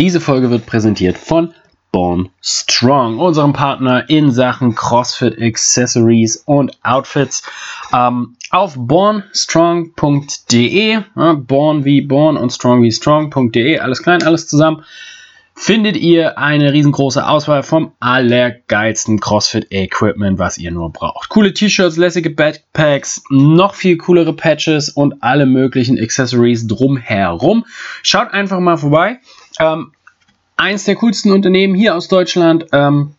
Diese Folge wird präsentiert von Born Strong, unserem Partner in Sachen CrossFit Accessories und Outfits. Ähm, auf bornstrong.de, ja, born wie born und strong wie strong.de, alles klein, alles zusammen, findet ihr eine riesengroße Auswahl vom allergeilsten CrossFit-Equipment, was ihr nur braucht. Coole T-Shirts, lässige Backpacks, noch viel coolere Patches und alle möglichen Accessories drumherum. Schaut einfach mal vorbei. Ähm, eins der coolsten Unternehmen hier aus Deutschland. Ähm,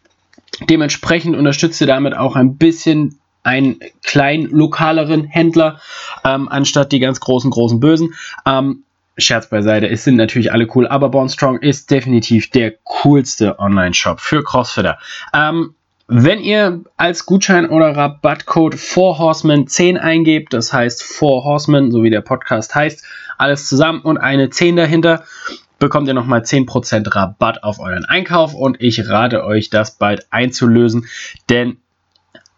dementsprechend unterstützt ihr damit auch ein bisschen einen kleinen lokaleren Händler, ähm, anstatt die ganz großen, großen Bösen. Ähm, Scherz beiseite, es sind natürlich alle cool, aber Born Strong ist definitiv der coolste Online-Shop für Crossfitter. Ähm, wenn ihr als Gutschein oder Rabattcode 4Horsemen 10 eingebt, das heißt 4Horsemen, so wie der Podcast heißt, alles zusammen und eine 10 dahinter, bekommt ihr nochmal 10% Rabatt auf euren Einkauf und ich rate euch, das bald einzulösen, denn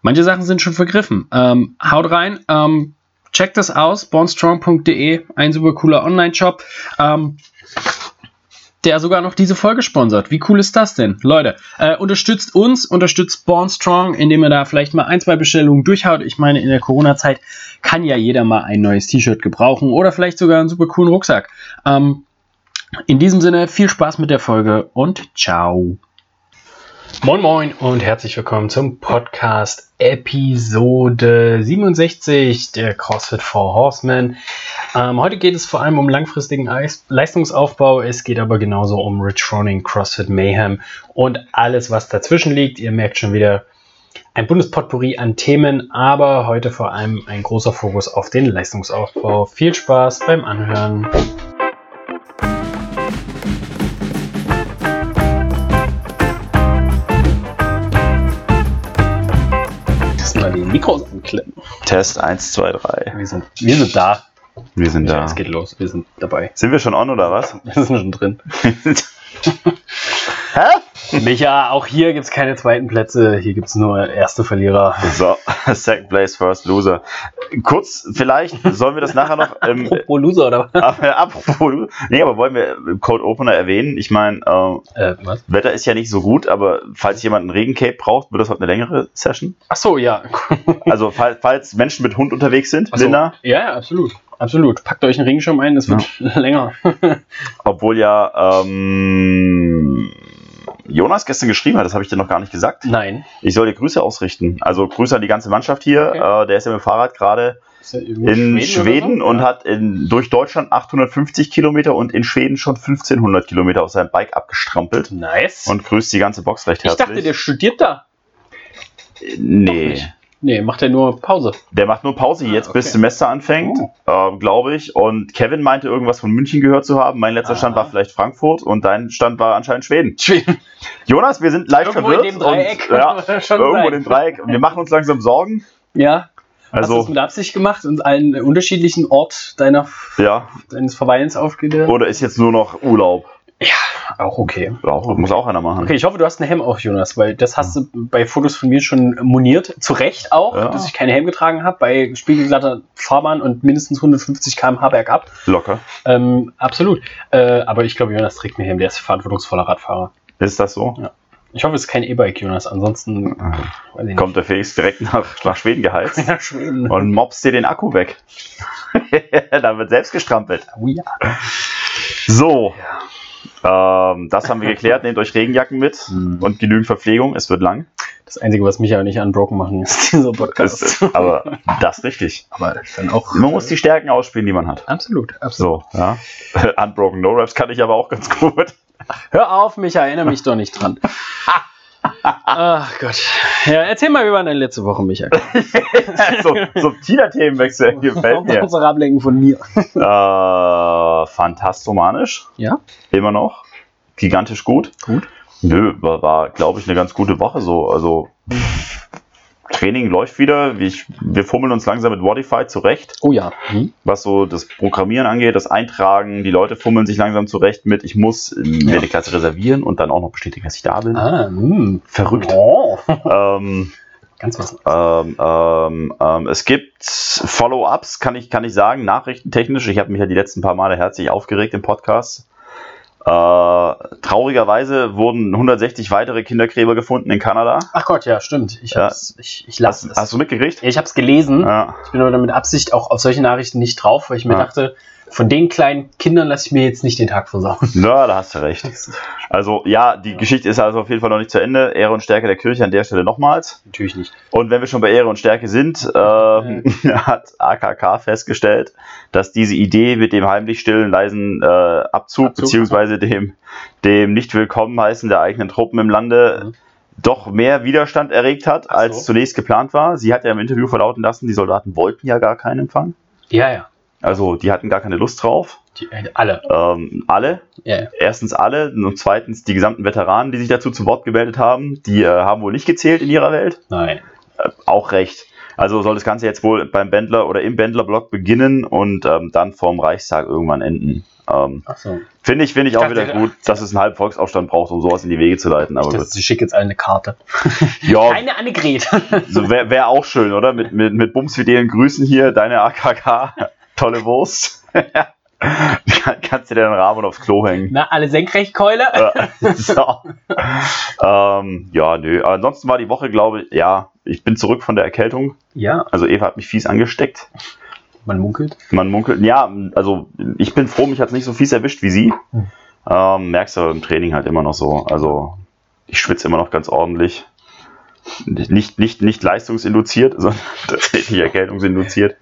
manche Sachen sind schon vergriffen. Ähm, haut rein, ähm, Checkt das aus, bornstrong.de, ein super cooler Online-Shop, ähm, der sogar noch diese Folge sponsert. Wie cool ist das denn? Leute, äh, unterstützt uns, unterstützt Bornstrong, indem ihr da vielleicht mal ein, zwei Bestellungen durchhaut. Ich meine, in der Corona-Zeit kann ja jeder mal ein neues T-Shirt gebrauchen oder vielleicht sogar einen super coolen Rucksack. Ähm, in diesem Sinne, viel Spaß mit der Folge und ciao. Moin Moin und herzlich willkommen zum Podcast Episode 67 der CrossFit for Horsemen. Ähm, heute geht es vor allem um langfristigen Leistungsaufbau, es geht aber genauso um Retroning, CrossFit Mayhem und alles, was dazwischen liegt. Ihr merkt schon wieder ein Bundespotpourri an Themen, aber heute vor allem ein großer Fokus auf den Leistungsaufbau. Viel Spaß beim Anhören. Mikros anklippen. Test 1, 2, 3. Wir sind, wir sind da. Wir sind da. Es geht los. Wir sind dabei. Sind wir schon on oder was? Wir sind schon drin. Hä? Micha, auch hier gibt es keine zweiten Plätze. Hier gibt es nur erste Verlierer. So, Second Place, First Loser. Kurz, vielleicht sollen wir das nachher noch. Ähm, apropos Loser, oder was? apropos Loser. Nee, aber wollen wir Code Opener erwähnen? Ich meine, äh, äh, Wetter ist ja nicht so gut, aber falls jemand einen Regencape braucht, wird das heute eine längere Session. Ach so, ja. also, falls, falls Menschen mit Hund unterwegs sind, so. Linda. Ja, ja, absolut. Absolut. Packt euch einen Regenschirm ein, das wird ja. länger. Obwohl ja, ähm, Jonas gestern geschrieben hat, das habe ich dir noch gar nicht gesagt. Nein. Ich soll dir Grüße ausrichten. Also Grüße an die ganze Mannschaft hier. Okay. Äh, der ist ja mit dem Fahrrad gerade in Schweden, Schweden so? und ja. hat in, durch Deutschland 850 Kilometer und in Schweden schon 1500 Kilometer auf seinem Bike abgestrampelt. Nice. Und grüßt die ganze Box recht herzlich. Ich dachte, der studiert da. Nee. Nee, macht er nur Pause. Der macht nur Pause jetzt, ah, okay. bis Semester anfängt, oh. äh, glaube ich. Und Kevin meinte irgendwas von München gehört zu haben. Mein letzter Aha. Stand war vielleicht Frankfurt und dein Stand war anscheinend Schweden. Schweden. Jonas, wir sind leicht irgendwo verwirrt. In dem Dreieck. Und, ja, irgendwo in dem Dreieck. Wir machen uns langsam Sorgen. Ja. Also, Hast du das mit Absicht gemacht und einen unterschiedlichen Ort deiner, ja. deines Verweilens aufgegeben? Oder ist jetzt nur noch Urlaub? Ja, auch okay. Auch, muss auch einer machen. Okay, ich hoffe, du hast einen Helm auf, Jonas, weil das hast du bei Fotos von mir schon moniert. Zu Recht auch, ja. dass ich keinen Helm getragen habe, bei spiegelglatter Fahrbahn und mindestens 150 km/h bergab. Locker. Ähm, absolut. Äh, aber ich glaube, Jonas trägt einen Helm, der ist verantwortungsvoller Radfahrer. Ist das so? Ja. Ich hoffe, es ist kein E-Bike, Jonas. Ansonsten kommt der Felix direkt nach, nach Schweden geheizt nach Schweden. und mobst dir den Akku weg. da wird selbst gestrampelt. Oh ja. So. Ja. Ähm, das haben wir geklärt. Nehmt euch Regenjacken mit mhm. und genügend Verpflegung. Es wird lang. Das Einzige, was mich ja nicht unbroken machen, ist dieser Podcast. Ist, aber das richtig. Aber dann auch. Man muss die Stärken ausspielen, die man hat. Absolut, absolut. So, ja. Unbroken No Raps kann ich aber auch ganz gut. Hör auf, mich erinnere mich doch nicht dran. Ach Gott. Ja, erzähl mal, wie war deine letzte Woche, Michael? so, subtiler Themenwechsel gefällt mir. Unsere Ablenken von mir. äh, fantastomanisch. Ja. Immer noch. Gigantisch gut. Gut. Nö, war, war glaube ich, eine ganz gute Woche so. Also Training läuft wieder. Ich, wir fummeln uns langsam mit Wodify zurecht. Oh ja. Mhm. Was so das Programmieren angeht, das Eintragen. Die Leute fummeln sich langsam zurecht mit, ich muss mir ja. eine Klasse reservieren und dann auch noch bestätigen, dass ich da bin. Ah, mh. Hm. Verrückt. Oh. Ähm, Ganz was. Ähm, ähm, ähm, es gibt Follow-ups, kann ich, kann ich sagen, nachrichtentechnisch. Ich habe mich ja die letzten paar Male herzlich aufgeregt im Podcast. Äh, traurigerweise wurden 160 weitere Kindergräber gefunden in Kanada. Ach Gott, ja, stimmt. Ich, Ja. ich, ich lasse Hast, hast du mitgekriegt? Ich habe es gelesen. Ja. Ich bin aber mit Absicht auch auf solche Nachrichten nicht drauf, weil ich mir Ja. dachte, von den kleinen Kindern lasse ich mir jetzt nicht den Tag versauen. ja, da hast du recht. Also ja, die Geschichte ist also auf jeden Fall noch nicht zu Ende. Ehre und Stärke der Kirche an der Stelle nochmals. Natürlich nicht. Und wenn wir schon bei Ehre und Stärke sind, ähm, hat AKK festgestellt, dass diese Idee mit dem heimlich stillen, leisen äh, Abzug, Abzug, beziehungsweise dem, dem nicht willkommen heißen der eigenen Truppen im Lande Mhm. doch mehr Widerstand erregt hat, so. als zunächst geplant war. Sie hat ja im Interview verlauten lassen, die Soldaten wollten ja gar keinen Empfang. Ja, ja. Also die hatten gar keine Lust drauf. Die, äh, alle. Ähm, alle, Ja, ja. erstens alle und zweitens die gesamten Veteranen, die sich dazu zu Wort gemeldet haben, die äh, haben wohl nicht gezählt in ihrer Welt. Nein. Äh, auch recht. Also soll das Ganze jetzt wohl beim Bändler oder im Bändlerblock beginnen und ähm, dann vorm Reichstag irgendwann enden. Ähm, so. Finde ich, finde ich auch dachte, wieder gut, dass es einen halben Volksaufstand braucht, um sowas in die Wege zu leiten. Aber Das, gut. ich schicke jetzt eine Karte. Ja, Keine Annegret. so wäre wär auch schön, oder? Mit, mit, mit bumsfidelen Grüßen hier, deine AKK, tolle Wurst. Kann, kannst du dir den Rahmen aufs Klo hängen. Na, alle Senkrechtkeule. So. ähm, ja, nö. Ansonsten war die Woche, glaube ich, ja, ich bin zurück von der Erkältung. Ja, Also Eva hat mich fies angesteckt. man munkelt. Man munkelt, ja, also ich bin froh, mich hat es nicht so fies erwischt wie sie. Hm. Ähm, merkst du im Training halt immer noch so. Also ich schwitze immer noch ganz ordentlich. Nicht, nicht, nicht leistungsinduziert, sondern tatsächlich erkältungsinduziert.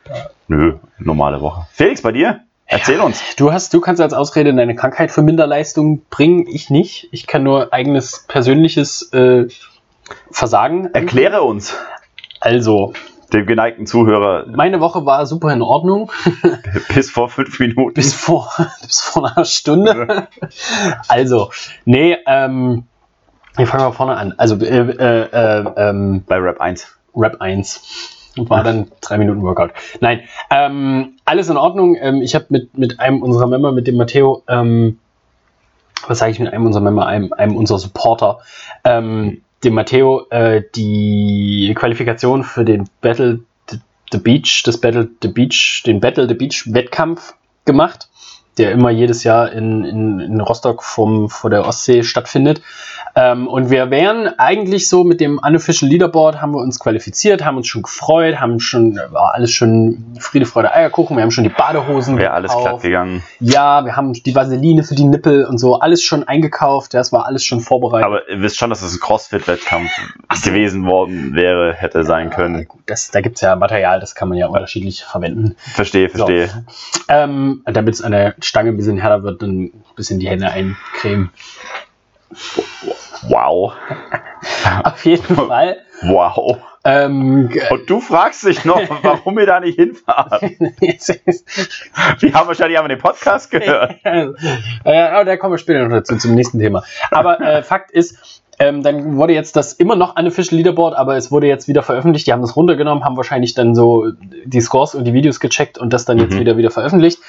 Nö, normale Woche. Felix, bei dir? Erzähl Ja. uns. Du hast, du kannst als Ausrede deine Krankheit für Minderleistung bringen, ich nicht. Ich kann nur eigenes persönliches äh, Versagen. Erkläre uns, Also, dem geneigten Zuhörer, meine Woche war super in Ordnung. bis vor fünf Minuten. Bis vor, bis vor einer Stunde. Also, nee, ähm, wir fangen mal vorne an. Also, äh, äh, äh, ähm, bei Rap 1. Rap 1. Und war dann drei Minuten Workout. Nein, ähm, alles in Ordnung. Ähm, ich habe mit, mit einem unserer Member, mit dem Matteo, ähm, was sage ich mit einem unserer Member, einem, einem unserer Supporter, ähm, dem Matteo, äh, die Qualifikation für den Battle the Beach, das Battle the Beach, den Battle the Beach Wettkampf gemacht, der immer jedes Jahr in, in, in Rostock vom, vor der Ostsee stattfindet. Ähm, und wir wären eigentlich so mit dem Unofficial Leaderboard haben wir uns qualifiziert, haben uns schon gefreut, haben schon, war alles schon Friede, Freude, Eierkuchen, wir haben schon die Badehosen Wäre alles glatt gegangen. Ja, wir haben die Vaseline für die Nippel und so, alles schon eingekauft, das war alles schon vorbereitet. Aber ihr wisst schon, dass es ein Crossfit-Wettkampf gewesen worden wäre, hätte sein Ah, können. gut, das, da gibt es ja Material, das kann man ja unterschiedlich verwenden. Verstehe, verstehe. Ähm, Damit es an der Stange ein bisschen härter wird, dann ein bisschen die Hände eincremen. Wow. Auf jeden Fall. Wow. Ähm, Und du fragst dich noch, warum wir da nicht hinfahren. Wir haben wahrscheinlich aber den Podcast gehört. aber da kommen wir später noch dazu, zum nächsten Thema. Aber äh, Fakt ist, ähm, dann wurde jetzt das immer noch Unofficial Leaderboard, aber es wurde jetzt wieder veröffentlicht. Die haben das runtergenommen, haben wahrscheinlich dann so die Scores und die Videos gecheckt und das dann jetzt Mhm. wieder wieder veröffentlicht.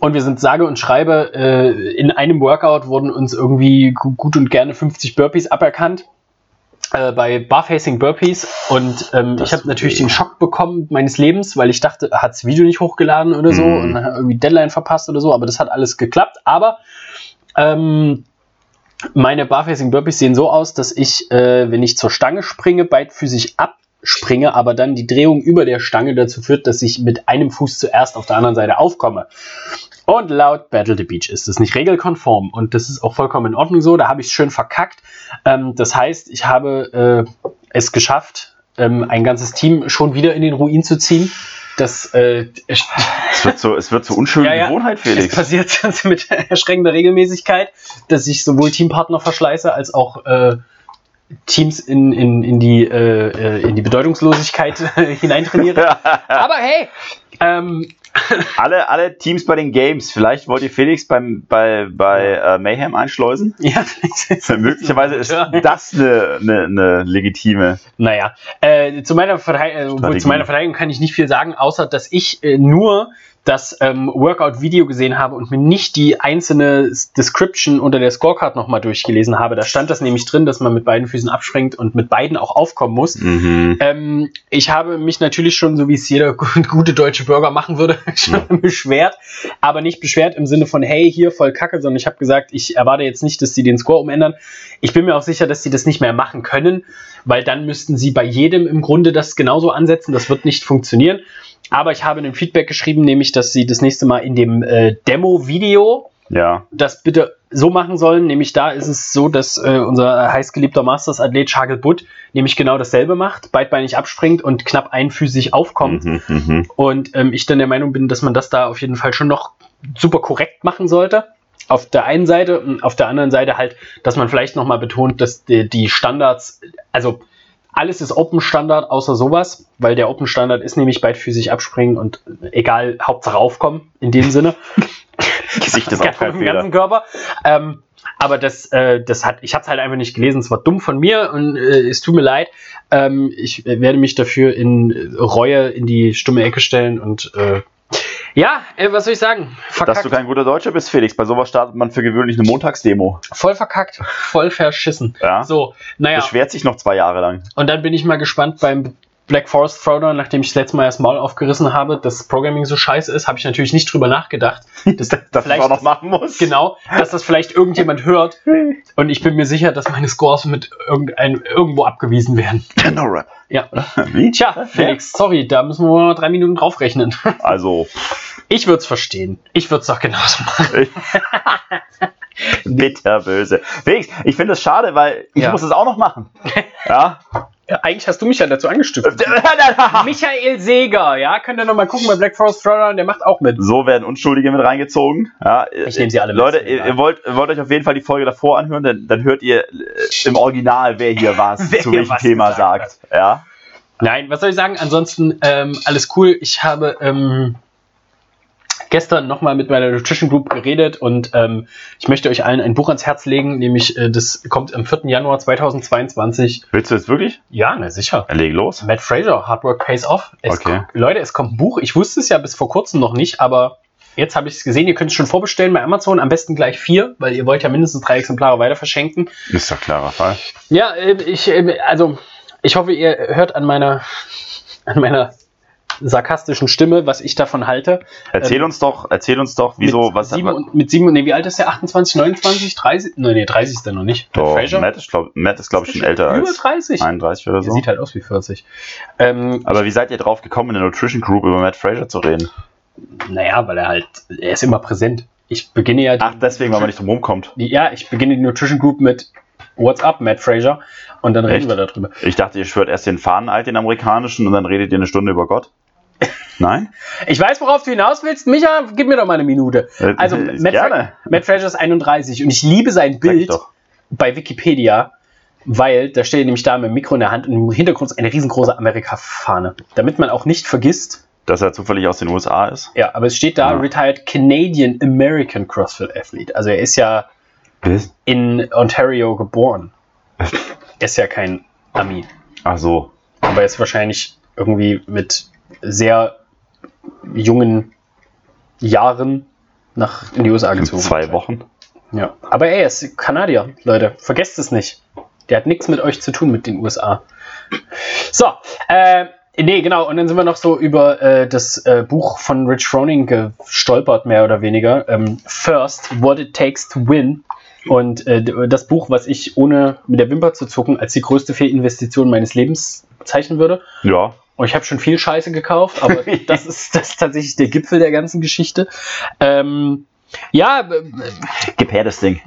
Und wir sind sage und schreibe, äh, in einem Workout wurden uns irgendwie gu- gut und gerne 50 Burpees aberkannt. Äh, bei Barfacing Burpees und ähm, ich habe natürlich den Schock bekommen meines Lebens, weil ich dachte, hat das Video nicht hochgeladen oder so Mhm. und hat irgendwie Deadline verpasst oder so, aber das hat alles geklappt. Aber ähm, meine Barfacing Burpees sehen so aus, dass ich, äh, wenn ich zur Stange springe, beidfüßig abspringe, aber dann die Drehung über der Stange dazu führt, dass ich mit einem Fuß zuerst auf der anderen Seite aufkomme. Und laut Battle the Beach ist das nicht regelkonform und das ist auch vollkommen in Ordnung so. Da habe ich es schön verkackt. Ähm, das heißt, ich habe äh, es geschafft, ähm, ein ganzes Team schon wieder in den Ruin zu ziehen. Das äh, Es wird so, es wird so unschöne Ja, ja. Gewohnheit, es Felix. passiert mit erschreckender Regelmäßigkeit, dass ich sowohl Teampartner verschleiße als auch äh, Teams in, in, in, die, äh, äh, in die Bedeutungslosigkeit hineintrainiere. Aber hey, ähm, alle, alle Teams bei den Games, vielleicht wollt ihr Felix beim, bei, bei äh, Mayhem einschleusen? ja, vielleicht ist Möglicherweise ist das eine, eine, eine legitime. Naja, äh, zu, meiner Verteidigung, äh, zu meiner Verteidigung kann ich nicht viel sagen, außer dass ich äh, nur das ähm, Workout-Video gesehen habe und mir nicht die einzelne Description unter der Scorecard nochmal durchgelesen habe. Da stand das nämlich drin, dass man mit beiden Füßen abspringt und mit beiden auch aufkommen muss. Mhm. Ähm, ich habe mich natürlich schon, so wie es jeder gute deutsche Bürger machen würde, schon mhm. beschwert. Aber nicht beschwert im Sinne von, hey, hier voll kacke, sondern ich habe gesagt, ich erwarte jetzt nicht, dass sie den Score umändern. Ich bin mir auch sicher, dass sie das nicht mehr machen können, weil dann müssten sie bei jedem im Grunde das genauso ansetzen. Das wird nicht funktionieren. Aber ich habe ein Feedback geschrieben, nämlich, dass sie das nächste Mal in dem äh, Demo-Video ja. das bitte so machen sollen. Nämlich da ist es so, dass äh, unser heißgeliebter Masters-Athlet Chagel Butt nämlich genau dasselbe macht, beidbeinig abspringt und knapp einfüßig aufkommt. Mhm, mh. Und ähm, ich dann der Meinung bin, dass man das da auf jeden Fall schon noch super korrekt machen sollte. Auf der einen Seite und auf der anderen Seite halt, dass man vielleicht nochmal betont, dass die, die Standards, also alles ist Open Standard außer sowas, weil der Open Standard ist nämlich beidfüßig abspringen und egal, Hauptsache aufkommen in dem Sinne. Gesicht ist auch kein ganzen Körper. Ähm, aber das, äh, das hat, ich habe es halt einfach nicht gelesen. Es war dumm von mir und äh, es tut mir leid. Ähm, ich werde mich dafür in Reue in die stumme Ecke stellen und äh, ja, äh, was soll ich sagen? Verkackt. Dass du kein guter Deutscher bist, Felix. Bei sowas startet man für gewöhnlich eine Montagsdemo. Voll verkackt, voll verschissen. Ja. So, naja. Beschwert sich noch zwei Jahre lang. Und dann bin ich mal gespannt beim Black Forest Throwdown, nachdem ich das letzte Mal erst Maul aufgerissen habe, dass Programming so scheiße ist, habe ich natürlich nicht drüber nachgedacht, dass das vielleicht auch noch machen muss. Genau, dass das vielleicht irgendjemand hört. Und ich bin mir sicher, dass meine Scores mit irgendein, irgendwo abgewiesen werden. No rap. Ja. Wie? Tja, Felix, sorry, da müssen wir mal drei Minuten draufrechnen. Also. Ich würde es verstehen. Ich würde es doch genauso machen. Bitterböse. Felix, ich finde es schade, weil ich ja. muss es auch noch machen. Ja. Ja, eigentlich hast du mich ja dazu angestiftet. Michael Seger, ja, könnt ihr nochmal gucken bei Black Forest Throwdown, der macht auch mit. So werden Unschuldige mit reingezogen. Ja, ich nehme sie alle mit. Leute, ihr, ihr, wollt, wollt euch auf jeden Fall die Folge davor anhören, denn dann hört ihr äh, im Original, wer hier was wer zu welchem Thema sagt. Ja. Nein, was soll ich sagen? Ansonsten ähm, alles cool. Ich habe ähm, gestern nochmal mit meiner Nutrition Group geredet und ähm, ich möchte euch allen ein Buch ans Herz legen, nämlich äh, das kommt am 4. Januar 2022. Willst du es wirklich? Ja, na sicher. Leg los. Matt Fraser, Hard Work Pays Off. Es okay. Leute, es kommt ein Buch. Ich wusste es ja bis vor kurzem noch nicht, aber jetzt habe ich es gesehen. Ihr könnt es schon vorbestellen bei Amazon. Am besten gleich vier, weil ihr wollt ja mindestens drei Exemplare weiter verschenken. Ist doch klarer Fall. Ja, äh, ich, äh, also ich hoffe, ihr hört an meiner, an meiner sarkastischen Stimme, was ich davon halte. Erzähl ähm, uns doch, erzähl uns doch, wieso, mit was sieben, und, Mit sieben, nee, wie alt ist der? 28, 29, 30? Nein, nee, 30 ist der noch nicht. Doch, Matt ist, glaube glaub ich, schon älter über als 30. 31 oder so. Der sieht halt aus wie 40. Ähm, Aber wie seid ihr drauf gekommen, in der Nutrition Group über Matt Fraser zu reden? Naja, weil er halt, er ist immer präsent. Ich beginne ja. Ach, deswegen, weil man nicht drum rumkommt. Ja, ich beginne die Nutrition Group mit What's up, Matt Fraser? Und dann reden Echt? wir darüber. Ich dachte, ihr schwört erst den Fahnenalt, den amerikanischen, und dann redet ihr eine Stunde über Gott. Nein? Ich weiß, worauf du hinaus willst. Micha, gib mir doch mal eine Minute. Äh, also, äh, Matt, Fra Matt Fraser ist 31 und ich liebe sein Bild bei Wikipedia, weil da steht nämlich da mit dem Mikro in der Hand und im Hintergrund ist eine riesengroße Amerika-Fahne. Damit man auch nicht vergisst, dass er zufällig aus den USA ist. Ja, aber es steht da ja. Retired Canadian American CrossFit Athlete. Also er ist ja Was? in Ontario geboren. er ist ja kein Ami. Ach so. Aber er ist wahrscheinlich irgendwie mit sehr jungen Jahren nach in die USA gezogen. Zwei Wochen. Ja, aber er ist Kanadier, Leute. Vergesst es nicht. Der hat nichts mit euch zu tun mit den USA. So, äh, nee, genau. Und dann sind wir noch so über äh, das äh, Buch von Rich Froning gestolpert, mehr oder weniger. Ähm, First, What It Takes to Win. Und äh, das Buch, was ich ohne mit der Wimper zu zucken als die größte Fehlinvestition meines Lebens bezeichnen würde. Ja. Und ich habe schon viel Scheiße gekauft, aber das, ist, das ist tatsächlich der Gipfel der ganzen Geschichte. Ähm, ja, gib her das Ding.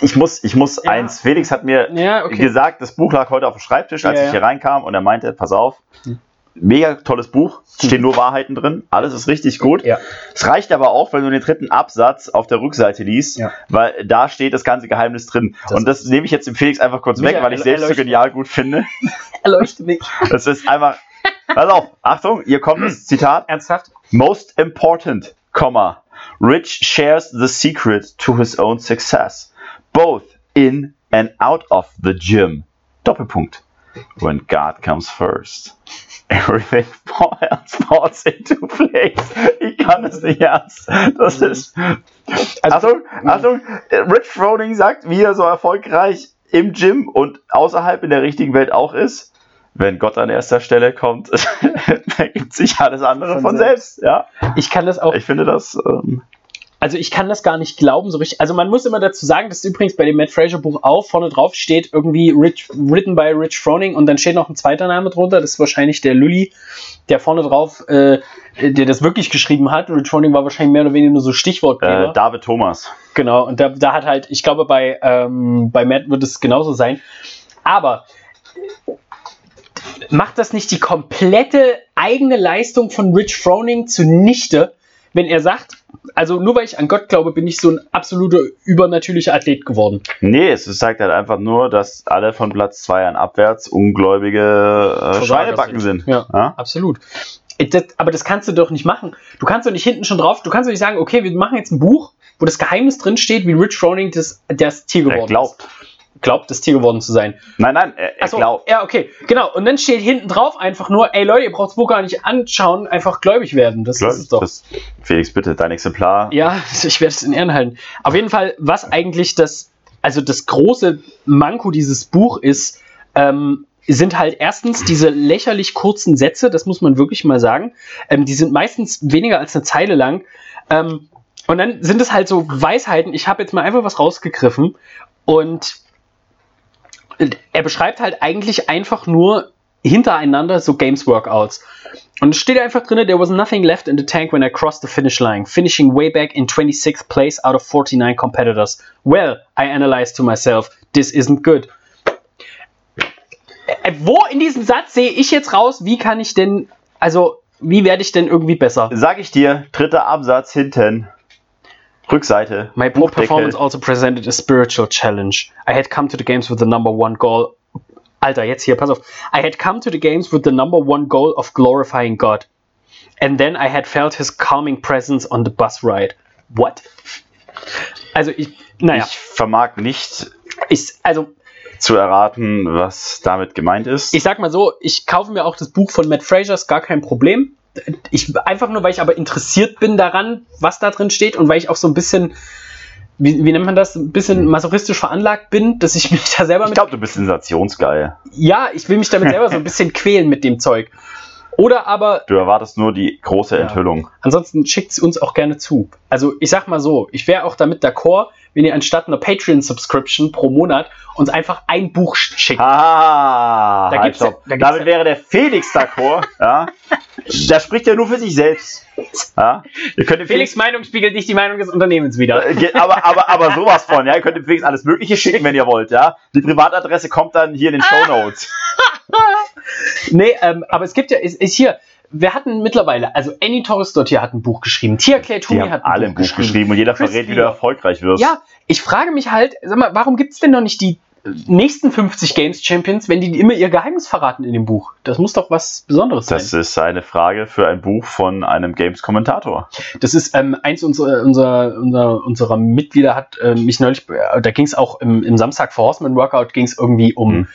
Ich muss, ich muss ja. eins. Felix hat mir ja, okay. gesagt, das Buch lag heute auf dem Schreibtisch, als ja, ich hier reinkam und er meinte, pass auf, hm. mega tolles Buch, hm. stehen nur Wahrheiten drin, alles ist richtig gut. Es reicht aber auch, wenn du den dritten Absatz auf der Rückseite liest, weil da steht das ganze Geheimnis drin. Das und das nehme ich jetzt dem Felix einfach kurz weg, weil ich selbst so genial gut finde. Erleuchte mich. Das ist einfach Pass auf, Achtung, hier kommt das Zitat. Ernsthaft? Most important, comma, Rich shares the secret to his own success, both in and out of the gym. Doppelpunkt. when God comes first, everything falls into place. Ich kann es nicht ernst. Das mhm. ist. Also, Achtung, Achtung, Rich Froning sagt, wie er so erfolgreich im Gym und außerhalb in der richtigen Welt auch ist. Wenn Gott an erster Stelle kommt, ergibt sich alles andere von, von selbst. selbst. Ja. Ich kann das auch. Ich finde das. Ähm, also ich kann das gar nicht glauben so richtig. Also man muss immer dazu sagen, dass übrigens bei dem Matt Fraser Buch auch vorne drauf steht irgendwie Rich, written by Rich Froning und dann steht noch ein zweiter Name drunter. Das ist wahrscheinlich der Lully, der vorne drauf, äh, der das wirklich geschrieben hat. Rich Froning war wahrscheinlich mehr oder weniger nur so Stichwortgeber. Äh, David Thomas. Genau. Und da, da hat halt, ich glaube bei ähm, bei Matt wird es genauso sein. Aber macht das nicht die komplette eigene Leistung von Rich Froning zunichte, wenn er sagt, also nur weil ich an Gott glaube, bin ich so ein absoluter übernatürlicher Athlet geworden. Nee, es zeigt halt einfach nur, dass alle von Platz 2 an abwärts ungläubige äh, Schweinebacken sind. Ja, ja, absolut. Äh, das, aber das kannst du doch nicht machen. Du kannst doch nicht hinten schon drauf, du kannst doch nicht sagen, okay, wir machen jetzt ein Buch, wo das Geheimnis drin steht, wie Rich Froning das, das Tier geworden er glaubt. ist glaubt, das Tier geworden zu sein. Nein, nein, er, er so, glaubt. Ja, okay, genau. Und dann steht hinten drauf einfach nur, ey Leute, ihr braucht das Buch gar nicht anschauen, einfach gläubig werden. Das Gläubig, ist es doch. Das, Felix, bitte, dein Exemplar. Ja, ich werde es in Ehren halten. Auf jeden Fall, was eigentlich das, also das große Manko dieses Buch ist, ähm, sind halt erstens diese lächerlich kurzen Sätze, das muss man wirklich mal sagen. Ähm, die sind meistens weniger als eine Zeile lang. Ähm, und dann sind es halt so Weisheiten. Ich habe jetzt mal einfach was rausgegriffen und er beschreibt halt eigentlich einfach nur hintereinander so Games Workouts. Und es steht einfach drin, there was nothing left in the tank when I crossed the finish line, finishing way back in 26th place out of 49 competitors. Well, I analyzed to myself, this isn't good. Äh, wo in diesem Satz sehe ich jetzt raus, wie kann ich denn, also, wie werde ich denn irgendwie besser? Sag ich dir, dritter Absatz hinten. Rückseite. My poor performance also presented a spiritual challenge. I had come to the games with the number one goal. Alter, jetzt hier, pass auf. I had come to the games with the number one goal of glorifying God. And then I had felt his calming presence on the bus ride. What? Also ich, naja. Ich vermag nicht ich, also, zu erraten, was damit gemeint ist. Ich sag mal so, ich kaufe mir auch das Buch von Matt Fraser, ist gar kein Problem ich einfach nur, weil ich aber interessiert bin daran, was da drin steht und weil ich auch so ein bisschen, wie, wie nennt man das, ein bisschen masochistisch veranlagt bin, dass ich mich da selber mit. Ich glaube, du bist sensationsgeil. Ja, ich will mich damit selber so ein bisschen quälen mit dem Zeug. Oder aber. Du erwartest nur die große Enthüllung. Ja. Ansonsten schickt sie uns auch gerne zu. Also ich sag mal so, ich wäre auch damit d'accord, wenn ihr anstatt einer Patreon-Subscription pro Monat uns einfach ein Buch schickt. Ah, da gibt's halt, da Damit wäre der Felix d'accord. ja. Der spricht ja nur für sich selbst. Ja. Könnt Felix, Meinung spiegelt nicht die Meinung des Unternehmens wieder. Äh, aber, aber, aber sowas von, ja. Ihr könnt dem Felix alles Mögliche schicken, wenn ihr wollt, ja. Die Privatadresse kommt dann hier in den Show Notes. nee, ähm, aber es gibt ja, ist, ist hier, wir hatten mittlerweile, also Annie Torres dort hier hat ein Buch geschrieben, Tia Clay Toomey hat ein alle Buch, Buch geschrieben. geschrieben. und jeder Chris verrät, wie du erfolgreich wirst. Ja, ich frage mich halt, sag mal, warum gibt es denn noch nicht die nächsten 50 Games Champions, wenn die immer ihr Geheimnis verraten in dem Buch? Das muss doch was Besonderes das sein. Das ist eine Frage für ein Buch von einem Games-Kommentator. Das ist ähm, eins unserer, unserer, unserer, unserer Mitglieder hat äh, mich neulich, äh, da ging es auch im, im Samstag vor Horseman Workout, ging es irgendwie um. Hm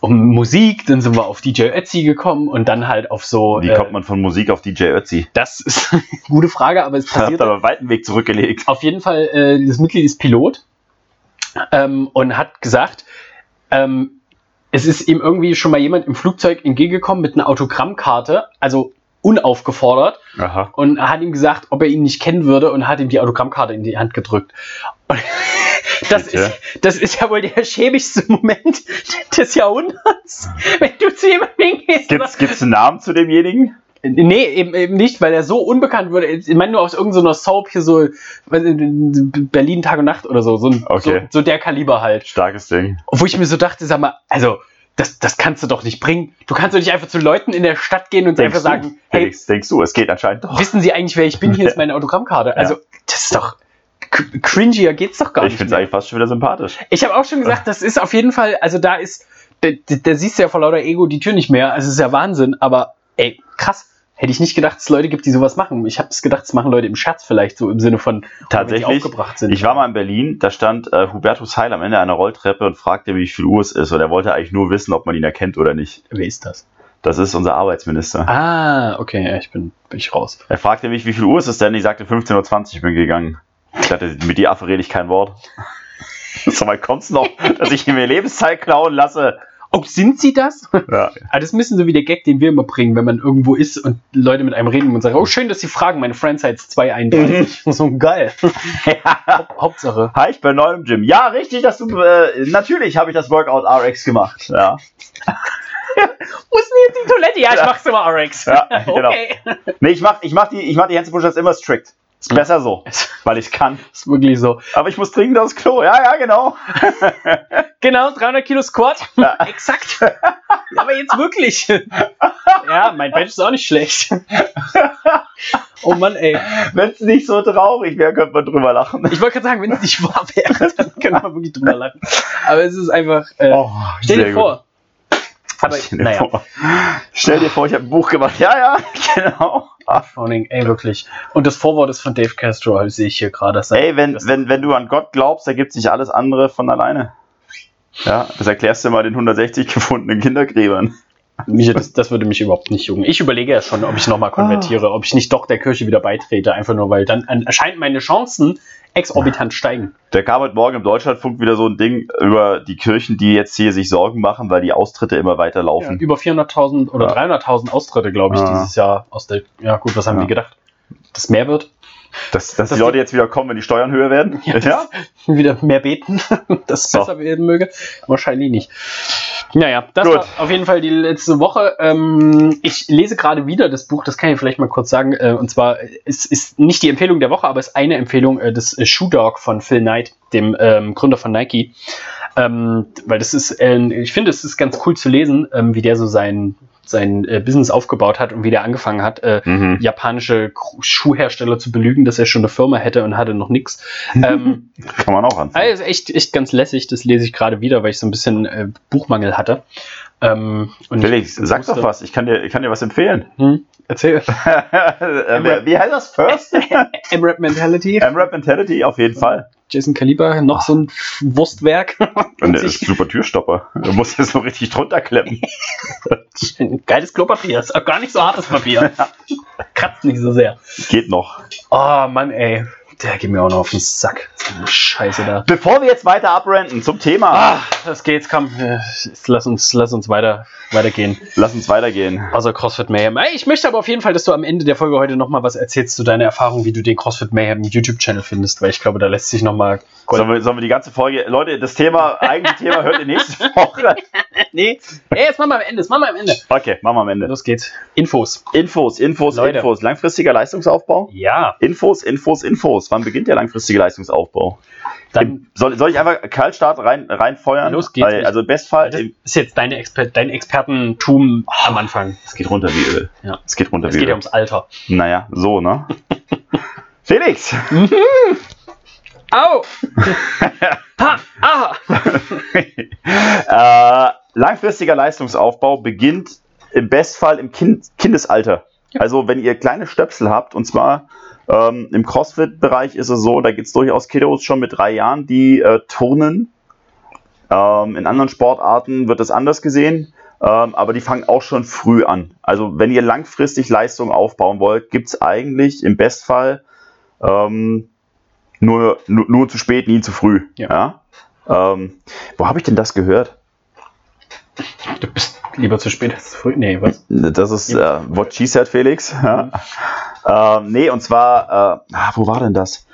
um Musik, dann sind wir auf DJ Ötzi gekommen und dann halt auf so. Wie äh, kommt man von Musik auf DJ Ötzi? Das ist eine gute Frage, aber es passiert. Habt aber einen weiten Weg zurückgelegt. Auf jeden Fall, äh, das Mitglied ist Pilot ähm, und hat gesagt, ähm, es ist ihm irgendwie schon mal jemand im Flugzeug entgegengekommen mit einer Autogrammkarte, also unaufgefordert Aha. und hat ihm gesagt, ob er ihn nicht kennen würde und hat ihm die Autogrammkarte in die Hand gedrückt. Das, ist, das ist ja wohl der schäbigste Moment des Jahrhunderts, wenn du zu jemandem hingehst. Gibt es einen Namen zu demjenigen? Nee, eben, eben nicht, weil er so unbekannt wurde. Ich meine nur aus irgendeiner Soap hier so Berlin Tag und Nacht oder so. So, okay. so, so der Kaliber halt. Starkes Ding. Wo ich mir so dachte, sag mal, also das, das kannst du doch nicht bringen. Du kannst doch nicht einfach zu Leuten in der Stadt gehen und denkst einfach sagen, du? hey, denkst, denkst, du, es geht anscheinend doch. Wissen Sie eigentlich, wer ich bin? Hier ist meine Autogrammkarte. Also, das ist doch cringier geht's doch gar ich nicht. Ich finde es eigentlich fast schon wieder sympathisch. Ich habe auch schon gesagt, das ist auf jeden Fall, also da ist, da, da siehst du ja vor lauter Ego die Tür nicht mehr. Also es ist ja Wahnsinn, aber ey, krass. hätte ich nicht gedacht, dass es Leute gibt, die sowas machen. Ich habe es gedacht, es machen Leute im Scherz vielleicht, so im Sinne von, tatsächlich, aufgebracht sind. Ich war mal in Berlin, da stand äh, Hubertus Heil am Ende einer Rolltreppe und fragte, wie viel Uhr es ist. Und er wollte eigentlich nur wissen, ob man ihn erkennt oder nicht. Wer ist das? Das ist unser Arbeitsminister. Ah, okay, ja, ich bin, bin ich raus. Er fragte mich, wie viel Uhr ist es denn? Ich sagte 15.20 Uhr, ich bin gegangen. Ich dachte, mit dir Affe rede ich kein Wort. so weit kommt's noch, dass ich mir Lebenszeit klauen lasse. Oh, sind sie das? Ja. das müssen so wie der Gag, den wir immer bringen, wenn man irgendwo ist und Leute mit einem reden und sagen, oh, schön, dass sie fragen, meine ist 231. Mhm. So geil. ja. Hauptsache. Hi, ich bin neu im Gym. Ja, richtig, dass du, äh, natürlich habe ich das Workout RX gemacht. Ja. Wo ist denn jetzt die Toilette? Ja, ich mach's immer RX. Ja, genau. okay. Nee, ich mach, ich mach die, ich mach die Push-Ups immer strict. Ist besser so, weil ich kann. Ist wirklich so. Aber ich muss dringend aufs Klo. Ja, ja, genau. genau, 300 Kilo Squat. Ja. Exakt. Aber jetzt wirklich. ja, mein Bench ist auch nicht schlecht. oh Mann, ey. Wenn es nicht so traurig wäre, könnte man drüber lachen. Ich wollte gerade sagen, wenn es nicht wahr wäre, dann könnte man wirklich drüber lachen. Aber es ist einfach. Äh, oh, stell dir vor, aber, stell, dir naja. vor, stell dir vor, ich habe ein Buch gemacht. Ja, ja, genau. Ey, wirklich. Und das Vorwort ist von Dave Castro, sehe ich hier gerade. Ey, wenn, wenn, wenn du an Gott glaubst, ergibt sich alles andere von alleine. Ja, das erklärst du mal den 160 gefundenen Kindergräbern. Mich, das, das, würde mich überhaupt nicht jucken. Ich überlege ja schon, ob ich nochmal konvertiere, ah. ob ich nicht doch der Kirche wieder beitrete, einfach nur, weil dann erscheinen meine Chancen exorbitant steigen. Der kam heute Morgen im Deutschlandfunk wieder so ein Ding über die Kirchen, die jetzt hier sich Sorgen machen, weil die Austritte immer weiter laufen. Ja, über 400.000 oder ja. 300.000 Austritte, glaube ich, ja. dieses Jahr aus der. Ja, gut, was haben die gedacht? Dass mehr wird? Dass, dass, dass die Leute jetzt wieder kommen, wenn die Steuern höher werden? Ja. ja? Wieder mehr beten, dass es so. besser werden möge? Wahrscheinlich nicht. Naja, das Gut. war auf jeden Fall die letzte Woche. Ähm, ich lese gerade wieder das Buch, das kann ich vielleicht mal kurz sagen. Äh, und zwar, es ist nicht die Empfehlung der Woche, aber es ist eine Empfehlung äh, des äh, Shoe Dog von Phil Knight, dem ähm, Gründer von Nike. Ähm, weil das ist, äh, ich finde, es ist ganz cool zu lesen, ähm, wie der so sein sein äh, Business aufgebaut hat und wie der angefangen hat, äh, mhm. japanische Schuhhersteller zu belügen, dass er schon eine Firma hätte und hatte noch nichts. Ähm, Kann man auch anfangen. Also echt, echt ganz lässig, das lese ich gerade wieder, weil ich so ein bisschen äh, Buchmangel hatte. Ähm, Felix, sag doch was, ich kann dir, ich kann dir was empfehlen. Hm? Erzähl. Äh, wie heißt das? First? M-Rap Mentality. M-Rap Mentality, auf jeden Fall. Jason Kaliber, noch so ein Wurstwerk. Und der ist super Türstopper. Du musst jetzt so richtig drunter klemmen. Geiles Klopapier. Ist auch gar nicht so hartes Papier. Kratzt nicht so sehr. Geht noch. Oh Mann, ey. Der geht mir auch noch auf den Sack. Scheiße da. Bevor wir jetzt weiter abrenten zum Thema. Ah, das geht's, komm. Lass uns, lass uns weiter, weitergehen. Lass uns weitergehen. Also CrossFit Mayhem. Ich möchte aber auf jeden Fall, dass du am Ende der Folge heute nochmal was erzählst zu deiner Erfahrung, wie du den CrossFit Mayhem YouTube-Channel findest, weil ich glaube, da lässt sich nochmal. Sollen wir, sollen wir die ganze Folge. Leute, das Thema, eigentliche Thema hört ihr nächste Woche. nee. Ey, jetzt machen wir am Ende. Das machen wir am Ende. Okay, machen wir am Ende. Los geht's. Infos. Infos, Infos, Leute. Infos. Langfristiger Leistungsaufbau? Ja. Infos, Infos, Infos. Wann beginnt der langfristige Leistungsaufbau? Dann soll, soll ich einfach Kaltstart rein, reinfeuern? Los geht's. Weil, also Bestfall. Das ist jetzt deine Exper dein Expertentum oh, am Anfang. Es geht runter wie Öl. Ja. Es geht runter es wie Öl. Es geht ja ums Alter. Naja, so, ne? Felix! Au! ha! Ah! äh, langfristiger Leistungsaufbau beginnt im Bestfall im kind Kindesalter. Ja. Also wenn ihr kleine Stöpsel habt, und zwar ähm, Im CrossFit-Bereich ist es so, da gibt es durchaus Kiddos schon mit drei Jahren, die äh, turnen. Ähm, in anderen Sportarten wird das anders gesehen, ähm, aber die fangen auch schon früh an. Also wenn ihr langfristig Leistung aufbauen wollt, gibt es eigentlich im Bestfall ähm, nur, nur, nur, zu spät, nie zu früh. Ja. ja? Ähm, wo habe ich denn das gehört? Du bist lieber zu spät als zu früh. Nee, was? Das ist äh, what she said, Felix. Ja. Ähm, nee, und zwar, äh, ah, wo war denn das?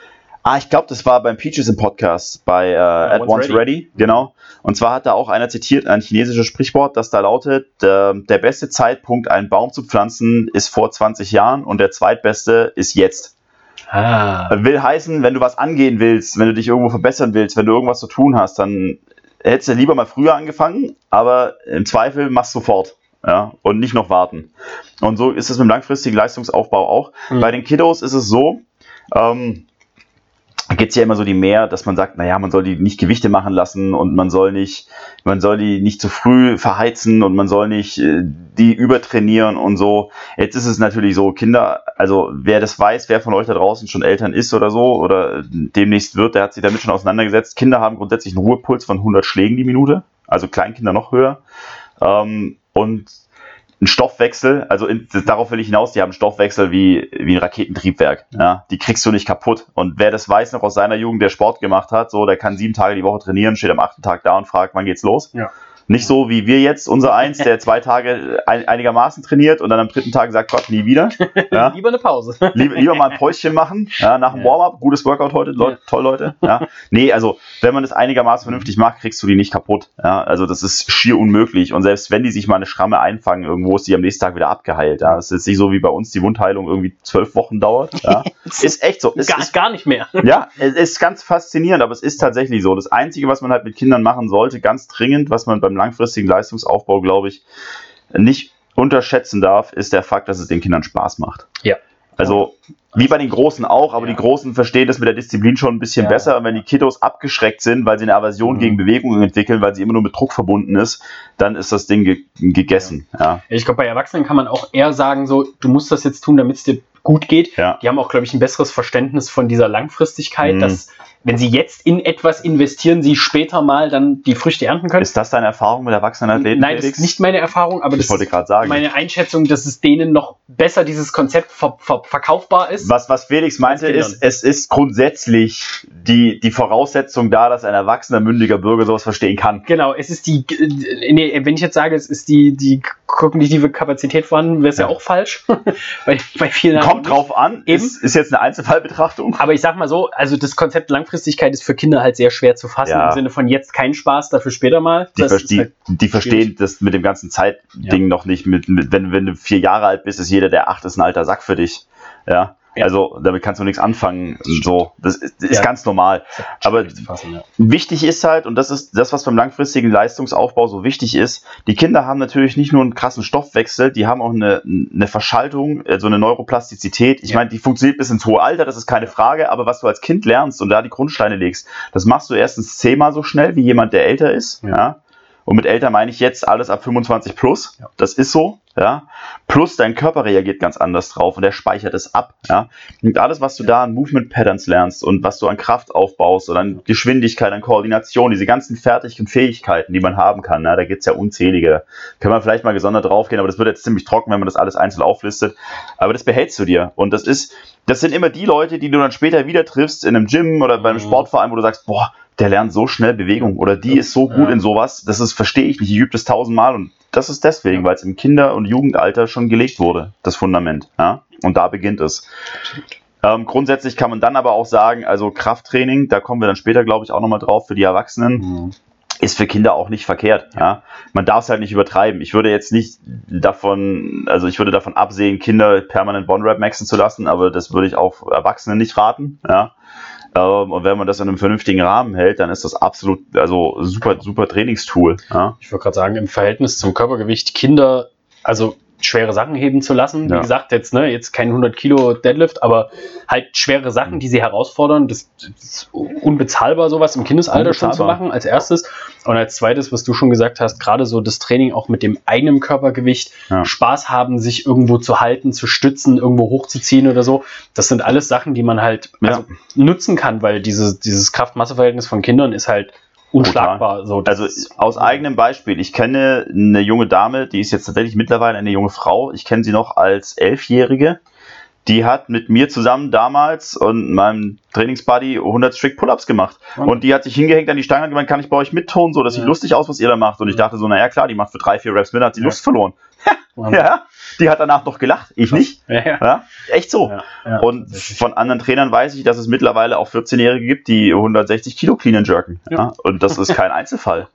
Ah, ich glaube, das war beim Peaches im Podcast bei äh, At Once Ready. Ready. Genau. Und zwar hat da auch einer zitiert, ein chinesisches Sprichwort, das da lautet, äh, der beste Zeitpunkt, einen Baum zu pflanzen, ist vor 20 Jahren und der zweitbeste ist jetzt. Ah. Will heißen, wenn du was angehen willst, wenn du dich irgendwo verbessern willst, wenn du irgendwas zu tun hast, dann hättest du lieber mal früher angefangen, aber im Zweifel machst du sofort. Ja, und nicht noch warten. Und so ist es mit dem langfristigen Leistungsaufbau auch. Mhm. Bei den Kiddos ist es so, ähm, gibt es ja immer so die mehr, dass man sagt, naja, man soll die nicht Gewichte machen lassen und man soll nicht, man soll die nicht zu früh verheizen und man soll nicht äh, die übertrainieren und so. Jetzt ist es natürlich so, Kinder, also wer das weiß, wer von euch da draußen schon Eltern ist oder so oder demnächst wird, der hat sich damit schon auseinandergesetzt. Kinder haben grundsätzlich einen Ruhepuls von 100 Schlägen die Minute, also Kleinkinder noch höher. Ähm, und ein Stoffwechsel, also in, darauf will ich hinaus, die haben einen Stoffwechsel wie, wie ein Raketentriebwerk. Ja, die kriegst du nicht kaputt. Und wer das weiß noch aus seiner Jugend, der Sport gemacht hat, so, der kann sieben Tage die Woche trainieren, steht am achten Tag da und fragt, wann geht's los? Ja. Nicht so wie wir jetzt, unser Eins, der zwei Tage ein, einigermaßen trainiert und dann am dritten Tag sagt Gott nie wieder. Ja. lieber eine Pause. Lieber, lieber mal ein Päuschen machen, ja, nach dem Warm-up. Gutes Workout heute, Leute, toll, Leute. Ja. Nee, also wenn man das einigermaßen vernünftig macht, kriegst du die nicht kaputt. Ja. Also das ist schier unmöglich. Und selbst wenn die sich mal eine Schramme einfangen, irgendwo ist die am nächsten Tag wieder abgeheilt. Ja. Das ist nicht so wie bei uns die Wundheilung irgendwie zwölf Wochen dauert. Ja. ist echt so. Ist, gar, ist, gar nicht mehr. Ja, es ist ganz faszinierend, aber es ist tatsächlich so. Das Einzige, was man halt mit Kindern machen sollte, ganz dringend, was man beim langfristigen Leistungs Leistungsaufbau, glaube ich, nicht unterschätzen darf, ist der Fakt, dass es den Kindern Spaß macht. Ja. Also, wie bei den Großen auch, aber ja. die Großen verstehen das mit der Disziplin schon ein bisschen ja. besser. Und wenn die Kiddos abgeschreckt sind, weil sie eine Aversion mhm. gegen Bewegungen entwickeln, weil sie immer nur mit Druck verbunden ist, dann ist das Ding ge gegessen. Ja. Ich glaube, bei Erwachsenen kann man auch eher sagen, so, du musst das jetzt tun, damit es dir gut geht. Ja. Die haben auch, glaube ich, ein besseres Verständnis von dieser Langfristigkeit, mhm. dass wenn sie jetzt in etwas investieren, sie später mal dann die Früchte ernten können. Ist das deine Erfahrung mit erwachsenen Athleten? Nein, das ist nicht meine Erfahrung, aber das ist sagen. meine Einschätzung, dass es denen noch besser dieses Konzept ver ver verkaufbar ist. Was, was Felix meinte, ist, es ist grundsätzlich die, die Voraussetzung da, dass ein erwachsener, mündiger Bürger sowas verstehen kann. Genau, es ist die, nee, wenn ich jetzt sage, es ist die, die kognitive Kapazität vorhanden, wäre es ja. ja. auch falsch. bei, bei vielen Kommt drauf an, Eben. Ist, ist jetzt eine Einzelfallbetrachtung. Aber ich sag mal so, also das Konzept Langfristigkeit ist für Kinder halt sehr schwer zu fassen, ja. im Sinne von jetzt kein Spaß, dafür später mal. Die, ver die, halt die verstehen das mit dem ganzen Zeitding ja. noch nicht. Mit, mit, wenn, wenn du vier Jahre alt bist, ist jeder, der acht ist, ein alter Sack für dich. Ja. Ja. Also damit kannst du nichts anfangen. So, das ist, ist ja. ganz normal. Aber fassen, ja. wichtig ist halt, und das ist das, was beim langfristigen Leistungsaufbau so wichtig ist, die Kinder haben natürlich nicht nur einen krassen Stoffwechsel, die haben auch eine, eine Verschaltung, so also eine Neuroplastizität. Ich meine, die funktioniert bis ins hohe Alter, das ist keine Frage, aber was du als Kind lernst und da die Grundsteine legst, das machst du erstens zehnmal so schnell wie jemand, der älter ist. ja und mit älter meine ich jetzt alles ab 25 plus. Ja. Das ist so. Ja. Plus dein Körper reagiert ganz anders drauf und der speichert es ab. Ja. Und alles, was du da an Movement Patterns lernst und was du an Kraft aufbaust oder an Geschwindigkeit, an Koordination, diese ganzen fertigen Fähigkeiten, die man haben kann, ja, da gibt es ja unzählige. Können wir vielleicht mal gesondert draufgehen, aber das wird jetzt ziemlich trocken, wenn man das alles einzeln auflistet. Aber das behältst du dir. Und das ist, das sind immer die Leute, die du dann später wieder triffst in einem Gym oder bei einem mhm. Sportverein, wo du sagst, boah, der lernt so schnell Bewegung oder die ist so gut ja. in sowas, das ist, verstehe ich nicht, ich übe das tausendmal und das ist deswegen, weil es im Kinder- und Jugendalter schon gelegt wurde, das Fundament. Ja? Und da beginnt es. Ähm, grundsätzlich kann man dann aber auch sagen, also Krafttraining, da kommen wir dann später, glaube ich, auch nochmal drauf für die Erwachsenen. Mhm. Ist für Kinder auch nicht verkehrt. Ja? Man darf es halt nicht übertreiben. Ich würde jetzt nicht davon, also ich würde davon absehen, Kinder permanent Bond-Rap maxen zu lassen, aber das würde ich auch Erwachsenen nicht raten. Ja? Ähm, und wenn man das in einem vernünftigen Rahmen hält, dann ist das absolut, also super, super Trainingstool. Ja? Ich würde gerade sagen, im Verhältnis zum Körpergewicht Kinder, also schwere Sachen heben zu lassen. Ja. Wie gesagt, jetzt, ne, jetzt kein 100 Kilo Deadlift, aber halt schwere Sachen, die sie herausfordern. Das, das ist unbezahlbar, sowas im Kindesalter schon zu machen, als erstes. Und als zweites, was du schon gesagt hast, gerade so das Training auch mit dem eigenen Körpergewicht, ja. Spaß haben, sich irgendwo zu halten, zu stützen, irgendwo hochzuziehen oder so. Das sind alles Sachen, die man halt ja. also, nutzen kann, weil diese, dieses Kraft-Masse-Verhältnis von Kindern ist halt unschlagbar. So, also aus eigenem Beispiel. Ich kenne eine junge Dame, die ist jetzt tatsächlich mittlerweile eine junge Frau. Ich kenne sie noch als Elfjährige. Die hat mit mir zusammen damals und meinem Trainingsbuddy 100 Strict Pull-Ups gemacht. Und die hat sich hingehängt an die Stange und gemeint, kann ich bei euch mittun? So, das sieht lustig aus, was ihr da macht. Und ich dachte so, naja, klar, die macht für drei, vier Raps mit, hat die Lust verloren. ja, die hat danach noch gelacht, ich nicht. Ja, ja. ja echt so. Ja, und von anderen Trainern weiß ich, dass es mittlerweile auch 14-Jährige gibt, die 160 Kilo clean and jerken. Und das ist kein Einzelfall.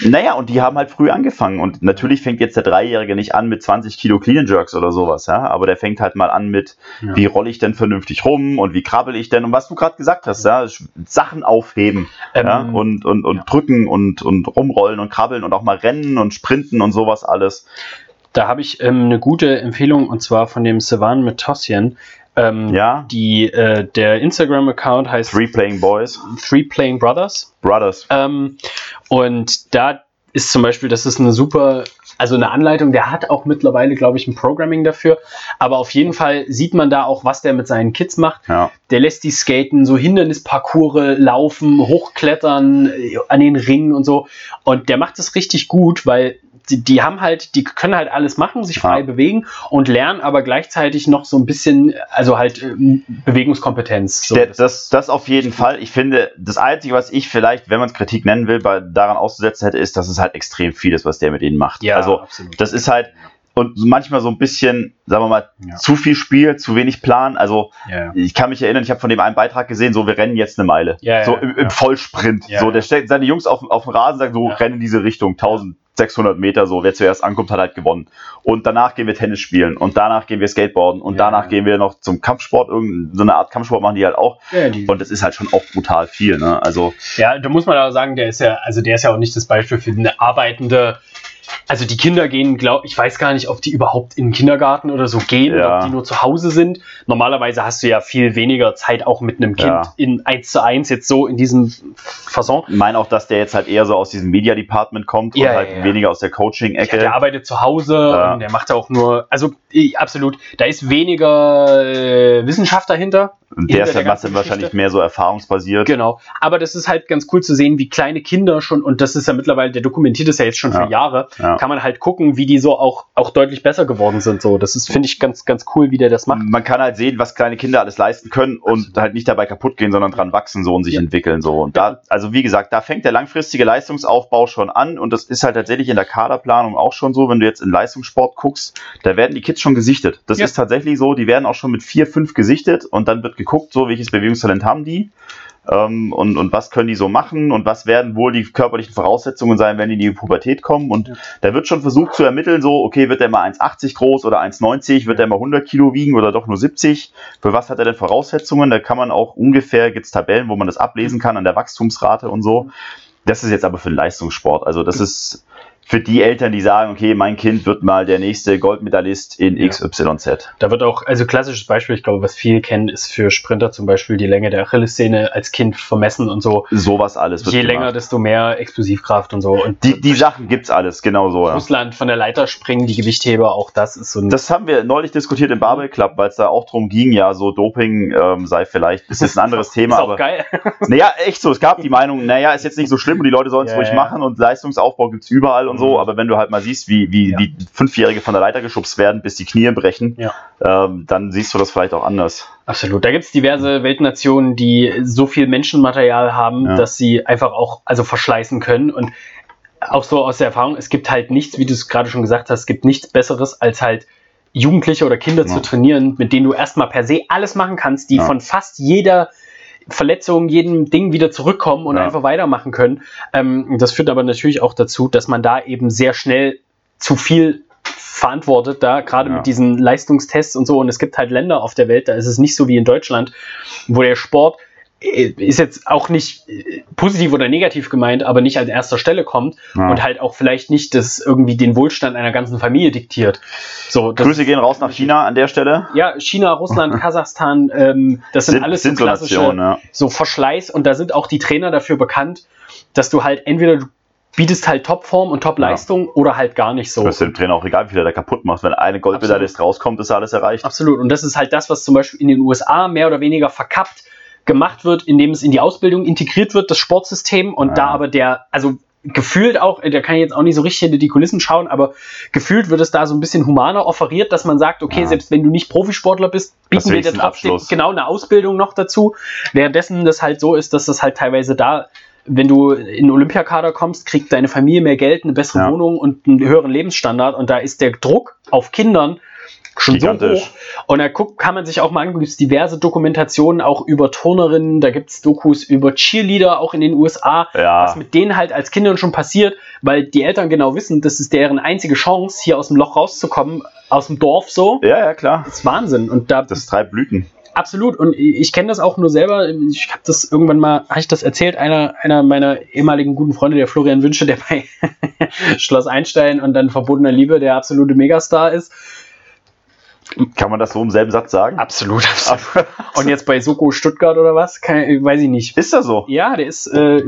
naja, und die haben halt früh angefangen. Und natürlich fängt jetzt der Dreijährige nicht an mit 20 Kilo clean and jerks oder sowas, ja. Aber der fängt halt mal an mit, wie rolle ich denn vernünftig rum und wie krabbel ich denn und was du gerade gesagt hast, ja. Sachen aufheben ähm, und, und, und drücken und, und rumrollen und krabbeln und auch mal rennen und sprinten und sowas alles. Da habe ich ähm, eine gute Empfehlung und zwar von dem Sevan Metossian. Ähm, ja. Die, äh, der Instagram-Account heißt Three Playing Boys. Three Playing Brothers. Brothers. Ähm, und da ist zum Beispiel, das ist eine super, also eine Anleitung, der hat auch mittlerweile, glaube ich, ein Programming dafür. Aber auf jeden Fall sieht man da auch, was der mit seinen Kids macht. Ja. Der lässt die skaten, so Hindernisparcours laufen, hochklettern an den Ringen und so. Und der macht das richtig gut, weil die, die haben halt, die können halt alles machen, sich frei ja. bewegen und lernen aber gleichzeitig noch so ein bisschen, also halt ähm, Bewegungskompetenz. So. Der, das, das auf jeden Fall. Ich finde, das Einzige, was ich vielleicht, wenn man es Kritik nennen will, bei, daran auszusetzen hätte, ist, dass es halt extrem viel ist, was der mit ihnen macht. Ja, also absolut. das ist halt, und manchmal so ein bisschen, sagen wir mal, ja. zu viel Spiel, zu wenig Plan. Also ja. ich kann mich erinnern, ich habe von dem einen Beitrag gesehen, so wir rennen jetzt eine Meile. Ja, so im, im Vollsprint. So, der stellt seine Jungs auf, auf den Rasen sagen, so rennen in diese Richtung, 1000 600 Meter so, wer zuerst ankommt, hat halt gewonnen. Und danach gehen wir Tennis spielen und danach gehen wir Skateboarden und ja, danach ja. gehen wir noch zum Kampfsport, irgendeine so eine Art Kampfsport machen die halt auch. Ja, die und das ist halt schon auch brutal viel, ne? Also. Ja, da muss man aber sagen, der ist ja, also der ist ja auch nicht das Beispiel für eine arbeitende also die Kinder gehen, glaube ich, weiß gar nicht, ob die überhaupt in den Kindergarten oder so gehen ja. oder ob die nur zu Hause sind. Normalerweise hast du ja viel weniger Zeit auch mit einem Kind ja. in 1 zu 1 jetzt so in diesem Fasson. Ich meine auch, dass der jetzt halt eher so aus diesem Media Department kommt ja, und halt weniger aus der Coaching-Ecke. der arbeitet zu Hause und der macht auch nur, also absolut, da ist weniger äh, Wissenschaft dahinter. Und der ist der dann wahrscheinlich mehr so erfahrungsbasiert. Genau. Aber das ist halt ganz cool zu sehen, wie kleine Kinder schon, und das ist ja mittlerweile, der dokumentiert es ja jetzt schon ja. für Jahre, ja. kann man halt gucken, wie die so auch, auch deutlich besser geworden sind. So, das ist, finde ich, ganz, ganz cool, wie der das macht. Man kann halt sehen, was kleine Kinder alles leisten können und halt nicht dabei kaputt gehen, sondern dran wachsen so und sich ja. entwickeln. So. Und da, also wie gesagt, da fängt der langfristige Leistungsaufbau schon an und das ist halt tatsächlich in der Kaderplanung auch schon so, wenn du jetzt in Leistungssport guckst, da werden die Kids schon gesichtet. Das ist tatsächlich so, die werden auch schon mit vier, fünf gesichtet und dann wird geguckt, so welches Bewegungstalent haben die ähm, und, und was können die so machen und was werden wohl die körperlichen Voraussetzungen sein, wenn die in die Pubertät kommen. Und ja. da wird schon versucht zu ermitteln, so, okay, wird der mal 1,80 groß oder 1,90, wird der mal 100 Kilo wiegen oder doch nur 70? Für was hat er denn Voraussetzungen? Da kann man auch ungefähr, gibt es Tabellen, wo man das ablesen kann an der Wachstumsrate und so. Das ist jetzt aber für den Leistungssport. Also das ist für die Eltern, die sagen, okay, mein Kind wird mal der nächste Goldmedaillist in ja. XYZ. Da wird auch, also klassisches Beispiel, ich glaube, was viele kennen, ist für Sprinter zum Beispiel die Länge der Achillessehne als Kind vermessen und so. Sowas alles. Je länger, gemacht. desto mehr Explosivkraft und so. Und die, die Sachen gibt's alles, genau so. Russland ja. von der Leiter springen, die Gewichtheber, auch das ist so ein. Das haben wir neulich diskutiert im Barbell Club, weil es da auch drum ging, ja, so Doping ähm, sei vielleicht, ist jetzt ein anderes Thema. Ist auch aber, geil. naja, echt so. Es gab die Meinung, naja, ist jetzt nicht so schlimm und die Leute sollen es ja, ruhig machen und Leistungsaufbau gibt's überall und so, mhm. aber wenn du halt mal siehst, wie, wie ja. die Fünfjährige von der Leiter geschubst werden, bis die Knie brechen, ja. ähm, dann siehst du das vielleicht auch anders. Absolut. Da gibt es diverse Weltnationen, die so viel Menschenmaterial haben, ja. dass sie einfach auch also verschleißen können. Und auch so aus der Erfahrung, es gibt halt nichts, wie du es gerade schon gesagt hast, es gibt nichts Besseres als halt Jugendliche oder Kinder zu trainieren, mit denen du erstmal per se alles machen kannst, die von fast jeder Verletzungen, jedem Ding wieder zurückkommen und ja. einfach weitermachen können. Ähm, das führt aber natürlich auch dazu, dass man da eben sehr schnell zu viel verantwortet, da gerade ja. mit diesen Leistungstests und so. Und es gibt halt Länder auf der Welt, da ist es nicht so wie in Deutschland, wo der Sport ist jetzt auch nicht äh, positiv oder negativ gemeint, aber nicht an erster Stelle kommt ja. und halt auch vielleicht nicht das irgendwie den Wohlstand einer ganzen Familie diktiert. So, Grüße gehen raus nach China an der Stelle. Ja, China, Russland, Kasachstan, ähm, das sind, sind alles sind so klassische so, Nation, ja. so Verschleiß und da sind auch die Trainer dafür bekannt, dass du halt entweder du bietest halt Topform und Topleistung ja. oder halt gar nicht so. Das ist dem Trainer auch egal, wie viel er da kaputt macht. Wenn eine Goldmedaille rauskommt, ist alles erreicht. Absolut. Und das ist halt das, was zum Beispiel in den USA mehr oder weniger verkappt gemacht wird, indem es in die Ausbildung integriert wird, das Sportsystem, und ja. da aber der, also gefühlt auch, da kann ich jetzt auch nicht so richtig hinter die Kulissen schauen, aber gefühlt wird es da so ein bisschen humaner offeriert, dass man sagt, okay, ja. selbst wenn du nicht Profisportler bist, bieten wir dir trotzdem genau eine Ausbildung noch dazu. Währenddessen das halt so ist, dass das halt teilweise da, wenn du in den Olympiakader kommst, kriegt deine Familie mehr Geld, eine bessere ja. Wohnung und einen höheren Lebensstandard und da ist der Druck auf Kindern schon Gigantisch. so hoch. Und da guckt, kann man sich auch mal angucken, gibt es diverse Dokumentationen auch über Turnerinnen, da gibt es Dokus über Cheerleader auch in den USA, ja. was mit denen halt als Kindern schon passiert, weil die Eltern genau wissen, das ist deren einzige Chance, hier aus dem Loch rauszukommen, aus dem Dorf so. Ja, ja, klar. Das ist Wahnsinn. Und da, das treibt Blüten. Absolut. Und ich kenne das auch nur selber. Ich habe das irgendwann mal, habe ich das erzählt, einer, einer meiner ehemaligen guten Freunde, der Florian Wünsche, der bei Schloss Einstein und dann Verbotener Liebe der absolute Megastar ist Kann man das so im selben Satz sagen? Absolut. absolut. Und jetzt bei Soko Stuttgart oder was? Kann, weiß ich nicht. Ist das so? Ja, der ist, äh,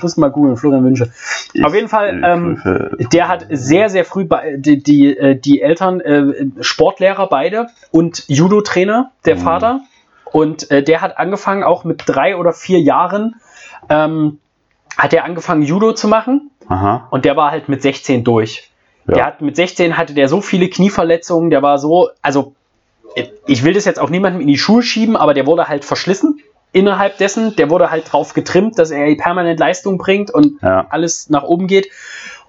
muss mal googeln, Florian Wünsche. Ich, Auf jeden Fall, ähm, der hat sehr, sehr früh die, die, äh, die Eltern, äh, Sportlehrer beide und Judo-Trainer, der mhm. Vater. Und äh, der hat angefangen, auch mit drei oder vier Jahren, ähm, hat er angefangen, Judo zu machen. Aha. Und der war halt mit 16 durch. Ja. Der hat mit 16 hatte der so viele Knieverletzungen, der war so, also ich will das jetzt auch niemandem in die Schuhe schieben, aber der wurde halt verschlissen innerhalb dessen. Der wurde halt drauf getrimmt, dass er permanent Leistung bringt und ja. alles nach oben geht.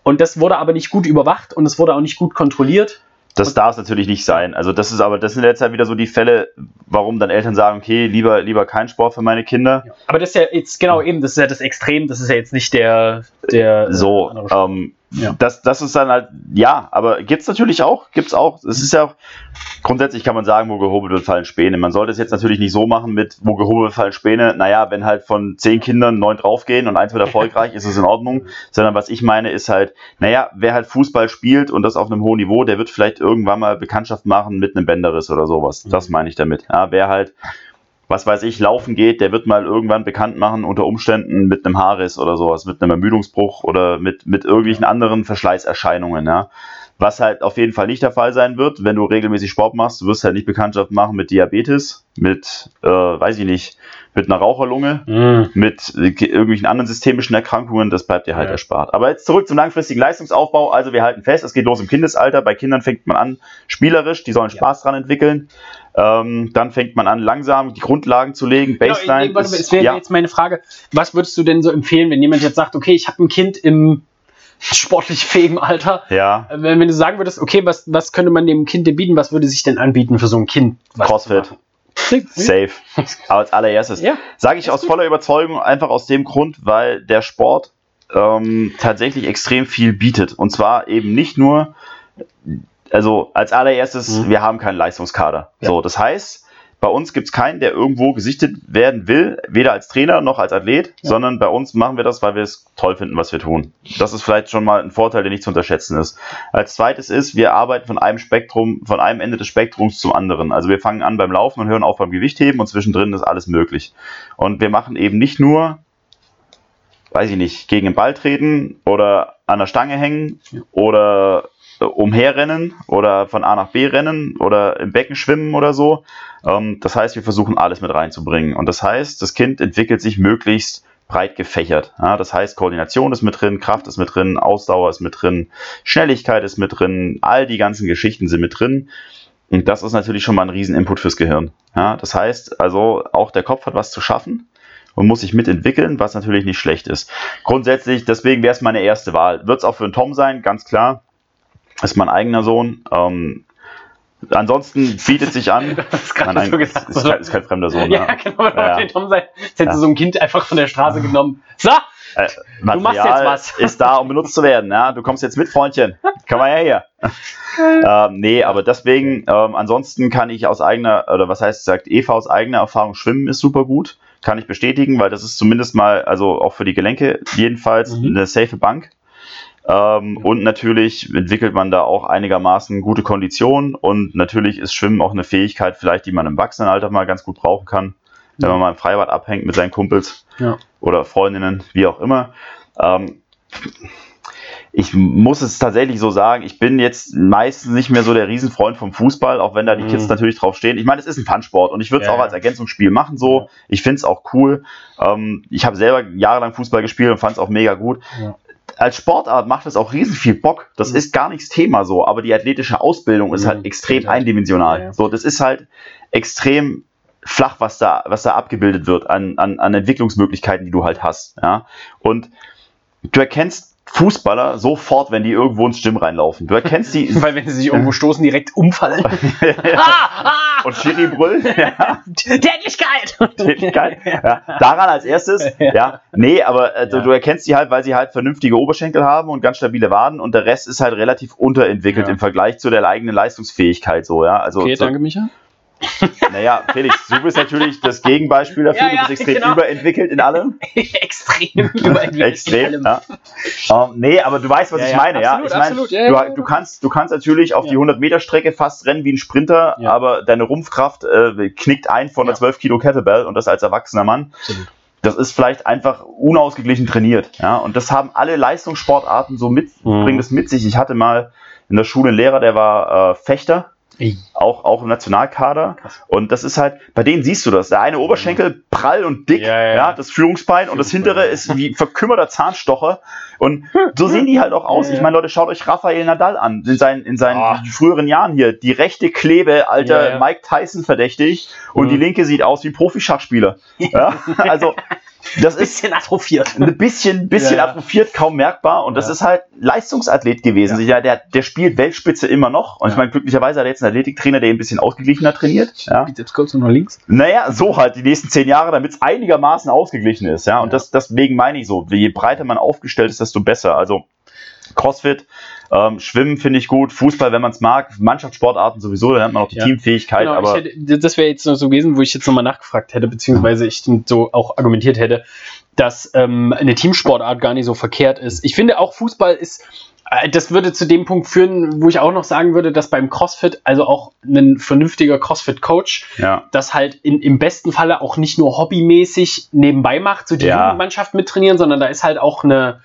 Und das wurde aber nicht gut überwacht und es wurde auch nicht gut kontrolliert. Das darf es natürlich nicht sein. Also das ist aber, das sind jetzt halt wieder so die Fälle, warum dann Eltern sagen, okay, lieber, lieber kein Sport für meine Kinder. Aber das ist ja jetzt genau eben, das ist ja das Extrem, das ist ja jetzt nicht der, der so. Ähm, ja. Das, das ist dann halt, ja, aber gibt es natürlich auch, gibt es auch. Es ist ja auch, grundsätzlich kann man sagen, wo gehobelt wird, fallen Späne. Man sollte es jetzt natürlich nicht so machen mit, wo gehobelt wird, fallen Späne. Naja, wenn halt von zehn Kindern neun draufgehen und eins wird erfolgreich, ist es in Ordnung. Sondern was ich meine, ist halt, naja, wer halt Fußball spielt und das auf einem hohen Niveau, der wird vielleicht irgendwann mal Bekanntschaft machen mit einem Bänderriss oder sowas. Das mhm. meine ich damit. Ja, wer halt was weiß ich, laufen geht, der wird mal irgendwann bekannt machen unter Umständen mit einem Haarriss oder sowas, mit einem Ermüdungsbruch oder mit, mit irgendwelchen anderen Verschleißerscheinungen, ja. Was halt auf jeden Fall nicht der Fall sein wird, wenn du regelmäßig Sport machst, du wirst halt nicht Bekanntschaft machen mit Diabetes, mit, äh, weiß ich nicht, mit einer Raucherlunge, mm. mit irgendwelchen anderen systemischen Erkrankungen, das bleibt dir halt ja. erspart. Aber jetzt zurück zum langfristigen Leistungsaufbau. Also wir halten fest, es geht los im Kindesalter. Bei Kindern fängt man an, spielerisch, die sollen Spaß ja. dran entwickeln. Ähm, dann fängt man an, langsam die Grundlagen zu legen. Genau, Baseline. Genau, es wäre ja. jetzt meine Frage, was würdest du denn so empfehlen, wenn jemand jetzt sagt, okay, ich habe ein Kind im sportlich fähigen Alter. Ja. Äh, wenn, wenn, du sagen würdest, okay, was, was könnte man dem Kind denn bieten, was würde sich denn anbieten für so ein Kind? Crossfit. Safe. Aber als allererstes. Ja, Sage ich aus gut. voller Überzeugung, einfach aus dem Grund, weil der Sport ähm, tatsächlich extrem viel bietet. Und zwar eben nicht nur, also als allererstes, mhm. wir haben keinen Leistungskader. Ja. So, das heißt, bei uns gibt es keinen, der irgendwo gesichtet werden will, weder als Trainer noch als Athlet, ja. sondern bei uns machen wir das, weil wir es toll finden, was wir tun. Das ist vielleicht schon mal ein Vorteil, der nicht zu unterschätzen ist. Als zweites ist, wir arbeiten von einem Spektrum, von einem Ende des Spektrums zum anderen. Also wir fangen an beim Laufen und hören auf beim Gewichtheben und zwischendrin ist alles möglich. Und wir machen eben nicht nur weiß ich nicht, gegen den Ball treten oder an der Stange hängen oder äh, umherrennen oder von A nach B rennen oder im Becken schwimmen oder so. Ähm, das heißt, wir versuchen alles mit reinzubringen. Und das heißt, das Kind entwickelt sich möglichst breit gefächert. Ja, das heißt, Koordination ist mit drin, Kraft ist mit drin, Ausdauer ist mit drin, Schnelligkeit ist mit drin, all die ganzen Geschichten sind mit drin. Und das ist natürlich schon mal ein Rieseninput fürs Gehirn. Ja, das heißt, also auch der Kopf hat was zu schaffen und muss sich mitentwickeln, was natürlich nicht schlecht ist. Grundsätzlich, deswegen wäre es meine erste Wahl. Wird es auch für einen Tom sein, ganz klar ist mein eigener Sohn. Ähm, ansonsten bietet sich an. Das ist, nein, nein, so gesagt, ist, kein, ist, kein, fremder Sohn. Ja, ja. genau. Ja. Tom. Jetzt hättest du so ein Kind einfach von der Straße genommen. So! Äh, du machst jetzt was. ist da, um benutzt zu werden. Ja? Du kommst jetzt mit, Freundchen. Komm mal her hier. ähm, nee, aber deswegen, ähm, ansonsten kann ich aus eigener, oder was heißt, sagt Eva aus eigener Erfahrung, Schwimmen ist super gut. Kann ich bestätigen, weil das ist zumindest mal, also auch für die Gelenke jedenfalls, mhm. eine safe Bank. Ähm, und natürlich entwickelt man da auch einigermaßen gute Konditionen und natürlich ist Schwimmen auch eine Fähigkeit, vielleicht die man im Erwachsenenalter mal ganz gut brauchen kann, wenn man mal im Freibad abhängt mit seinen Kumpels ja. oder Freundinnen, wie auch immer. Ähm, ich muss es tatsächlich so sagen, ich bin jetzt meistens nicht mehr so der Riesenfreund vom Fußball, auch wenn da die Kids mhm. natürlich drauf stehen. Ich meine, es ist ein Fun-Sport und ich würde es ja, auch als Ergänzungsspiel machen so. Ich finde es auch cool. Ähm, ich habe selber jahrelang Fußball gespielt und fand es auch mega gut. Ja als Sportart macht es auch riesen viel Bock. Das mhm. ist gar nichts Thema so, aber die athletische Ausbildung ist halt mhm. extrem eindimensional. Ja. So, das ist halt extrem flach, was da, was da abgebildet wird an, an, an Entwicklungsmöglichkeiten, die du halt hast. Ja? Und du erkennst Fußballer sofort, wenn die irgendwo ins Gym reinlaufen. Du erkennst die. Weil wenn sie sich irgendwo stoßen, direkt umfallen. ah, ah, und Schiri brüllen. Ja. Tätigkeit! Tätigkeit. Ja. Daran als erstes. Ja. ja. Nee, aber äh, du, du, erkennst die halt, weil sie halt vernünftige Oberschenkel haben und ganz stabile Waden und der Rest ist halt relativ unterentwickelt im Vergleich zu der eigenen Leistungsfähigkeit so, ja. Also, okay, so, danke, Micha. Naja, Felix, du bist natürlich das Gegenbeispiel dafür. Ja, ja, du bist extrem genau. überentwickelt in allem. extrem überentwickelt extrem, in allem. Ja. Um, ähm, nee, aber du weißt, was ich meine. Absolut, ja, ich meine, du, du, kannst, du kannst natürlich auf die 100-Meter-Strecke fast rennen wie ein Sprinter, aber deine Rumpfkraft äh, knickt ein von einer 12 Kilo Kettlebell und das als erwachsener Mann. Absolut das ist vielleicht einfach unausgeglichen trainiert. Ja? Und das haben alle Leistungssportarten so mit, mhm. bringen das mit sich. Ich hatte mal in der Schule einen Lehrer, der war äh, Fechter auch, auch im Nationalkader. Krass. Und das ist halt, bei denen siehst du das. Der eine Oberschenkel prall und dick, ja, ja. ja das Führungsbein und das hintere ist wie verkümmerter Zahnstocher. Und so sehen die halt auch aus. Ich meine, Leute, schaut euch Rafael Nadal an. In seinen, in seinen oh. früheren Jahren hier. Die rechte Klebe, alter Mike Tyson verdächtig. Und die linke sieht aus wie ein Profi-Schachspieler. Ja? Also, das ist bisschen atrophiert. Ein bisschen, bisschen ja. atrophiert, kaum merkbar. Und das ist halt Leistungsathlet gewesen. Ja. Der, der spielt Weltspitze immer noch. Und ich meine, glücklicherweise hat er jetzt einen Athletiktrainer, der ein bisschen ausgeglichener trainiert. Ja. Jetzt kurz noch links. Naja, so halt die nächsten zehn Jahre, damit es einigermaßen ausgeglichen ist. Ja. Und das, deswegen meine ich so, je breiter man aufgestellt ist, desto besser. Also Crossfit, ähm, Schwimmen finde ich gut, Fußball, wenn man es mag, Mannschaftssportarten sowieso, da lernt man auch die ja. Teamfähigkeit. Genau, aber hätte, das wäre jetzt noch so gewesen, wo ich jetzt nochmal nachgefragt hätte, beziehungsweise ich so auch argumentiert hätte, dass ähm, eine Teamsportart gar nicht so verkehrt ist. Ich finde auch Fußball ist äh, das würde zu dem Punkt führen, wo ich auch noch sagen würde, dass beim CrossFit, also auch ein vernünftiger CrossFit-Coach, ja. das halt in, im besten Falle auch nicht nur hobbymäßig nebenbei macht, so die ja. Jugendmannschaft mittrainieren, sondern da ist halt auch eine,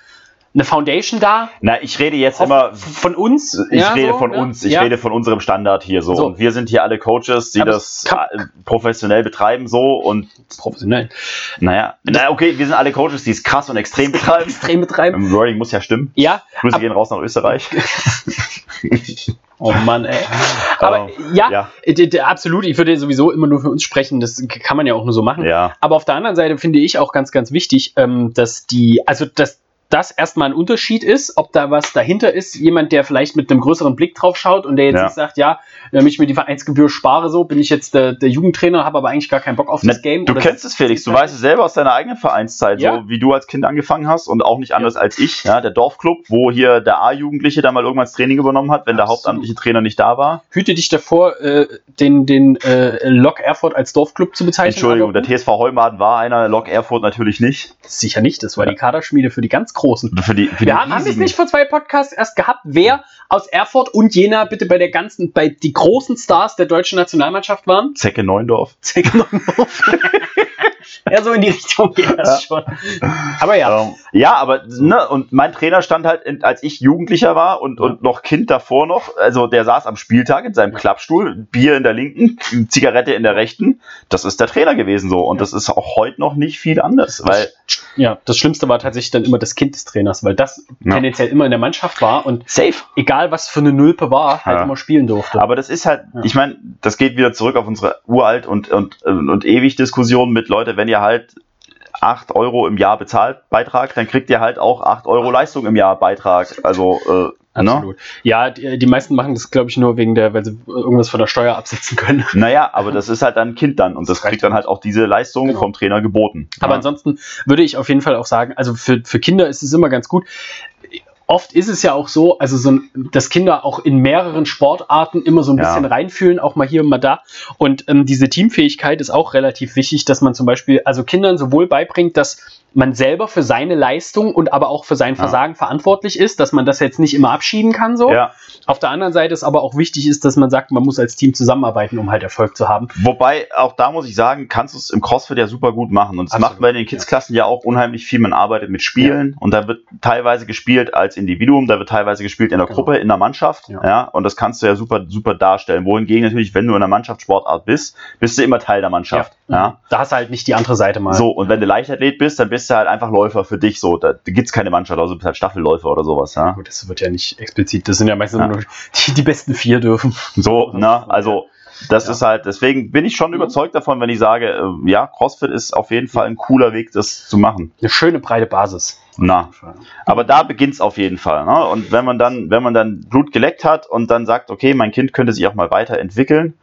eine Foundation da? Na, ich rede jetzt immer von uns. Ich ja, rede so, von ja? uns. Ich ja. rede von unserem Standard hier so. so. Und wir sind hier alle Coaches, die Aber das professionell betreiben so und professionell. Naja, na okay, wir sind alle Coaches, die es krass und extrem betreiben. extrem betreiben. Im Wording muss ja stimmen. Ja. Grüße gehen raus nach Österreich. Oh Mann, ey. Aber oh, ja, ja. absolut. Ich würde sowieso immer nur für uns sprechen. Das kann man ja auch nur so machen. Ja. Aber auf der anderen Seite finde ich auch ganz, ganz wichtig, ähm, dass die, also dass das erstmal ein Unterschied ist, ob da was dahinter ist, jemand, der vielleicht mit einem größeren Blick drauf schaut und der jetzt ja. nicht sagt, ja, damit ich mir die Vereinsgebühr spare, so bin ich jetzt der, der Jugendtrainer, habe aber eigentlich gar keinen Bock auf das Na, Game. Du kennst es, Felix, du weißt es selber aus deiner eigenen Vereinszeit, ja. so wie du als Kind angefangen hast und auch nicht anders ja. als ich, ja, der Dorfclub, wo hier der A-Jugendliche da mal irgendwann das Training übernommen hat, wenn Absolut. der hauptamtliche Trainer nicht da war. Hüte dich davor, äh, den, den äh, Lok Erfurt als Dorfclub zu bezeichnen. Entschuldigung, der TSV Heumaden war einer, Lok Erfurt natürlich nicht. Sicher nicht, das war die Kaderschmiede für die ganz Großen. Für die, für wir haben, haben es nicht vor zwei Podcasts erst gehabt, wer aus Erfurt und Jena bitte bei der ganzen, bei die großen Stars der deutschen Nationalmannschaft waren? Zecke Neundorf. Zecke Neundorf. ja, so in die Richtung geht das ja. schon. Aber ja. Um, ähm, ja, aber, ne, und mein Trainer stand halt, in, als ich Jugendlicher war und, ja. und noch Kind davor noch, also der saß am Spieltag in seinem Klappstuhl, Bier in der linken, Zigarette in der rechten. Das ist der Trainer gewesen so. Und ja. das ist auch heute noch nicht viel anders, weil. Ja, das Schlimmste war tatsächlich dann immer das Kind des Trainers, weil das tendenziell immer in der Mannschaft war und safe. Egal was für eine Nulpe war, halt immer spielen durfte. Aber das ist halt, ich meine, das geht wieder zurück auf unsere uralt und, und, und ewig Diskussion mit Leute, wenn ihr halt 8 Euro im Jahr bezahlt Beitrag, dann kriegt ihr halt auch 8 Euro Leistung im Jahr Beitrag. Also äh, ne? Absolut. Ne? Ja, die, die, meisten machen das, glaube ich, nur wegen der, weil sie irgendwas von der Steuer absetzen können. Naja, aber das ist halt dann ein Kind dann und das, das kriegt dann halt auch diese Leistung genau. vom Trainer geboten. Aber ja. ansonsten würde ich auf jeden Fall auch sagen, also für, für Kinder ist es immer ganz gut oft ist es ja auch so, also so, dass Kinder auch in mehreren Sportarten immer so ein bisschen ja. reinfühlen, auch mal hier und mal da. Und ähm, diese Teamfähigkeit ist auch relativ wichtig, dass man zum Beispiel also Kindern sowohl beibringt, dass man selber für seine Leistung und aber auch für sein Versagen ja. verantwortlich ist, dass man das jetzt nicht immer abschieben kann so. Ja. Auf der anderen Seite ist aber auch wichtig ist, dass man sagt, man muss als Team zusammenarbeiten, um halt Erfolg zu haben. Wobei auch da muss ich sagen, kannst du es im CrossFit ja super gut machen und es macht bei den Kidsklassen ja. ja auch unheimlich viel. Man arbeitet mit Spielen und da wird teilweise gespielt als Individuum, da wird teilweise gespielt in der genau. Gruppe, in der Mannschaft, ja. und das kannst du ja super super darstellen. Wohingegen natürlich, wenn du in der Mannschaftssportart bist, bist du immer Teil der Mannschaft. Ja. Da hast du halt nicht die andere Seite mal. So und wenn du Leichtathlet bist, dann bist du halt einfach Läufer für dich so. Da, da gibt es keine Mannschaft, also du bist halt Staffelläufer oder sowas. Ja? Gut, das wird ja nicht explizit. Das sind ja meistens ja. nur die, die besten vier dürfen. So, ne? Also das ja. ist halt, deswegen bin ich schon mhm. überzeugt davon, wenn ich sage, äh, ja, CrossFit ist auf jeden Fall ein cooler Weg, das zu machen. Eine schöne breite Basis. Na, aber da beginnt es auf jeden Fall. Ne? Und wenn man dann, wenn man dann Blut geleckt hat und dann sagt, okay, mein Kind könnte sich auch mal weiterentwickeln,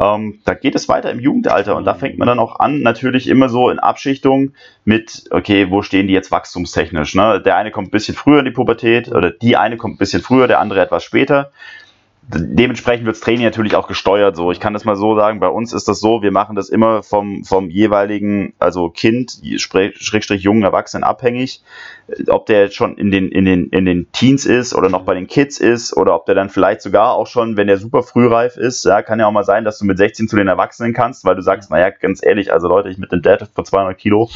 ähm, da geht es weiter im Jugendalter und da fängt man dann auch an, natürlich immer so in Abschichtung mit, okay, wo stehen die jetzt wachstumstechnisch? Ne? Der eine kommt ein bisschen früher in die Pubertät oder die eine kommt ein bisschen früher, der andere etwas später. Dementsprechend wird das Training natürlich auch gesteuert. So, ich kann das mal so sagen, bei uns ist das so, wir machen das immer vom, vom jeweiligen, also Kind, Schrägstrich jungen Erwachsenen abhängig, ob der jetzt schon in den, in den, in den Teens ist oder noch bei den Kids ist oder ob der dann vielleicht sogar auch schon, wenn der super frühreif ist, ja, kann ja auch mal sein, dass du mit 16 zu den Erwachsenen kannst, weil du sagst, naja, ganz ehrlich, also Leute, ich mit dem Dad vor 200 Kilo,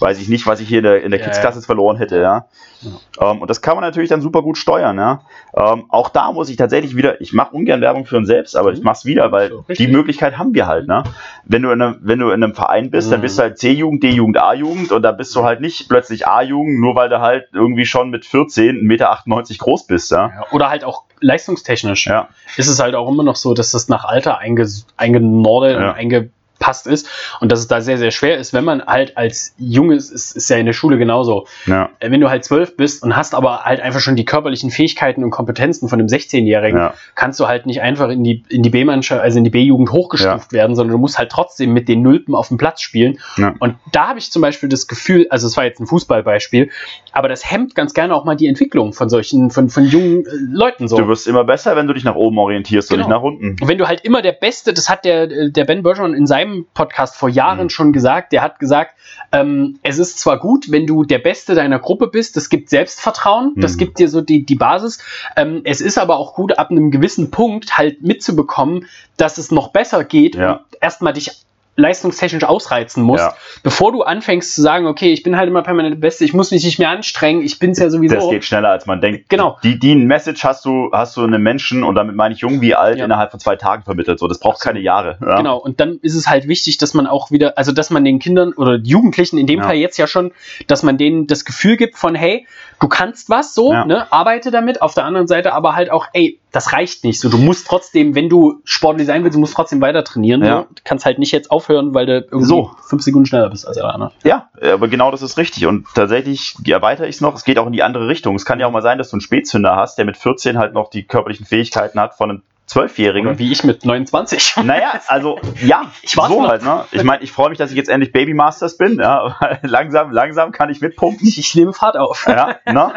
weiß ich nicht, was ich hier in der, in der Kids-Klasse verloren hätte, ja. Ja. Um, ähm, und das kann man natürlich dann super gut steuern, ja. Um, ähm, auch da muss ich tatsächlich wieder, ich mache ungern Werbung für uns selbst, aber ich mhm. mache es wieder, weil so, die Möglichkeit haben wir halt, ne. Wenn du in einem, wenn du in einem Verein bist, mhm. dann bist du halt C-Jugend, D-Jugend, A-Jugend und da bist du halt nicht plötzlich A-Jugend, nur weil du halt irgendwie schon mit 14 1,98 Meter groß bist. Ja? ja? oder halt auch leistungstechnisch. Ja. Ist es halt auch immer noch so, dass das nach Alter einge eingenordet ja. und einge passt ist und dass es da sehr, sehr schwer ist, wenn man halt als Junges, ist, ist ja in der Schule genauso, ja. Äh, wenn du halt zwölf bist und hast aber halt einfach schon die körperlichen Fähigkeiten und Kompetenzen von einem 16-Jährigen, ja. kannst du halt nicht einfach in die, in die B-Mannschaft, also in die B-Jugend hochgestuft ja. werden, sondern du musst halt trotzdem mit den Nulpen auf dem Platz spielen. Und da habe ich zum Beispiel das Gefühl, also es war jetzt ein Fußballbeispiel, aber das hemmt ganz gerne auch mal die Entwicklung von solchen, von, von jungen äh, Leuten so. Du wirst immer besser, wenn du dich nach oben orientierst genau. und nicht nach unten. Und wenn du halt immer der Beste, das hat der, der Ben Bergeron in seinem Podcast vor Jahren mhm. schon gesagt. Der hat gesagt, ähm, es ist zwar gut, wenn du der Beste deiner Gruppe bist, das gibt Selbstvertrauen, mhm. das gibt dir so die, die Basis. Ähm, es ist aber auch gut, ab einem gewissen Punkt halt mitzubekommen, dass es noch besser geht ja. und erstmal dich leistungstechnisch ausreizen musst, ja. bevor du anfängst zu sagen, okay, ich bin halt immer permanent der Beste, ich muss mich nicht mehr anstrengen, ich bin es ja sowieso. Das geht schneller, als man denkt. Genau. Die, die Message hast du, hast du einem Menschen, und damit meine ich jung wie alt, ja. innerhalb von zwei Tagen vermittelt. So, das braucht keine Jahre. Ja. Genau, und dann ist es halt wichtig, dass man auch wieder, also dass man den Kindern oder Jugendlichen in dem Fall jetzt ja schon, dass man denen das Gefühl gibt von, hey, du kannst was so, ne, arbeite damit, auf der anderen Seite aber halt auch, ey, das reicht nicht. So, du musst trotzdem, wenn du sportlich sein willst, du musst trotzdem weiter trainieren. Ja. Du kannst halt nicht jetzt aufhören, weil du irgendwie so. fünf Sekunden schneller bist als der andere. Ja, aber genau das ist richtig. Und tatsächlich erweitere ich es noch. Es geht auch in die andere Richtung. Es kann ja auch mal sein, dass du einen Spätzünder hast, der mit 14 halt noch die körperlichen Fähigkeiten hat von einem Zwölfjährigen. Wie ich mit 29. Naja, also ja, ich war so halt. Ne? Ich meine, ich freue mich, dass ich jetzt endlich Baby Masters bin. Ja, langsam, langsam kann ich mitpumpen. Ich nehme Fahrt auf. Ja, ne?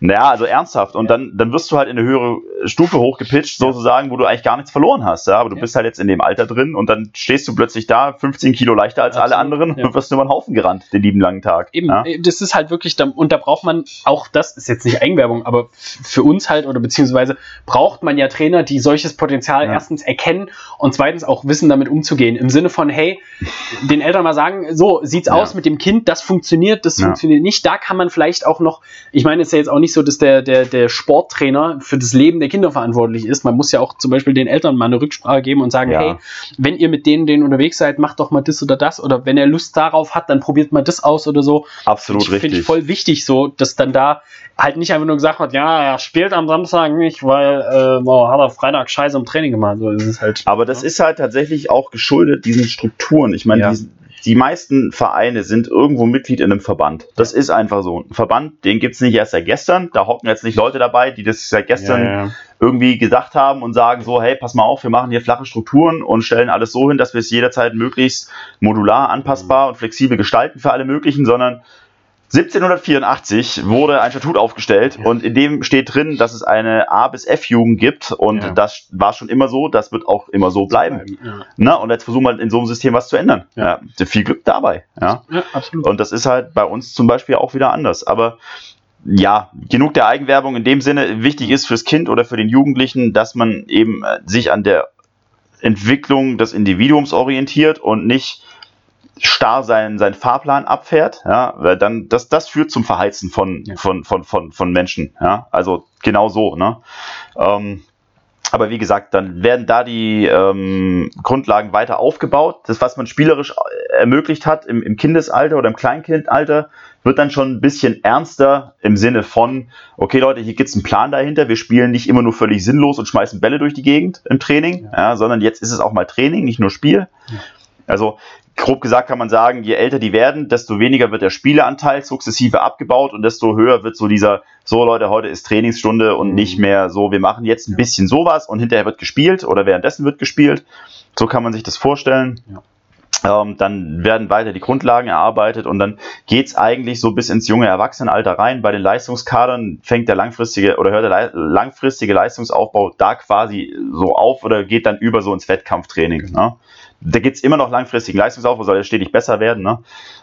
Naja, also ernsthaft. Und dann, dann wirst du halt in eine höhere Stufe hochgepitcht, sozusagen, wo du eigentlich gar nichts verloren hast. Ja? Aber du ja. bist halt jetzt in dem Alter drin und dann stehst du plötzlich da, 15 Kilo leichter als Absolut, alle anderen ja. und wirst über den Haufen gerannt, den lieben langen Tag. Eben, ja? Äh, das ist halt wirklich, und da braucht man auch, das ist jetzt nicht Eigenwerbung, aber für uns halt, oder beziehungsweise braucht man ja Trainer, die solches Potenzial erstens erstens erkennen und zweitens auch wissen, damit umzugehen. Im Sinne von, hey, den Eltern mal sagen, so sieht's ja. aus mit dem Kind, das funktioniert, das ja. funktioniert nicht. Da kann man vielleicht auch noch, ich meine, es ist ja jetzt auch nicht so, dass der, der, der Sporttrainer für das Leben der Kinder verantwortlich ist. Man muss ja auch zum Beispiel den Eltern mal eine Rücksprache geben und sagen, ja. hey, wenn ihr mit denen, denen unterwegs seid, macht doch mal das oder das. Oder wenn er Lust darauf hat, dann probiert mal das aus oder so. Absolut. Finde ich voll wichtig so, dass dann da halt nicht einfach nur gesagt wird, ja, er spielt am Samstag nicht, weil äh, oh, hat er Freitag scheiße im Training gemacht. So, das halt, Aber das ja. ist halt tatsächlich auch geschuldet diesen Strukturen. Ich meine, ja. die, die meisten Vereine sind irgendwo Mitglied in einem Verband. Das ist einfach so. Ein Verband, den gibt es nicht erst seit gestern. Da hocken jetzt nicht Leute dabei, die das seit gestern ja, irgendwie gesagt haben und sagen so, hey, pass mal auf, wir machen hier flache Strukturen und stellen alles so hin, dass wir es jederzeit möglichst modular, anpassbar mhm. und flexibel gestalten für alle möglichen, sondern 1784 wurde ein Statut aufgestellt ja. und in dem steht drin, dass es eine A bis F Jugend gibt und ja. das war schon immer so, das wird auch immer so bleiben. Ja. Na, und jetzt versuchen wir in so einem System was zu ändern. Ja. viel Glück dabei. Ja. absolut. Und das ist halt bei uns zum Beispiel auch wieder anders. Aber ja, genug der Eigenwerbung in dem Sinne. Wichtig ist fürs Kind oder für den Jugendlichen, dass man eben äh, sich an der Entwicklung des Individuums orientiert und nicht starr seinen, seinen Fahrplan abfährt, ja, weil dann, das, das führt zum Verheizen von, ja. von, von, von, von Menschen, ja, also genau so, ne. Ähm, aber wie gesagt, dann werden da die ähm, Grundlagen weiter aufgebaut. Das, was man spielerisch ermöglicht hat im, im Kindesalter oder im Kleinkindalter, wird dann schon ein bisschen ernster im Sinne von, okay Leute, hier gibt's einen Plan dahinter. Wir spielen nicht immer nur völlig sinnlos und schmeißen Bälle durch die Gegend im Training, ja. ja sondern jetzt ist es auch mal Training, nicht nur Spiel. Ja. Also grob gesagt kann man sagen, je älter die werden, desto weniger wird der Spieleanteil sukzessive abgebaut und desto höher wird so dieser, so Leute, heute ist Trainingsstunde und mhm. nicht mehr so, wir machen jetzt ein bisschen sowas und hinterher wird gespielt oder währenddessen wird gespielt. So kann man sich das vorstellen. Ja. Ähm, dann werden weiter die Grundlagen erarbeitet und dann geht es eigentlich so bis ins junge Erwachsenenalter rein. Bei den Leistungskadern fängt der langfristige oder hört der langfristige Leistungsaufbau da quasi so auf oder geht dann über so ins Wettkampftraining. Ne? Da gibt es immer noch langfristigen Leistungsaufbau, soll ja stetig besser werden. Ne?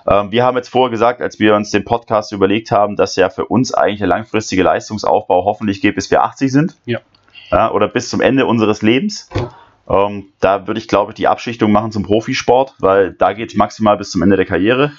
Ähm, wir haben jetzt vorher gesagt, als wir uns den Podcast überlegt haben, dass ja für uns eigentlich der langfristige Leistungsaufbau hoffentlich geht, bis wir 80 sind. Ja. ja oder bis zum Ende unseres Lebens. Ähm, da würde ich, glaube ich, die Abschichtung machen zum Profisport, weil da geht es maximal bis zum Ende der Karriere.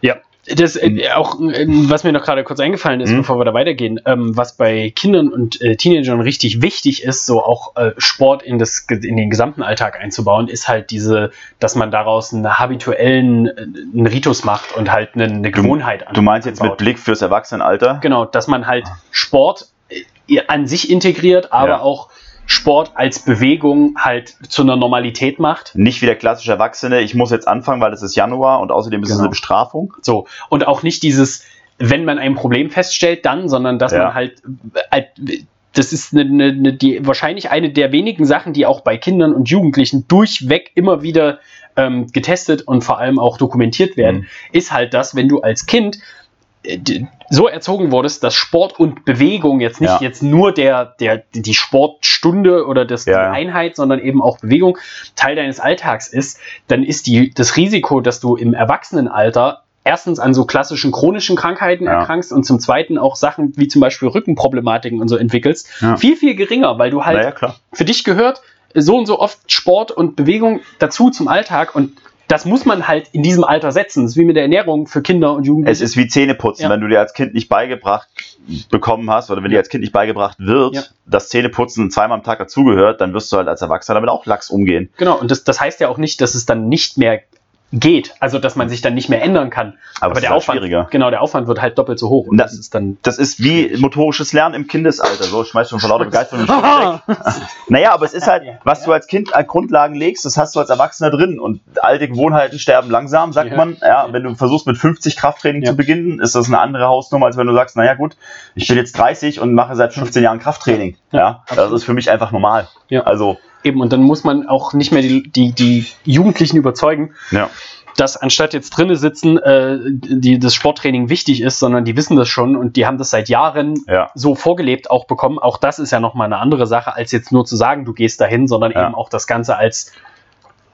Ja. Das äh, auch, äh, was mir noch gerade kurz eingefallen ist, mhm. bevor wir da weitergehen, ähm, was bei Kindern und äh, Teenagern richtig wichtig ist, so auch äh, Sport in, das, in den gesamten Alltag einzubauen, ist halt diese, dass man daraus einen habituellen äh, einen Ritus macht und halt eine, eine Gewohnheit Du, du meinst jetzt mit Blick fürs Erwachsenenalter? Genau, dass man halt Sport äh, an sich integriert, aber ja. auch Sport als Bewegung halt zu einer Normalität macht. Nicht wie der klassische Erwachsene, ich muss jetzt anfangen, weil es ist Januar und außerdem ist genau. es eine Bestrafung. So. Und auch nicht dieses, wenn man ein Problem feststellt, dann, sondern dass ja. man halt, halt das ist eine, eine, die, wahrscheinlich eine der wenigen Sachen, die auch bei Kindern und Jugendlichen durchweg immer wieder ähm, getestet und vor allem auch dokumentiert werden, mhm. ist halt das, wenn du als Kind so erzogen wurdest, dass Sport und Bewegung jetzt nicht ja. jetzt nur der, der, die Sportstunde oder das, ja. die Einheit, sondern eben auch Bewegung Teil deines Alltags ist, dann ist die, das Risiko, dass du im Erwachsenenalter erstens an so klassischen chronischen Krankheiten ja. erkrankst und zum zweiten auch Sachen wie zum Beispiel Rückenproblematiken und so entwickelst, viel, viel geringer, weil du halt für dich gehört so und so oft Sport und Bewegung dazu zum Alltag und das muss man halt in diesem Alter setzen. Das ist wie mit der Ernährung für Kinder und Jugendliche. Es ist wie Zähneputzen. Ja. Wenn du dir als Kind nicht beigebracht bekommen hast oder wenn dir als Kind nicht beigebracht wird, ja. dass Zähneputzen zweimal am Tag dazugehört, dann wirst du halt als Erwachsener damit auch lax umgehen. Genau, und das, das heißt ja auch nicht, dass es dann nicht mehr geht, also dass man sich dann nicht mehr ändern kann. Aber, Aber der halt Aufwand, genau, der Aufwand wird halt doppelt so hoch. Und das, das, ist dann, das ist wie motorisches Lernen im Kindesalter. So schmeißt du von lauter Begeisterung weg. naja, aber es ist halt, was du als Kind als Grundlagen legst, das hast du als Erwachsener drin. Und alte Gewohnheiten sterben langsam, sagt ja. man. Ja, wenn du versuchst mit 50 Krafttraining ja. zu beginnen, ist das eine andere Hausnummer, als wenn du sagst, naja gut, ich bin jetzt 30 und mache seit 15 Jahren Krafttraining. Ja, das ist für mich einfach normal. Ja. Also eben und dann muss man auch nicht mehr die, die, die Jugendlichen überzeugen. Ja dass anstatt jetzt drinnen sitzen, äh, die das Sporttraining wichtig ist, sondern die wissen das schon und die haben das seit Jahren ja. so vorgelebt auch bekommen. Auch das ist ja nochmal eine andere Sache, als jetzt nur zu sagen, du gehst dahin, sondern ja. eben auch das Ganze als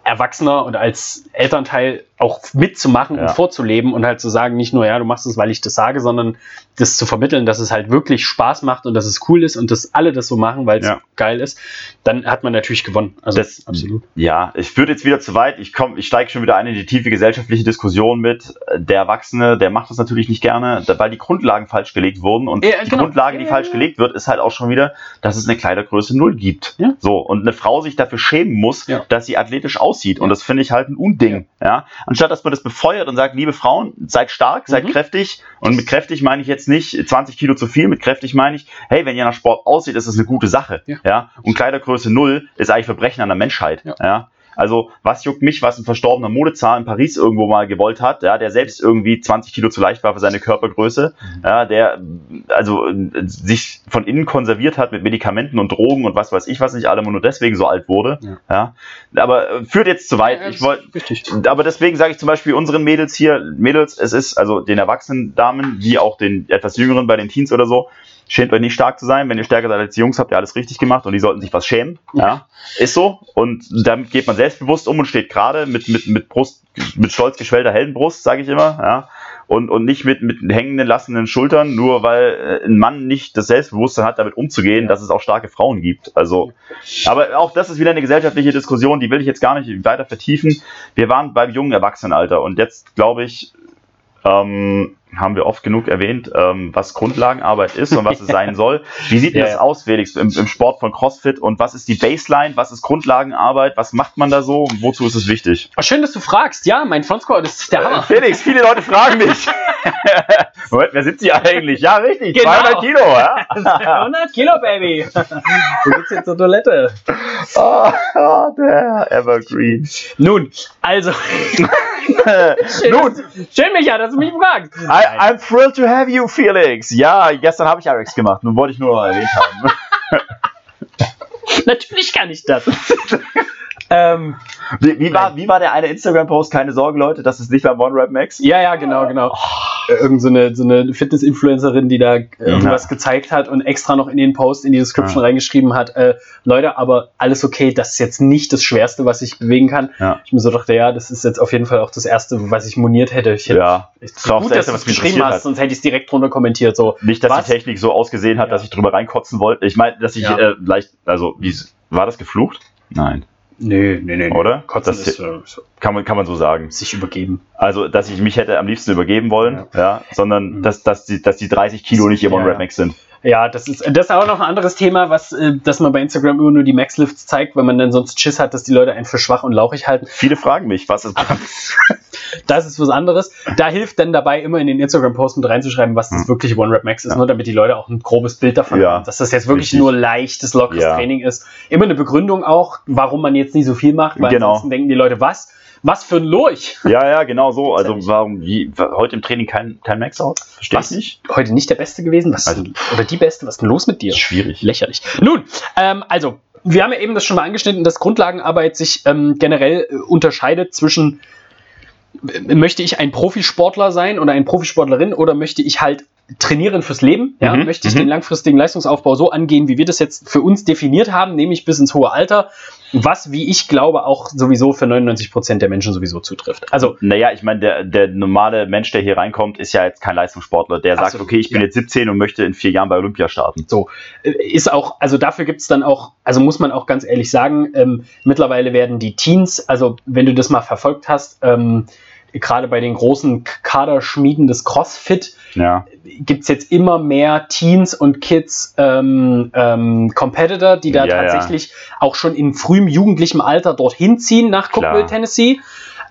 Erwachsener und als Elternteil auch mitzumachen ja. und vorzuleben und halt zu sagen, nicht nur, ja, du machst es, weil ich das sage, sondern das zu vermitteln, dass es halt wirklich Spaß macht und dass es cool ist und dass alle das so machen, weil es ja. geil ist, dann hat man natürlich gewonnen. Also das, absolut. Ja, ich führe jetzt wieder zu weit. Ich komme, ich steige schon wieder ein in die tiefe gesellschaftliche Diskussion mit. Der Erwachsene, der macht das natürlich nicht gerne, weil die Grundlagen falsch gelegt wurden und ja, die genau. Grundlage, die falsch gelegt wird, ist halt auch schon wieder, dass es eine Kleidergröße Null gibt. So und eine Frau sich dafür schämen muss, dass sie athletisch aussieht und das finde ich halt ein Unding. Ja anstatt dass man das befeuert und sagt, liebe Frauen, seid stark, seid mhm. kräftig. Und mit kräftig meine ich jetzt nicht 20 Kilo zu viel, mit kräftig meine ich, hey, wenn ihr nach Sport aussieht, ist das eine gute Sache. Ja. ja? Und Kleidergröße null ist eigentlich Verbrechen an der Menschheit. Ja. ja? Also, was juckt mich, was ein verstorbener Modezar in Paris irgendwo mal gewollt hat, ja, der selbst irgendwie 20 Kilo zu leicht war für seine Körpergröße, mhm. ja, der also sich von innen konserviert hat mit Medikamenten und Drogen und was weiß ich, was nicht alle nur deswegen so alt wurde. Ja. ja. Aber äh, führt jetzt zu weit. Ja, ich wollte, aber deswegen sage ich zum Beispiel unseren Mädels hier, Mädels, es ist also den erwachsenen Damen, wie auch den etwas jüngeren bei den Teens oder so, schämt euch nicht stark zu sein. Wenn ihr stärker seid als die Jungs, habt ihr alles richtig gemacht und die sollten sich was schämen. Ja, ist so. Und damit geht man selbstbewusst um und steht gerade mit, mit, mit Brust, mit stolz geschwellter Heldenbrust, sage ich immer. Ja. Und, und nicht mit, mit hängenden, lassenden Schultern, nur weil äh, ein Mann nicht das Selbstbewusstsein hat, damit umzugehen, dass es auch starke Frauen gibt. Also, aber auch das ist wieder eine gesellschaftliche Diskussion, die will ich jetzt gar nicht weiter vertiefen. Wir waren beim jungen Erwachsenenalter und jetzt, glaube ich, ähm, haben wir oft genug erwähnt, ähm, was Grundlagenarbeit ist und was es sein soll. Wie sieht ja, das aus, Felix, im, im, Sport von CrossFit und was ist die Baseline, was ist Grundlagenarbeit, was macht man da so und wozu ist es wichtig? Oh, schön, dass du fragst. Ja, mein Frontscore ist der Hammer. Äh, Felix, viele Leute fragen mich. Moment, wer sitzt hier eigentlich? Ja, richtig, genau. 200 Kilo. Ja? 100 Kilo, Baby. Du sitzt jetzt zur Toilette. Oh, oh, der Evergreen. Nun, also. schön, Nun. schön, Micha, dass du mich fragst. I, I'm thrilled to have you, Felix. Ja, gestern habe ich Alex gemacht. Nun wollte ich nur erwähnt haben. Natürlich kann ich das. Ähm, wie, wie, war, wie war der eine Instagram-Post? Keine Sorge, Leute, das ist nicht beim One Rap Max. Ja, ja, genau, genau. Oh. Irgend so eine, so eine Fitness-Influencerin, die da irgendwas ja. gezeigt hat und extra noch in den Post, in die Description ja. reingeschrieben hat, äh, Leute, aber alles okay, das ist jetzt nicht das Schwerste, was ich bewegen kann. Ja. Ich mir so dachte, ja, das ist jetzt auf jeden Fall auch das Erste, was ich moniert hätte. Ich hätte ja, es ist gut, dass du es geschrieben hast, hat. sonst hätte ich es direkt drunter kommentiert. So, nicht, dass was? die Technik so ausgesehen hat, dass ich drüber reinkotzen wollte. Ich meine, dass ich äh, leicht, also, wie, war das geflucht? Nein. Nö, nö, nö. Oder? Kotzen das ist, äh, kann, man, kann man so sagen. Sich übergeben. Also, dass ich mich hätte am liebsten übergeben wollen, ja, ja sondern mhm. dass, dass, die, dass die 30 Kilo nicht immer ja, Red Max sind. Ja, das ist, das ist auch noch ein anderes Thema, was, äh, dass man bei Instagram immer nur die Max-Lifts zeigt, weil man dann sonst Schiss hat, dass die Leute einen für schwach und lauchig halten. Viele fragen mich, was ist Das ist was anderes. Da hilft dann dabei, immer in den Instagram-Post mit reinzuschreiben, was das hm. wirklich One-Rap-Max ist, ja. nur damit die Leute auch ein grobes Bild davon ja. haben, dass das jetzt wirklich Richtig. nur leichtes, lockeres ja. Training ist. Immer eine Begründung auch, warum man jetzt nicht so viel macht, weil genau. ansonsten denken die Leute, was? Was für ein Lurch. Ja, ja, genau so. Also warum wie, heute im Training kein, kein Max-Out? Verstehe ich nicht. Heute nicht der Beste gewesen? Was also, oder die Beste? Was ist denn los mit dir? Schwierig. Lächerlich. Nun, ähm, also, wir haben ja eben das schon mal angeschnitten, dass Grundlagenarbeit sich ähm, generell äh, unterscheidet zwischen äh, möchte ich ein Profisportler sein oder ein Profisportlerin oder möchte ich halt trainieren fürs Leben? Ja? Mhm. Möchte ich mhm. den langfristigen Leistungsaufbau so angehen, wie wir das jetzt für uns definiert haben, nämlich bis ins hohe Alter, was, wie ich glaube, auch sowieso für 99 Prozent der Menschen sowieso zutrifft. Also, naja, ich meine, der, der normale Mensch, der hier reinkommt, ist ja jetzt kein Leistungssportler, der sagt, okay, ich bin ja. jetzt 17 und möchte in vier Jahren bei Olympia starten. So, äh, ist auch, also dafür gibt es dann auch, also muss man auch ganz ehrlich sagen, ähm, mittlerweile werden die Teens, also wenn du das mal verfolgt hast, ähm, gerade bei den großen Kaderschmieden des CrossFit ja. gibt es jetzt immer mehr Teens und Kids ähm, ähm, Competitor, die da ja, tatsächlich ja. auch schon in frühem jugendlichem Alter dorthin ziehen nach Cookville, Tennessee.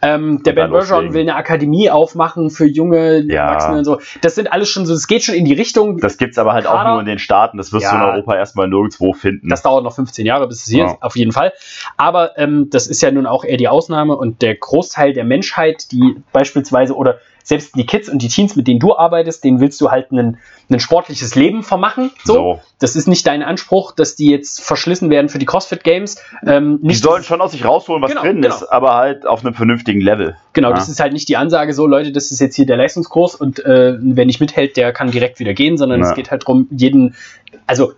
Ähm, der Ben Bergeron will eine Akademie aufmachen für junge ja. Erwachsene und so. Das sind alles schon so, es geht schon in die Richtung. Das gibt es aber halt Kader. auch nur in den Staaten. Das wirst ja. du in Europa erstmal nirgendwo finden. Das dauert noch 15 Jahre, bis es hier ja. ist, auf jeden Fall. Aber ähm, das ist ja nun auch eher die Ausnahme und der Großteil der Menschheit, die beispielsweise oder selbst die Kids und die Teens, mit denen du arbeitest, denen willst du halt ein, sportliches Leben vermachen. So. so. Das ist nicht dein Anspruch, dass die jetzt verschlissen werden für die CrossFit Games. Ähm, die sollen schon aus sich rausholen, was genau, drin genau. ist, aber halt auf einem vernünftigen Level. Genau, ja. das ist halt nicht die Ansage so, Leute, das ist jetzt hier der Leistungskurs und äh, wer nicht mithält, der kann direkt wieder gehen, sondern ja. es geht halt darum, jeden, also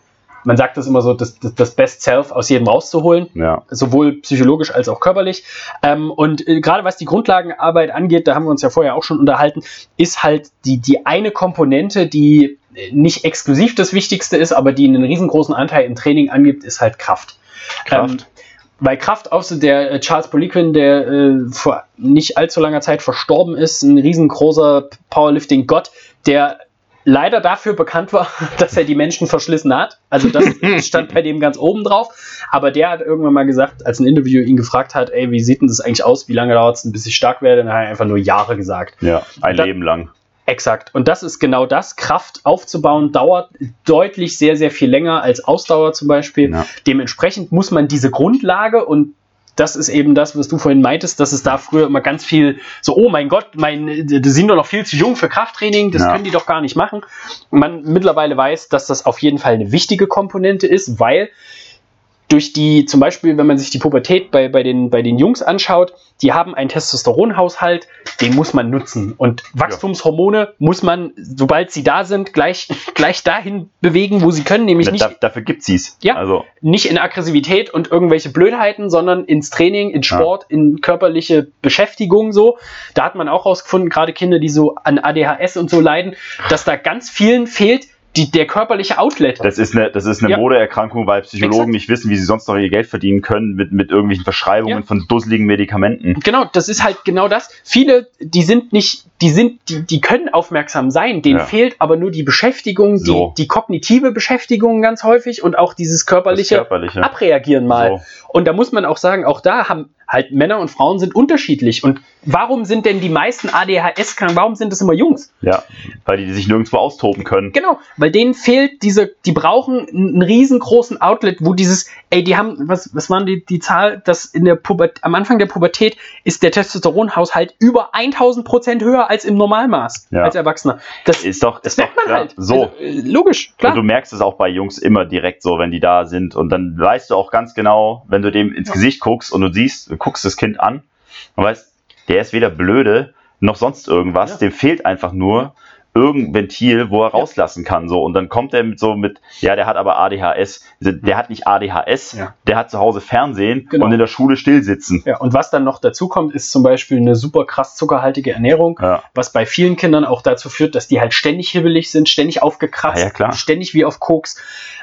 man sagt das immer so, das, das, das Best Self aus jedem rauszuholen, ja. sowohl psychologisch als auch körperlich. Ähm, und äh, gerade was die Grundlagenarbeit angeht, da haben wir uns ja vorher auch schon unterhalten, ist halt die, die eine Komponente, die nicht exklusiv das Wichtigste ist, aber die einen riesengroßen Anteil im Training angibt, ist halt Kraft. Kraft. Ähm, bei Kraft, außer der äh, Charles Poliquin, der äh, vor nicht allzu langer Zeit verstorben ist, ein riesengroßer Powerlifting-Gott, der leider dafür bekannt war, dass er die Menschen verschlissen hat. Also das stand bei dem ganz oben drauf. Aber der hat irgendwann mal gesagt, als ein Interview ihn gefragt hat, ey, wie sieht denn das eigentlich aus? Wie lange dauert es denn, bis ich stark werde? Dann hat er einfach nur Jahre gesagt. Ja, ein dann, Leben lang. Exakt. Und das ist genau das. Kraft aufzubauen dauert deutlich sehr, sehr viel länger als Ausdauer zum Beispiel. Ja. Dementsprechend muss man diese Grundlage und das ist eben das, was du vorhin meintest, dass es da früher immer ganz viel so, oh mein Gott, mein, die sind doch noch viel zu jung für Krafttraining, das ja. können die doch gar nicht machen. Man mittlerweile weiß, dass das auf jeden Fall eine wichtige Komponente ist, weil durch die, zum Beispiel, wenn man sich die Pubertät bei, bei, den, bei den Jungs anschaut, die haben einen Testosteronhaushalt, den muss man nutzen. Und Wachstumshormone ja. muss man, sobald sie da sind, gleich, gleich dahin bewegen, wo sie können, nämlich nicht. Da, dafür gibt sie es. Ja. Also. Nicht in Aggressivität und irgendwelche Blödheiten, sondern ins Training, in Sport, ja. in körperliche Beschäftigung so. Da hat man auch rausgefunden, gerade Kinder, die so an ADHS und so leiden, dass da ganz vielen fehlt, die, der körperliche Outlet. Das ist eine, das ist eine ja. Modeerkrankung, weil Psychologen Exakt. nicht wissen, wie sie sonst noch ihr Geld verdienen können mit, mit irgendwelchen Verschreibungen ja. von dusseligen Medikamenten. Genau, das ist halt genau das. Viele, die sind nicht, die sind, die, die können aufmerksam sein, denen ja. fehlt aber nur die Beschäftigung, so. die, die kognitive Beschäftigung ganz häufig und auch dieses körperliche, körperliche. Abreagieren mal. So. Und da muss man auch sagen, auch da haben, halt Männer und Frauen sind unterschiedlich. Und warum sind denn die meisten ADHS krank? Warum sind das immer Jungs? Ja, weil die sich nirgendwo austoben können. Genau, weil denen fehlt diese, die brauchen einen riesengroßen Outlet, wo dieses, ey, die haben, was, was waren die, die Zahl, dass in der Pubertät, am Anfang der Pubertät ist der Testosteronhaushalt über 1000 Prozent höher als im Normalmaß, ja. als Erwachsener. Das ist doch, das ist doch klar. Halt. So. Also, äh, logisch, klar. Und du merkst es auch bei Jungs immer direkt so, wenn die da sind. Und dann weißt du auch ganz genau, wenn du dem ins ja. Gesicht guckst und du siehst, du guckst das Kind an und weißt, der ist weder blöde noch sonst irgendwas, ja. dem fehlt einfach nur irgendein Ventil, wo er rauslassen kann. So. Und dann kommt er mit so mit, ja, der hat aber ADHS. Der hat nicht ADHS, ja. der hat zu Hause Fernsehen genau. und in der Schule stillsitzen. Ja, und was dann noch dazu kommt, ist zum Beispiel eine super krass zuckerhaltige Ernährung, ja. was bei vielen Kindern auch dazu führt, dass die halt ständig hibbelig sind, ständig aufgekratzt, ja, ständig wie auf Koks.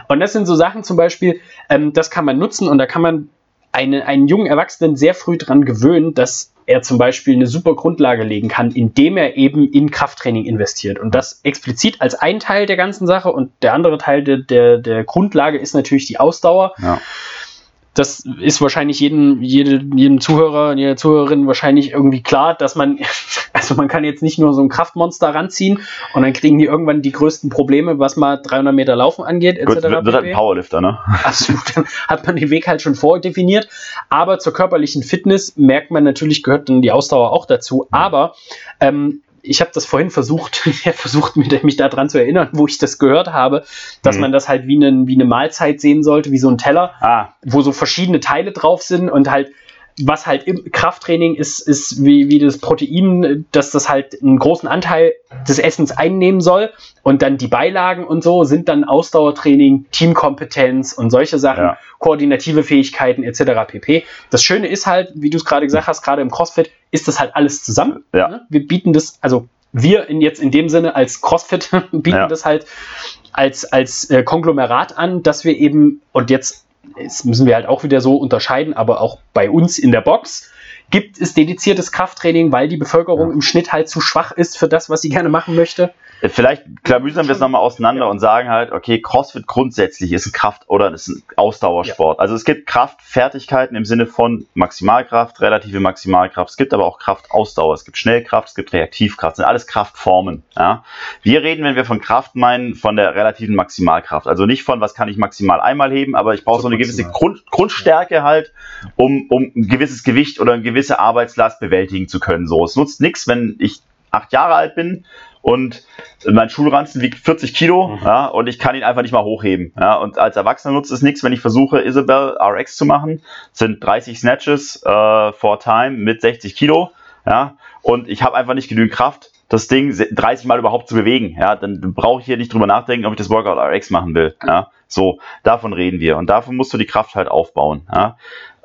Und das sind so Sachen zum Beispiel, ähm, das kann man nutzen und da kann man eine, einen jungen Erwachsenen sehr früh dran gewöhnen, dass er zum Beispiel eine super Grundlage legen kann, indem er eben in Krafttraining investiert. Und das explizit als ein Teil der ganzen Sache und der andere Teil der, der, der Grundlage ist natürlich die Ausdauer. Ja das ist wahrscheinlich jedem, jedem, jedem Zuhörer, jeder Zuhörerin wahrscheinlich irgendwie klar, dass man, also man kann jetzt nicht nur so ein Kraftmonster ranziehen und dann kriegen die irgendwann die größten Probleme, was mal 300 Meter Laufen angeht, etc. Gut, wird, wird halt ein Powerlifter, ne? Absolut, dann hat man den Weg halt schon vordefiniert. Aber zur körperlichen Fitness merkt man natürlich, gehört dann die Ausdauer auch dazu. Aber ähm, ich habe das vorhin versucht, versucht, mich daran zu erinnern, wo ich das gehört habe, dass mhm. man das halt wie, eine, wie eine Mahlzeit sehen sollte, wie so ein Teller, ah. wo so verschiedene Teile drauf sind und halt was halt im Krafttraining ist, ist wie, wie das Protein, dass das halt einen großen Anteil des Essens einnehmen soll. Und dann die Beilagen und so sind dann Ausdauertraining, Teamkompetenz und solche Sachen, ja. koordinative Fähigkeiten etc. pp. Das Schöne ist halt, wie du es gerade gesagt hast, gerade im CrossFit ist das halt alles zusammen. Ja. Ne? Wir bieten das, also wir in jetzt in dem Sinne als CrossFit bieten ja. das halt als, als äh, Konglomerat an, dass wir eben, und jetzt das müssen wir halt auch wieder so unterscheiden, aber auch bei uns in der Box gibt es dediziertes Krafttraining, weil die Bevölkerung ja. im Schnitt halt zu schwach ist für das, was sie gerne machen möchte. Vielleicht klamüsern wir es nochmal auseinander ja. und sagen halt, okay, CrossFit grundsätzlich ist ein Kraft- oder ist ein Ausdauersport. Ja. Also es gibt Kraftfertigkeiten im Sinne von Maximalkraft, relative Maximalkraft. Es gibt aber auch Kraftausdauer. Es gibt Schnellkraft, es gibt Reaktivkraft. Das sind alles Kraftformen. Ja? Wir reden, wenn wir von Kraft meinen, von der relativen Maximalkraft. Also nicht von, was kann ich maximal einmal heben, aber ich brauche so, so eine gewisse Grund, Grundstärke halt, um, um ein gewisses Gewicht oder eine gewisse Arbeitslast bewältigen zu können. So, es nutzt nichts, wenn ich acht Jahre alt bin und mein Schulranzen wiegt 40 Kilo mhm. ja, und ich kann ihn einfach nicht mal hochheben. Ja, und als Erwachsener nutzt es nichts, wenn ich versuche, Isabel RX zu machen. Das sind 30 Snatches äh, for Time mit 60 Kilo. Ja, und ich habe einfach nicht genügend Kraft, das Ding 30 Mal überhaupt zu bewegen. Ja, dann brauche ich hier nicht drüber nachdenken, ob ich das Workout RX machen will. Ja, so, davon reden wir. Und davon musst du die Kraft halt aufbauen. Ja.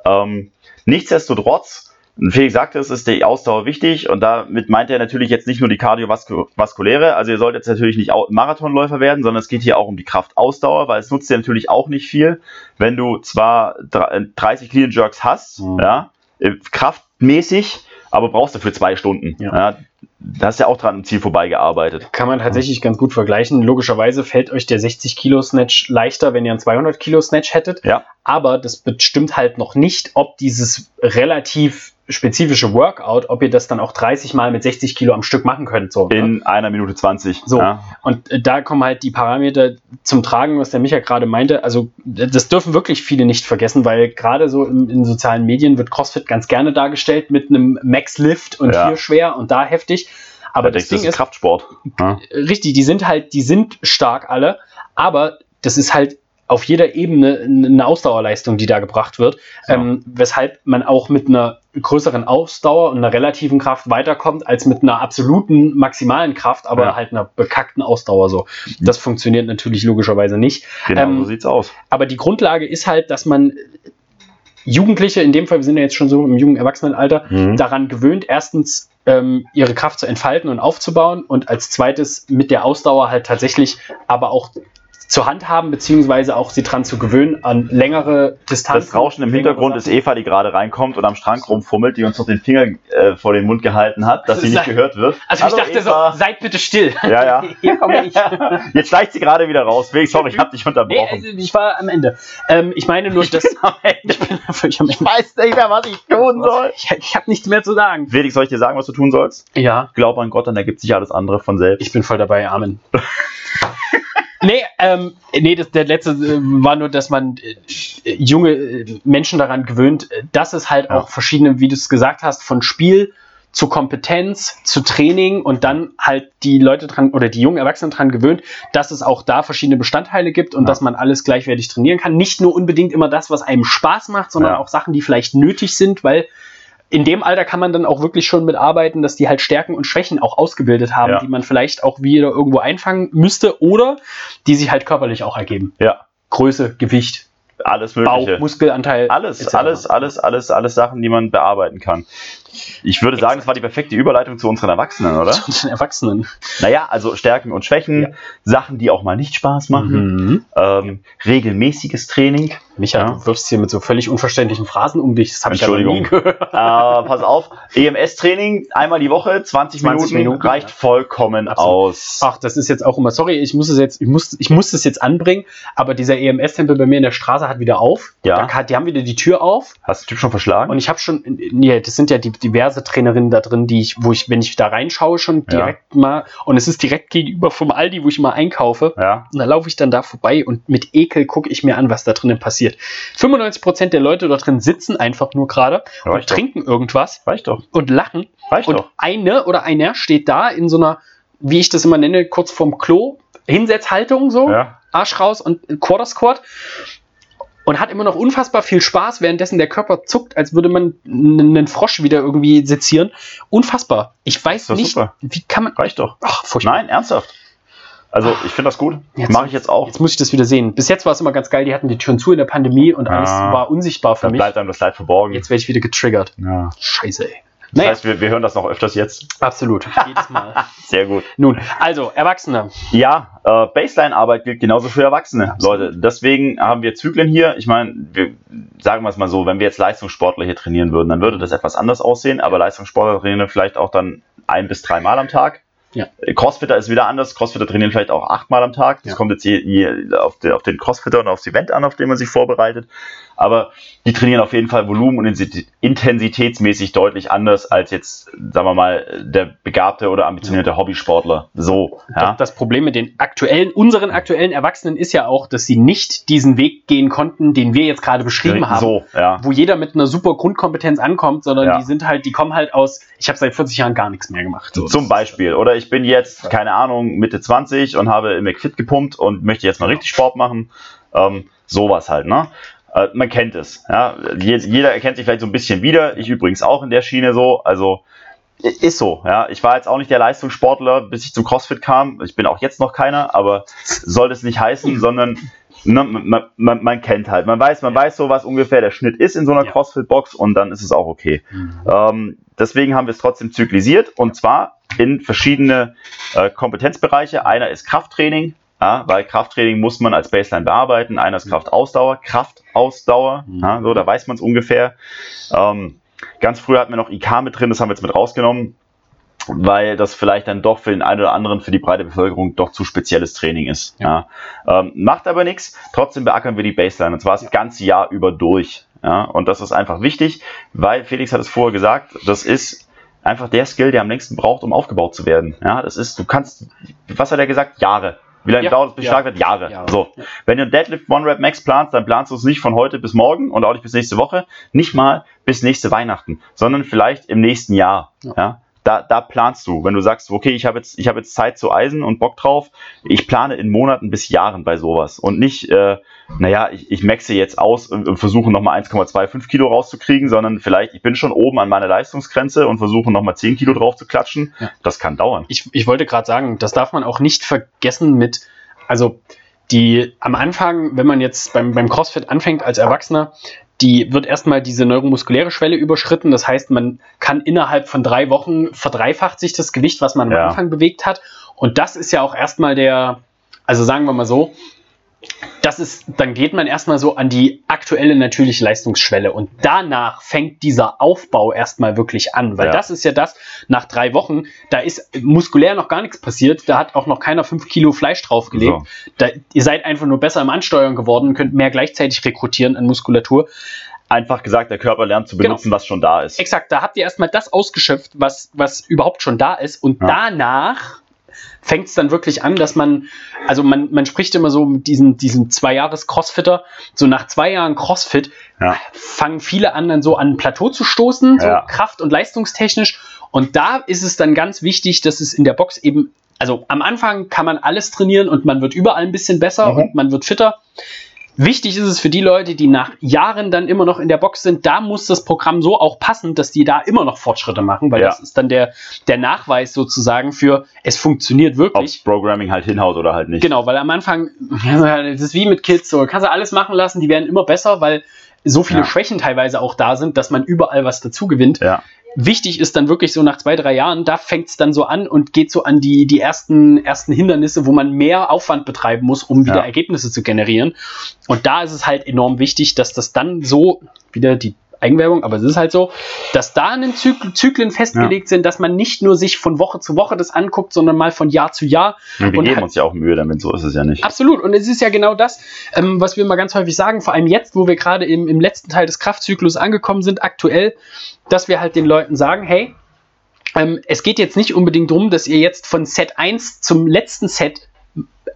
Ähm, nichtsdestotrotz, Felix sagte, es ist die Ausdauer wichtig und damit meint er natürlich jetzt nicht nur die kardiovaskuläre, also ihr sollt jetzt natürlich nicht Marathonläufer werden, sondern es geht hier auch um die Kraftausdauer, weil es nutzt dir natürlich auch nicht viel, wenn du zwar 30 Clean Jerks hast, mhm. ja, äh, kraftmäßig, aber brauchst dafür zwei Stunden. Ja. ja. Da hast ja auch dran am Ziel vorbeigearbeitet. Kann man tatsächlich ganz gut vergleichen. Logischerweise fällt euch der 60 Kilo Snatch leichter, wenn ihr einen 200 Kilo Snatch hättet. Ja. Aber das bestimmt halt noch nicht, ob dieses relativ spezifische Workout, ob ihr das dann auch 30 Mal mit 60 Kilo am Stück machen könnt. So, ne? In ne? einer Minute 20. So. Ja. Und äh, da kommen halt die Parameter zum Tragen, was der Micha gerade meinte. Also, das dürfen wirklich viele nicht vergessen, weil gerade so in, in, sozialen Medien wird CrossFit ganz gerne dargestellt mit einem Max-Lift und ja. hier schwer und da heftig. Aber das, das Ding ist Kraftsport. Ja. Richtig, die sind halt, die sind stark alle, aber das ist halt auf jeder Ebene eine Ausdauerleistung, die da gebracht wird, ja. ähm, weshalb man auch mit einer größeren Ausdauer und einer relativen Kraft weiterkommt als mit einer absoluten maximalen Kraft, aber ja. halt einer bekackten Ausdauer so. Das funktioniert natürlich logischerweise nicht. Genau, ähm, so sieht's aus. Aber die Grundlage ist halt, dass man Jugendliche, in dem Fall, wir sind ja jetzt schon so im jungen Erwachsenenalter, mhm. daran gewöhnt, erstens ähm, ihre Kraft zu entfalten und aufzubauen und als zweites mit der Ausdauer halt tatsächlich aber auch zu handhaben, beziehungsweise auch sie dran zu gewöhnen an längere Distanzen. Das Rauschen im Hintergrund ist Eva, die gerade reinkommt und am Strang rumfummelt, die uns noch den Finger äh, vor den Mund gehalten hat, dass sie nicht gehört wird. Also Hallo, ich dachte Eva. so, seid bitte still. Ja, ja. Hier komme ich. Jetzt steigt sie gerade wieder raus. Sorry, ich habe dich unterbrochen. Nee, also ich war am Ende. Ähm, ich meine nur, dass... am Ende. Ich, bin völlig am Ende. ich weiß nicht mehr, was ich tun soll. Ich, ich habe nichts mehr zu sagen. Felix, soll ich dir sagen, was du tun sollst? Ja. Glaub an Gott, dann ergibt sich alles andere von selbst. Ich bin voll dabei, Amen. Nee, ähm, nee, das, der letzte äh, war nur, dass man äh, junge äh, Menschen daran gewöhnt, dass es halt auch verschiedene, wie du es gesagt hast, von Spiel zu Kompetenz, zu Training und dann halt die Leute dran oder die jungen Erwachsenen dran gewöhnt, dass es auch da verschiedene Bestandteile gibt und ja. dass man alles gleichwertig trainieren kann. Nicht nur unbedingt immer das, was einem Spaß macht, sondern ja. auch Sachen, die vielleicht nötig sind, weil in dem Alter kann man dann auch wirklich schon mitarbeiten, dass die halt Stärken und Schwächen auch ausgebildet haben, ja. die man vielleicht auch wieder irgendwo einfangen müsste oder die sich halt körperlich auch ergeben. Ja. Größe, Gewicht. Alles mögliche. Bauch, Muskelanteil. Alles, alles, alles, alles, alles Sachen, die man bearbeiten kann. Ich würde sagen, das war die perfekte Überleitung zu unseren Erwachsenen, oder? Zu unseren Erwachsenen. Naja, also Stärken und Schwächen, ja. Sachen, die auch mal nicht Spaß machen, mhm. ähm, regelmäßiges Training. Micha, ja. du wirfst hier mit so völlig unverständlichen Phrasen um dich. Das habe ich ja nie gehört. Äh, pass auf, EMS-Training einmal die Woche, 20, 20 Minuten, Minuten, reicht vollkommen Absolut. aus. Ach, das ist jetzt auch immer, sorry, ich muss es jetzt, ich muss, ich muss es jetzt anbringen, aber dieser EMS-Tempel bei mir in der Straße hat wieder auf. Ja. Da, die haben wieder die Tür auf. Hast du den Typ schon verschlagen? Und ich habe schon, nee, das sind ja die, diverse Trainerinnen da drin, die ich, wo ich, wenn ich da reinschaue, schon direkt ja. mal, und es ist direkt gegenüber vom Aldi, wo ich mal einkaufe. Ja. Und da laufe ich dann da vorbei und mit Ekel gucke ich mir an, was da drinnen passiert. 95% der Leute da drin sitzen einfach nur gerade und trinken irgendwas. Reicht doch. Und lachen. Reicht und doch. eine oder einer steht da in so einer, wie ich das immer nenne, kurz vorm Klo, Hinsetzhaltung so. Ja. Arsch raus und Quarter Squat und hat immer noch unfassbar viel Spaß, währenddessen der Körper zuckt, als würde man einen Frosch wieder irgendwie sezieren. Unfassbar. Ich weiß nicht, super. wie kann man. Reicht doch. Ach, furchtbar. Nein, ernsthaft. Also ich finde das gut. Mache ich jetzt auch. Jetzt muss ich das wieder sehen. Bis jetzt war es immer ganz geil, die hatten die Türen zu in der Pandemie und alles ah, war unsichtbar für dann mich. bleibt einem das Leid verborgen. Jetzt werde ich wieder getriggert. Ja. Scheiße, ey. Das naja. heißt, wir, wir hören das noch öfters jetzt. Absolut, jedes Mal. Sehr gut. Nun, also, Erwachsene. Ja, äh, Baseline-Arbeit gilt genauso für Erwachsene, Absolut. Leute. Deswegen haben wir Zyklen hier. Ich meine, wir sagen wir es mal so, wenn wir jetzt Leistungssportler hier trainieren würden, dann würde das etwas anders aussehen, aber Leistungssportler trainieren vielleicht auch dann ein bis dreimal am Tag. Ja. Crossfitter ist wieder anders. Crossfitter trainieren vielleicht auch achtmal am Tag. Das ja. kommt jetzt hier, hier auf, den, auf, den Crossfitter und aufs Event an, auf dem man sich vorbereitet. Aber die trainieren auf jeden Fall Volumen und intensitätsmäßig deutlich anders als jetzt, sagen wir mal, der begabte oder ambitionierte ja. Hobbysportler. So. Ja? Das, Problem mit den aktuellen, unseren aktuellen Erwachsenen ist ja auch, dass sie nicht diesen Weg gehen konnten, den wir jetzt gerade beschrieben haben. So, ja. Wo jeder mit einer super Grundkompetenz ankommt, sondern die sind halt, die kommen halt aus, ich habe seit 40 Jahren gar nichts mehr gemacht. So. Zum Beispiel. Oder ich bin jetzt, keine Ahnung, Mitte 20 und habe im McFit gepumpt und möchte jetzt mal richtig Sport machen. Ähm, sowas halt, ne? Äh, man kennt es. Ja? Jeder erkennt sich vielleicht so ein bisschen wieder. Ich übrigens auch in der Schiene so. Also ist so. Ja? Ich war jetzt auch nicht der Leistungssportler, bis ich zum CrossFit kam. Ich bin auch jetzt noch keiner, aber soll das nicht heißen, sondern ne, man, man, man, kennt halt. Man weiß, man weiß so, was ungefähr der Schnitt ist in so einer ja. CrossFit-Box und dann ist es auch okay. Mhm. Ähm, deswegen haben wir es trotzdem zyklisiert und zwar in verschiedene äh, Kompetenzbereiche. Einer ist Krafttraining, ja, weil Krafttraining muss man als Baseline bearbeiten. Einer ist mhm. Kraftausdauer, Kraftausdauer, mhm. ja, so, da weiß man es ungefähr. Ähm, ganz früher hatten wir noch IK mit drin, das haben wir jetzt mit rausgenommen, weil das vielleicht dann doch für den einen oder anderen, für die breite Bevölkerung doch zu spezielles Training ist. Ja. Ähm, macht aber nichts, trotzdem beackern wir die Baseline und zwar das ganze Jahr über durch. Und das ist einfach wichtig, weil Felix hat es vorher gesagt, das ist einfach der Skill, der am längsten braucht, um aufgebaut zu werden. Ja, das ist, du kannst, was hat er gesagt? Jahre. Wie lange ja, dauert es, bis ja, stark wird? Jahre. Jahre. So. Wenn du Deadlift One Rep Max planst, dann planst du es nicht von heute bis morgen und auch nicht bis nächste Woche, nicht mal bis nächste Weihnachten, sondern vielleicht im nächsten Jahr. Ja. Da, da planst du, wenn du sagst, okay, ich habe jetzt, ich habe jetzt Zeit zu eisen und Bock drauf, ich plane in Monaten bis Jahren bei sowas und nicht, äh, naja, ich, ich maxe jetzt aus und, und versuche nochmal 1,25 Kilo rauszukriegen, sondern vielleicht, ich bin schon oben an meiner Leistungsgrenze und versuche nochmal 10 Kilo drauf zu klatschen. Ja. Das kann dauern. Ich, ich wollte gerade sagen, das darf man auch nicht vergessen mit, also die am Anfang, wenn man jetzt beim, beim CrossFit anfängt als Erwachsener, die wird erstmal diese neuromuskuläre Schwelle überschritten. Das heißt, man kann innerhalb von drei Wochen verdreifacht sich das Gewicht, was man am ja. Anfang bewegt hat. Und das ist ja auch erstmal der, also sagen wir mal so, das ist, dann geht man erstmal so an die aktuelle natürliche Leistungsschwelle und danach fängt dieser Aufbau erstmal wirklich an, weil ja. das ist ja das, nach drei Wochen, da ist muskulär noch gar nichts passiert, da hat auch noch keiner fünf Kilo Fleisch draufgelegt. So. Da, ihr seid einfach nur besser im Ansteuern geworden, könnt mehr gleichzeitig rekrutieren an Muskulatur. Einfach gesagt, der Körper lernt zu genau. benutzen, genau. was schon da ist. Exakt, da habt ihr erstmal das ausgeschöpft, was, was überhaupt schon da ist und ja. danach fängt es dann wirklich an, dass man, also man, man spricht immer so mit diesen, diesen zwei Jahres Crossfitter, so nach zwei Jahren Crossfit ja. fangen viele an, dann so an ein Plateau zu stoßen, so ja. kraft- und leistungstechnisch. Und da ist es dann ganz wichtig, dass es in der Box eben, also am Anfang kann man alles trainieren und man wird überall ein bisschen besser mhm. und man wird fitter. Wichtig ist es für die Leute, die nach Jahren dann immer noch in der Box sind, da muss das Programm so auch passen, dass die da immer noch Fortschritte machen, weil ja. das ist dann der, der Nachweis sozusagen für, es funktioniert wirklich. Ob Programming halt hinhaut oder halt nicht. Genau, weil am Anfang, das ist wie mit Kids, so kannst du alles machen lassen, die werden immer besser, weil so viele ja. Schwächen teilweise auch da sind, dass man überall was dazu gewinnt. Ja wichtig ist dann wirklich so nach zwei, drei Jahren, da fängt es dann so an und geht so an die, die ersten, ersten Hindernisse, wo man mehr Aufwand betreiben muss, um wieder ja. Ergebnisse zu generieren. Und da ist es halt enorm wichtig, dass das dann so, wieder die Eigenwerbung, aber es ist halt so, dass da in den Zyk Zyklen festgelegt ja. sind, dass man nicht nur sich von Woche zu Woche das anguckt, sondern mal von Jahr zu Jahr. Und wir und geben uns ja auch Mühe damit, so ist es ja nicht. Absolut. Und es ist ja genau das, ähm, was wir immer ganz häufig sagen, vor allem jetzt, wo wir gerade im, im letzten Teil des Kraftzyklus angekommen sind, aktuell, dass wir halt den Leuten sagen, hey, ähm, es geht jetzt nicht unbedingt darum, dass ihr jetzt von Set 1 zum letzten Set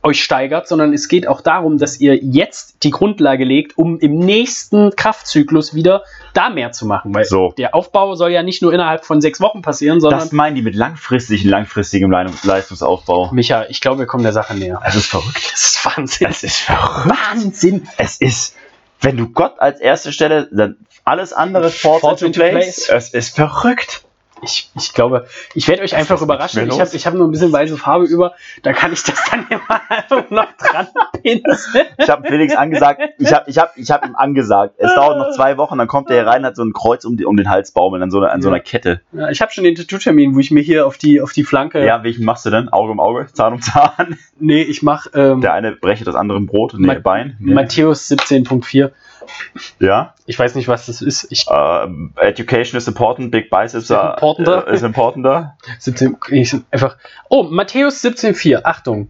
euch steigert, sondern es geht auch darum, dass ihr jetzt die Grundlage legt, um im nächsten Kraftzyklus wieder da mehr zu machen. Weil so. der Aufbau soll ja nicht nur innerhalb von sechs Wochen passieren, sondern. Das meinen die mit langfristig, langfristigem Leistungsaufbau. Micha, ich glaube, wir kommen der Sache näher. Es ist verrückt. Es ist Wahnsinn. Es ist verrückt. Wahnsinn. Es ist, wenn du Gott als erste Stelle, dann alles andere falls into place. place. Es ist verrückt ich, ich glaube, ich werde euch einfach überraschen. Ich habe ich hab nur ein bisschen weiße Farbe über, da kann ich das dann immer einfach noch dran pinseln. Ich habe Felix angesagt, ich habe ich hab, ich hab ihm angesagt, es dauert noch zwei Wochen, dann kommt er hier rein, hat so ein Kreuz um, die, um den Hals baumeln, an so, einer, an so einer Kette. Ja, ich habe schon den Tattoo-Termin, wo ich mir hier auf die, auf die Flanke. Ja, welchen machst du denn? Auge um Auge, Zahn um Zahn? Nee, ich mach. Ähm, Der eine breche das andere im Brot, nee, Ma Bein. Nee. Matthäus 17.4. Ja. Ich weiß nicht, was das ist. Ich, uh, education is important, big biceps are, importanter. Uh, is importanter. 17, einfach. Oh, Matthäus 17,4. Achtung.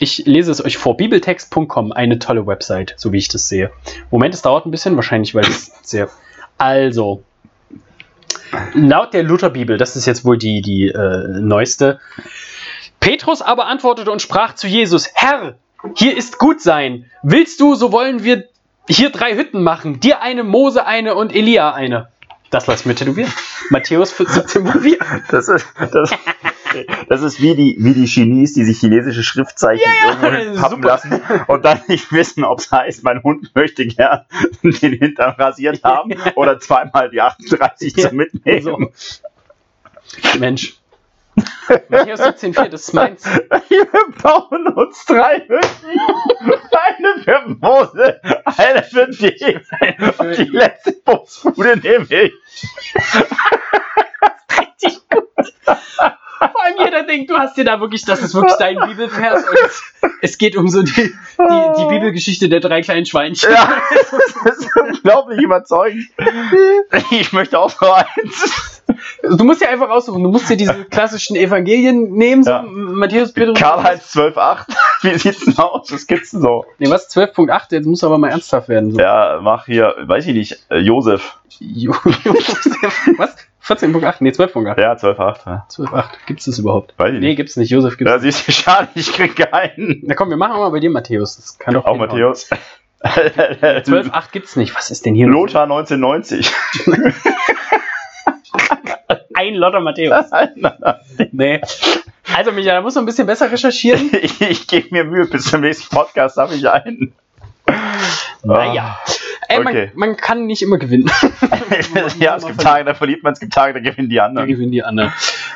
Ich lese es euch vor. Bibeltext.com, eine tolle Website, so wie ich das sehe. Moment, es dauert ein bisschen, wahrscheinlich, weil es sehr. Also, laut der Lutherbibel, das ist jetzt wohl die, die äh, neueste. Petrus aber antwortete und sprach zu Jesus: Herr, hier ist gut sein. Willst du, so wollen wir hier drei Hütten machen. Dir eine, Mose eine und Elia eine. Das lass mir tätowieren. Matthäus 17,4. Das ist, das, das ist wie die, wie die Chinis, die sich chinesische Schriftzeichen ja, ja, irgendwo pappen lassen und dann nicht wissen, ob es heißt, mein Hund möchte gern den Hintern rasiert haben oder zweimal die 38 ja, zum Mitnehmen. So. Mensch. Matthäus 17,4, das ist meins. Wir bauen uns drei Hütten. Eine für Mose, eine für dich und die letzte Bootsbude nehme ich. Richtig gut. Vor allem jeder denkt, du hast dir da wirklich, das ist wirklich dein Bibelvers. Es, es, geht um so die, die, die, Bibelgeschichte der drei kleinen Schweinchen. Ja, das ist unglaublich überzeugend. Ich möchte auch so eins. Du musst ja einfach aussuchen. Du musst dir diese klassischen Evangelien nehmen, so ja. Matthäus, Petrus. Karl-Heinz 12,8. Wie sieht's denn aus? Was gibt's denn so? Nee, was? 12,8? Jetzt muss aber mal ernsthaft werden. So. Ja, mach hier, weiß ich nicht, äh, Josef. Jo Josef, was? 14.8? Nee, 12.8. Ja, 12.8. Ja. 12.8. Gibt's das überhaupt? Weiß ich nicht. Nee, gibt's nicht. Josef gibt's Ja, siehst du, schade, ich krieg keinen. Na komm, wir machen mal bei dir, Matthäus. Das kann doch Auch Matthäus. 12.8 gibt's nicht. Was ist denn hier? Lothar 1990. Ein Lotter Matthäus. nee. Also, Micha, da muss man ein bisschen besser recherchieren. ich, ich gebe mir Mühe, bis zum nächsten Podcast habe ich einen. Naja. Ey, okay. man, man, kann nicht immer gewinnen. ja, es gibt Tage, da verliert man, es gibt Tage, da gewinnen die anderen. Da gewinnen die anderen.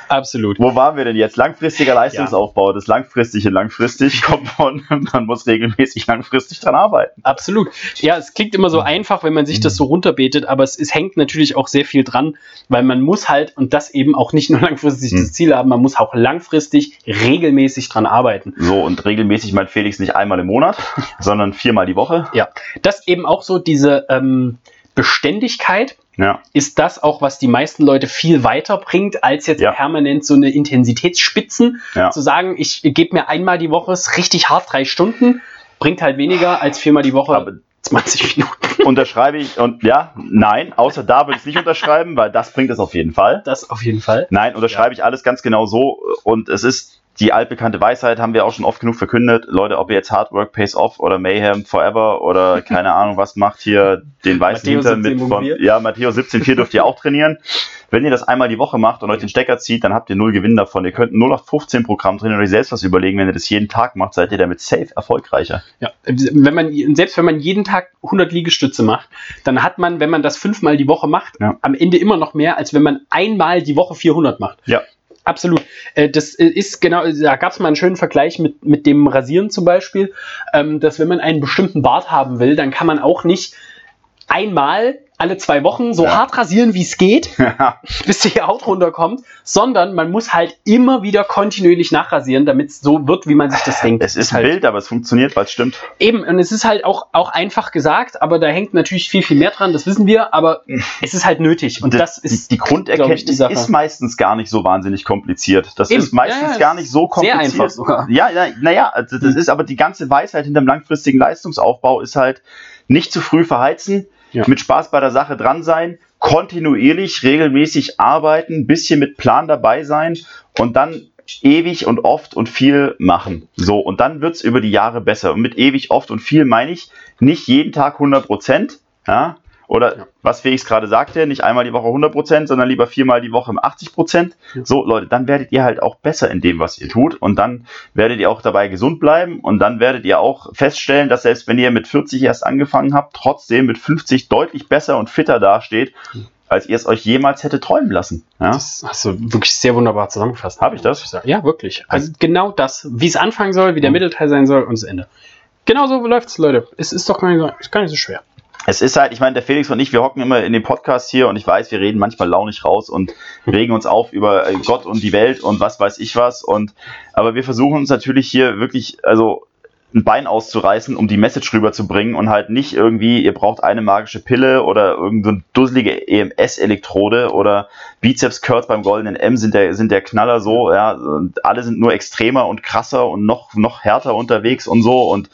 Absolut. Wo waren wir denn jetzt? Langfristiger Leistungsaufbau. Ja. Das langfristige langfristig kommt von, man muss regelmäßig langfristig dran arbeiten. Absolut. Ja, es klingt immer so einfach, wenn man sich das so runterbetet, aber es, es hängt natürlich auch sehr viel dran, weil man muss halt, und das eben auch nicht nur langfristig hm. das Ziel haben, man muss auch langfristig regelmäßig dran arbeiten. So, und regelmäßig meint Felix nicht einmal im Monat, sondern viermal die Woche. Ja, das eben auch so diese ähm, Beständigkeit ja. ist das auch, was die meisten Leute viel weiterbringt, als jetzt ja. permanent so eine Intensitätsspitzen. Ja. Zu sagen, ich gebe mir einmal die Woche richtig hart drei Stunden, bringt halt weniger als viermal die Woche. Aber 20 Minuten. Unterschreibe ich und ja, nein, außer da würde ich es nicht unterschreiben, weil das bringt es auf jeden Fall. Das auf jeden Fall. Nein, unterschreibe ich alles ganz genau so und es ist die altbekannte Weisheit haben wir auch schon oft genug verkündet. Leute, ob ihr jetzt Hard Work Pays Off oder Mayhem Forever oder keine Ahnung was macht hier den weißen Hintern mit von, ja, Matteo 17.4 dürft ihr auch trainieren. Wenn ihr das einmal die Woche macht und euch den Stecker zieht, dann habt ihr null Gewinn davon. Ihr könnt nur noch 15 Programm trainieren und euch selbst was überlegen. Wenn ihr das jeden Tag macht, seid ihr damit safe erfolgreicher. Ja, wenn man, selbst wenn man jeden Tag 100 Liegestütze macht, dann hat man, wenn man das fünfmal die Woche macht, ja. am Ende immer noch mehr, als wenn man einmal die Woche 400 macht. Ja. Absolut. Äh, das ist genau, da gab es mal einen schönen Vergleich mit, mit dem Rasieren zum Beispiel, ähm, dass wenn man einen bestimmten Bart haben will, dann kann man auch nicht einmal alle zwei Wochen so ja. hart rasieren, wie es geht, ja. bis die Haut runterkommt, sondern man muss halt immer wieder kontinuierlich nachrasieren, damit es so wird, wie man sich das denkt. Es ist halt wild, aber es funktioniert, weil es stimmt. Eben, und es ist halt auch, auch einfach gesagt, aber da hängt natürlich viel, viel mehr dran, das wissen wir, aber es ist halt nötig. Und das, das ist die, die Grunderkenntnis ich, die ist meistens gar nicht so wahnsinnig kompliziert. Das Eben. ist meistens ja, gar nicht so kompliziert. Sehr einfach sogar. Ja, naja, na das mhm. ist aber die ganze Weisheit hinterm langfristigen Leistungsaufbau ist halt nicht zu früh verheizen ja. mit Spaß bei der Sache dran sein, kontinuierlich, regelmäßig arbeiten, bisschen mit Plan dabei sein und dann ewig und oft und viel machen. So, und dann wird's über die Jahre besser. Und mit ewig, oft und viel meine ich nicht jeden Tag 100 Prozent, ja, oder ja. was Felix gerade sagte, nicht einmal die Woche 100%, sondern lieber viermal die Woche 80%. Ja. So, Leute, dann werdet ihr halt auch besser in dem, was ihr tut. Und dann werdet ihr auch dabei gesund bleiben. Und dann werdet ihr auch feststellen, dass selbst wenn ihr mit 40 erst angefangen habt, trotzdem mit 50 deutlich besser und fitter dasteht, als ihr es euch jemals hätte träumen lassen. Ja? Das hast du wirklich sehr wunderbar zusammengefasst. Habe ich das? Ja, wirklich. Also genau das, wie es anfangen soll, wie der mhm. Mittelteil sein soll und das Ende. Genau so läuft es, Leute. Es ist doch gar nicht so, ist gar nicht so schwer es ist halt, ich meine, der Felix und ich, wir hocken immer in dem Podcast hier und ich weiß, wir reden manchmal launig raus und regen uns auf über äh, Gott und die Welt und was weiß ich was. Und aber wir versuchen uns natürlich hier wirklich, also ein Bein auszureißen, um die Message rüberzubringen und halt nicht irgendwie, ihr braucht eine magische Pille oder irgendeine dusselige EMS-Elektrode oder Bizeps-Curls beim goldenen M sind der, sind der Knaller so, ja, alle sind nur extremer und krasser und noch, noch härter unterwegs und so und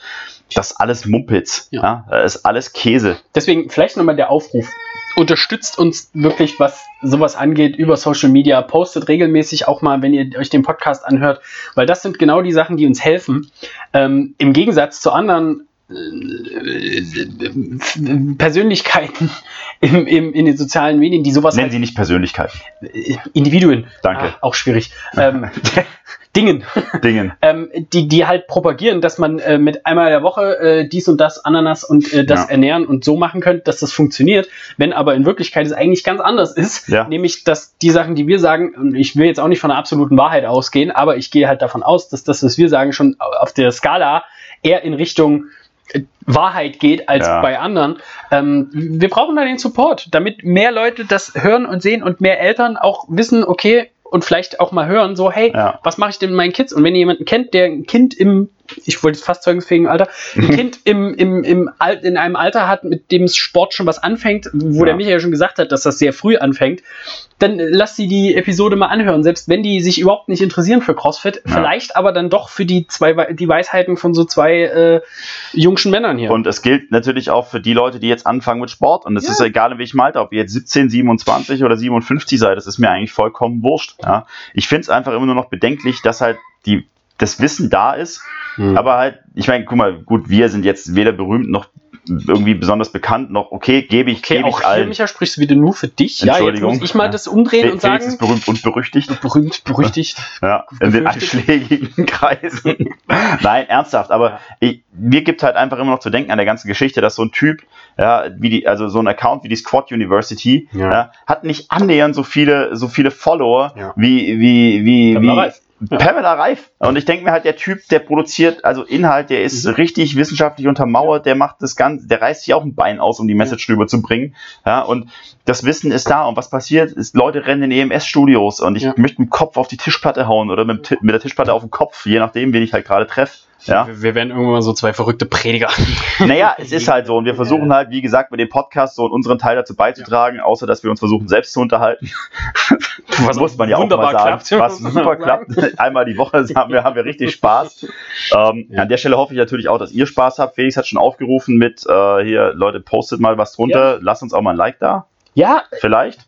das ist alles Mumpitz. Ja. ja. Das ist alles Käse. Deswegen vielleicht nochmal der Aufruf. Unterstützt uns wirklich, was sowas angeht, über Social Media. Postet regelmäßig auch mal, wenn ihr euch den Podcast anhört, weil das sind genau die Sachen, die uns helfen. Ähm, Im Gegensatz zu anderen Persönlichkeiten im, im, in den sozialen Medien, die sowas. Nennen halt, Sie nicht Persönlichkeiten. Individuen. Danke. Ah, auch schwierig. ähm, Dingen. Dingen. ähm, die, die halt propagieren, dass man äh, mit einmal der Woche äh, dies und das, Ananas und äh, das ja. ernähren und so machen könnte, dass das funktioniert. Wenn aber in Wirklichkeit es eigentlich ganz anders ist, ja. nämlich, dass die Sachen, die wir sagen, und ich will jetzt auch nicht von der absoluten Wahrheit ausgehen, aber ich gehe halt davon aus, dass das, was wir sagen, schon auf der Skala eher in Richtung äh, Wahrheit geht als ja. bei anderen. Ähm, wir brauchen da den Support, damit mehr Leute das hören und sehen und mehr Eltern auch wissen, okay, und vielleicht auch mal hören, so, hey, ja. was mache ich denn mit meinen Kids? Und wenn ihr jemanden kennt, der ein Kind im, ich wollte fast zeugungsfähigen Alter, ein Kind im, im, im Al in einem Alter hat, mit dem Sport schon was anfängt, wo ja. der Michael schon gesagt hat, dass das sehr früh anfängt, dann lasst sie die Episode mal anhören, selbst wenn die sich überhaupt nicht interessieren für CrossFit, ja. vielleicht aber dann doch für die zwei die Weisheiten von so zwei äh, jungschen Männern hier. Und es gilt natürlich auch für die Leute, die jetzt anfangen mit Sport. Und es ja. ist egal, in welchem Alter, ob ihr jetzt 17, 27 oder 57 seid, das ist mir eigentlich vollkommen wurscht. Ich finde es einfach immer nur noch bedenklich, dass halt die das Wissen da ist, hm. aber halt, ich meine, guck mal, gut, wir sind jetzt weder berühmt noch irgendwie besonders bekannt, noch okay, gebe ich, okay, gebe ich allen. Micha, sprichst du wieder nur für dich. Ja, jetzt muss ich mal das umdrehen und sagen. ist berühmt und berüchtigt. Berühmt, berüchtigt. Ja, in den anschlägigen Kreisen. Nein, ernsthaft, aber ja. ich, mir gibt halt einfach immer noch zu denken an der ganzen Geschichte, dass so ein Typ, ja, wie die, also so ein Account wie die Squad University, ja. ja hat nicht annähernd so viele, so viele Follower wie, wie, wie, wie, Pamela Reif. Und ich denke mir halt, der Typ, der produziert also Inhalt, der ist mhm. richtig wissenschaftlich untermauert, der macht das Ganze, der reißt sich auch ein Bein aus, um die Message ja. rüberzubringen. Ja, und das Wissen ist da. Und was passiert, ist, Leute rennen in EMS-Studios und ich ja. möchte mit dem Kopf auf die Tischplatte hauen oder mit, mit der Tischplatte auf den Kopf, je nachdem, wen ich halt gerade treffe. Ja. Wir, wir werden irgendwann mal so zwei verrückte Prediger. Naja, es ist halt so. Und wir versuchen halt, wie gesagt, mit dem Podcast so unseren Teil dazu beizutragen, ja. außer dass wir uns versuchen, selbst zu unterhalten. Was muss man ja auch mal sagen. Klappt. Was super klappt. Einmal die Woche haben wir, haben wir richtig Spaß. Ähm, ja. An der Stelle hoffe ich natürlich auch, dass ihr Spaß habt. Felix hat schon aufgerufen mit, äh, hier, Leute, postet mal was drunter. Lasst uns auch mal ein Like da. Ja. Vielleicht?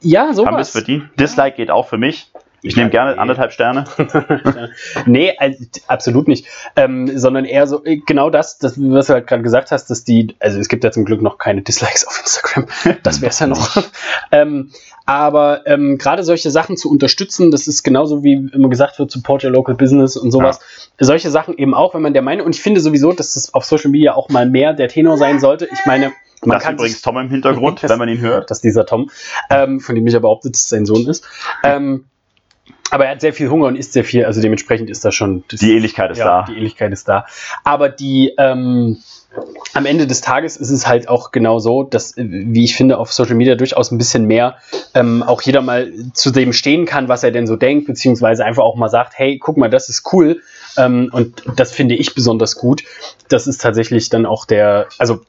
Ja, so. Haben wir es verdient. Dislike geht auch für mich. Ich nehme gerne nee. anderthalb Sterne. nee, also, absolut nicht. Ähm, sondern eher so, äh, genau das, das, was du halt gerade gesagt hast, dass die, also es gibt ja zum Glück noch keine Dislikes auf Instagram. Das wäre es ja noch. ähm, aber ähm, gerade solche Sachen zu unterstützen, das ist genauso wie immer gesagt wird, support your local business und sowas. Ja. Solche Sachen eben auch, wenn man der Meinung, und ich finde sowieso, dass das auf Social Media auch mal mehr der Tenor sein sollte. Ich meine, man das kann übrigens Tom im Hintergrund, wenn man ihn hört. Dass dieser Tom, ähm, von dem ich ja behauptet, dass es sein Sohn ist. Ähm, aber er hat sehr viel Hunger und isst sehr viel, also dementsprechend ist da schon. Das, die Ähnlichkeit ist ja, da. Die Ähnlichkeit ist da. Aber die, ähm, am Ende des Tages ist es halt auch genau so, dass, wie ich finde, auf Social Media durchaus ein bisschen mehr ähm, auch jeder mal zu dem stehen kann, was er denn so denkt, beziehungsweise einfach auch mal sagt, hey, guck mal, das ist cool. Ähm, und das finde ich besonders gut. Das ist tatsächlich dann auch der, also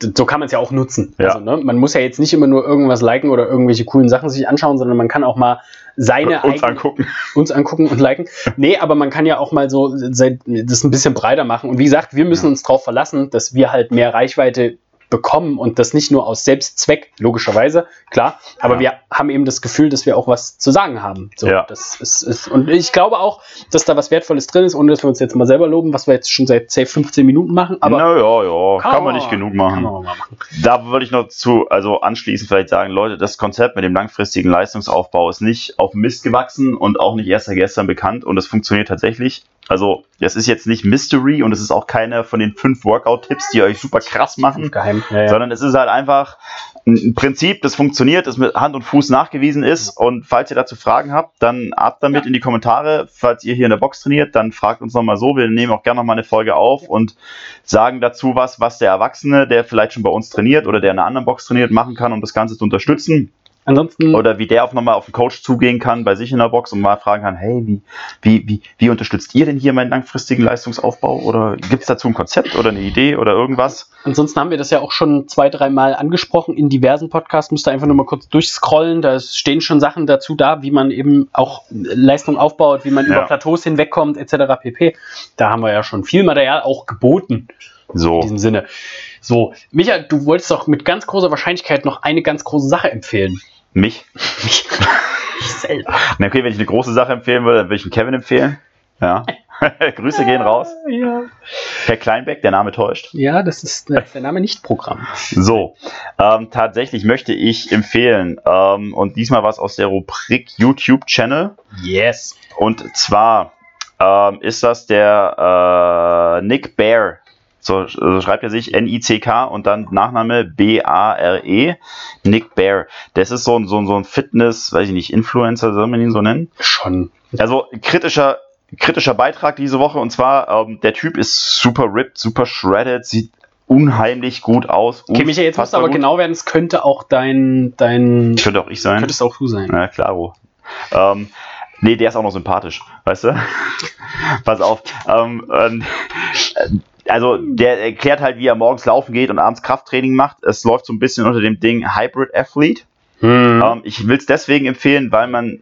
so kann man es ja auch nutzen. Ja. Also, ne, man muss ja jetzt nicht immer nur irgendwas liken oder irgendwelche coolen Sachen sich anschauen, sondern man kann auch mal seine uns angucken. uns angucken und liken. Nee, aber man kann ja auch mal so das ein bisschen breiter machen. Und wie gesagt, wir müssen ja. uns darauf verlassen, dass wir halt mehr Reichweite bekommen und das nicht nur aus Selbstzweck, logischerweise, klar, aber ja. wir haben eben das Gefühl, dass wir auch was zu sagen haben. So, ja. das ist, ist, und ich glaube auch, dass da was Wertvolles drin ist, ohne dass wir uns jetzt mal selber loben, was wir jetzt schon seit say, 15 Minuten machen. Aber Na, ja, ja, kann, kann man nicht genug machen. machen. Da würde ich noch zu, also anschließend vielleicht sagen, Leute, das Konzept mit dem langfristigen Leistungsaufbau ist nicht auf Mist gewachsen und auch nicht erst seit gestern bekannt und es funktioniert tatsächlich. Also, das ist jetzt nicht Mystery und es ist auch keiner von den fünf Workout-Tipps, die euch super krass machen. Geheim. Ja, ja. Sondern es ist halt einfach ein Prinzip, das funktioniert, das mit Hand und Fuß nachgewiesen ist. Und falls ihr dazu Fragen habt, dann ab damit ja. in die Kommentare. Falls ihr hier in der Box trainiert, dann fragt uns nochmal so. Wir nehmen auch gerne nochmal eine Folge auf und sagen dazu was, was der Erwachsene, der vielleicht schon bei uns trainiert oder der in einer anderen Box trainiert, machen kann, um das Ganze zu unterstützen. Ansonsten. Oder wie der auch nochmal auf den Coach zugehen kann bei sich in der Box und mal fragen kann, hey, wie, wie, wie, wie unterstützt ihr denn hier meinen langfristigen Leistungsaufbau? Oder gibt es dazu ein Konzept oder eine Idee oder irgendwas? Ansonsten haben wir das ja auch schon zwei, dreimal angesprochen in diversen Podcasts. Müsst ihr einfach nur mal kurz durchscrollen. Da stehen schon Sachen dazu da, wie man eben auch Leistung aufbaut, wie man ja. über Plateaus hinwegkommt, etc. pp. Da haben wir ja schon viel Material auch geboten. So. In diesem Sinne. So, Micha, du wolltest doch mit ganz großer Wahrscheinlichkeit noch eine ganz große Sache empfehlen. Mich? Mich. ich selber. Na okay, wenn ich eine große Sache empfehlen würde, dann würde ich einen Kevin empfehlen. Ja. Grüße gehen raus. Ja. Herr Kleinbeck, der Name täuscht. Ja, das ist der Name nicht Programm. So, ähm, tatsächlich möchte ich empfehlen, ähm, und diesmal was aus der Rubrik YouTube Channel. Yes. Und zwar ähm, ist das der äh, Nick Bear so, so schreibt er sich N-I-C-K und dann Nachname B-A-R-E, Nick Bear. Das ist so ein, so ein, so ein Fitness, weiß ich nicht, Influencer, soll man ihn so nennen? Schon. Also kritischer, kritischer Beitrag diese Woche und zwar, ähm, der Typ ist super ripped, super shredded, sieht unheimlich gut aus. Okay, Michael, jetzt musst du aber gut. genau werden, es könnte auch dein, dein. Könnte auch ich sein. Könntest auch du sein. Ja, klaro. Ähm, nee, der ist auch noch sympathisch, weißt du? Pass auf. Ähm, äh, also der erklärt halt, wie er morgens laufen geht und abends Krafttraining macht. Es läuft so ein bisschen unter dem Ding Hybrid Athlete. Hm. Ähm, ich will es deswegen empfehlen, weil man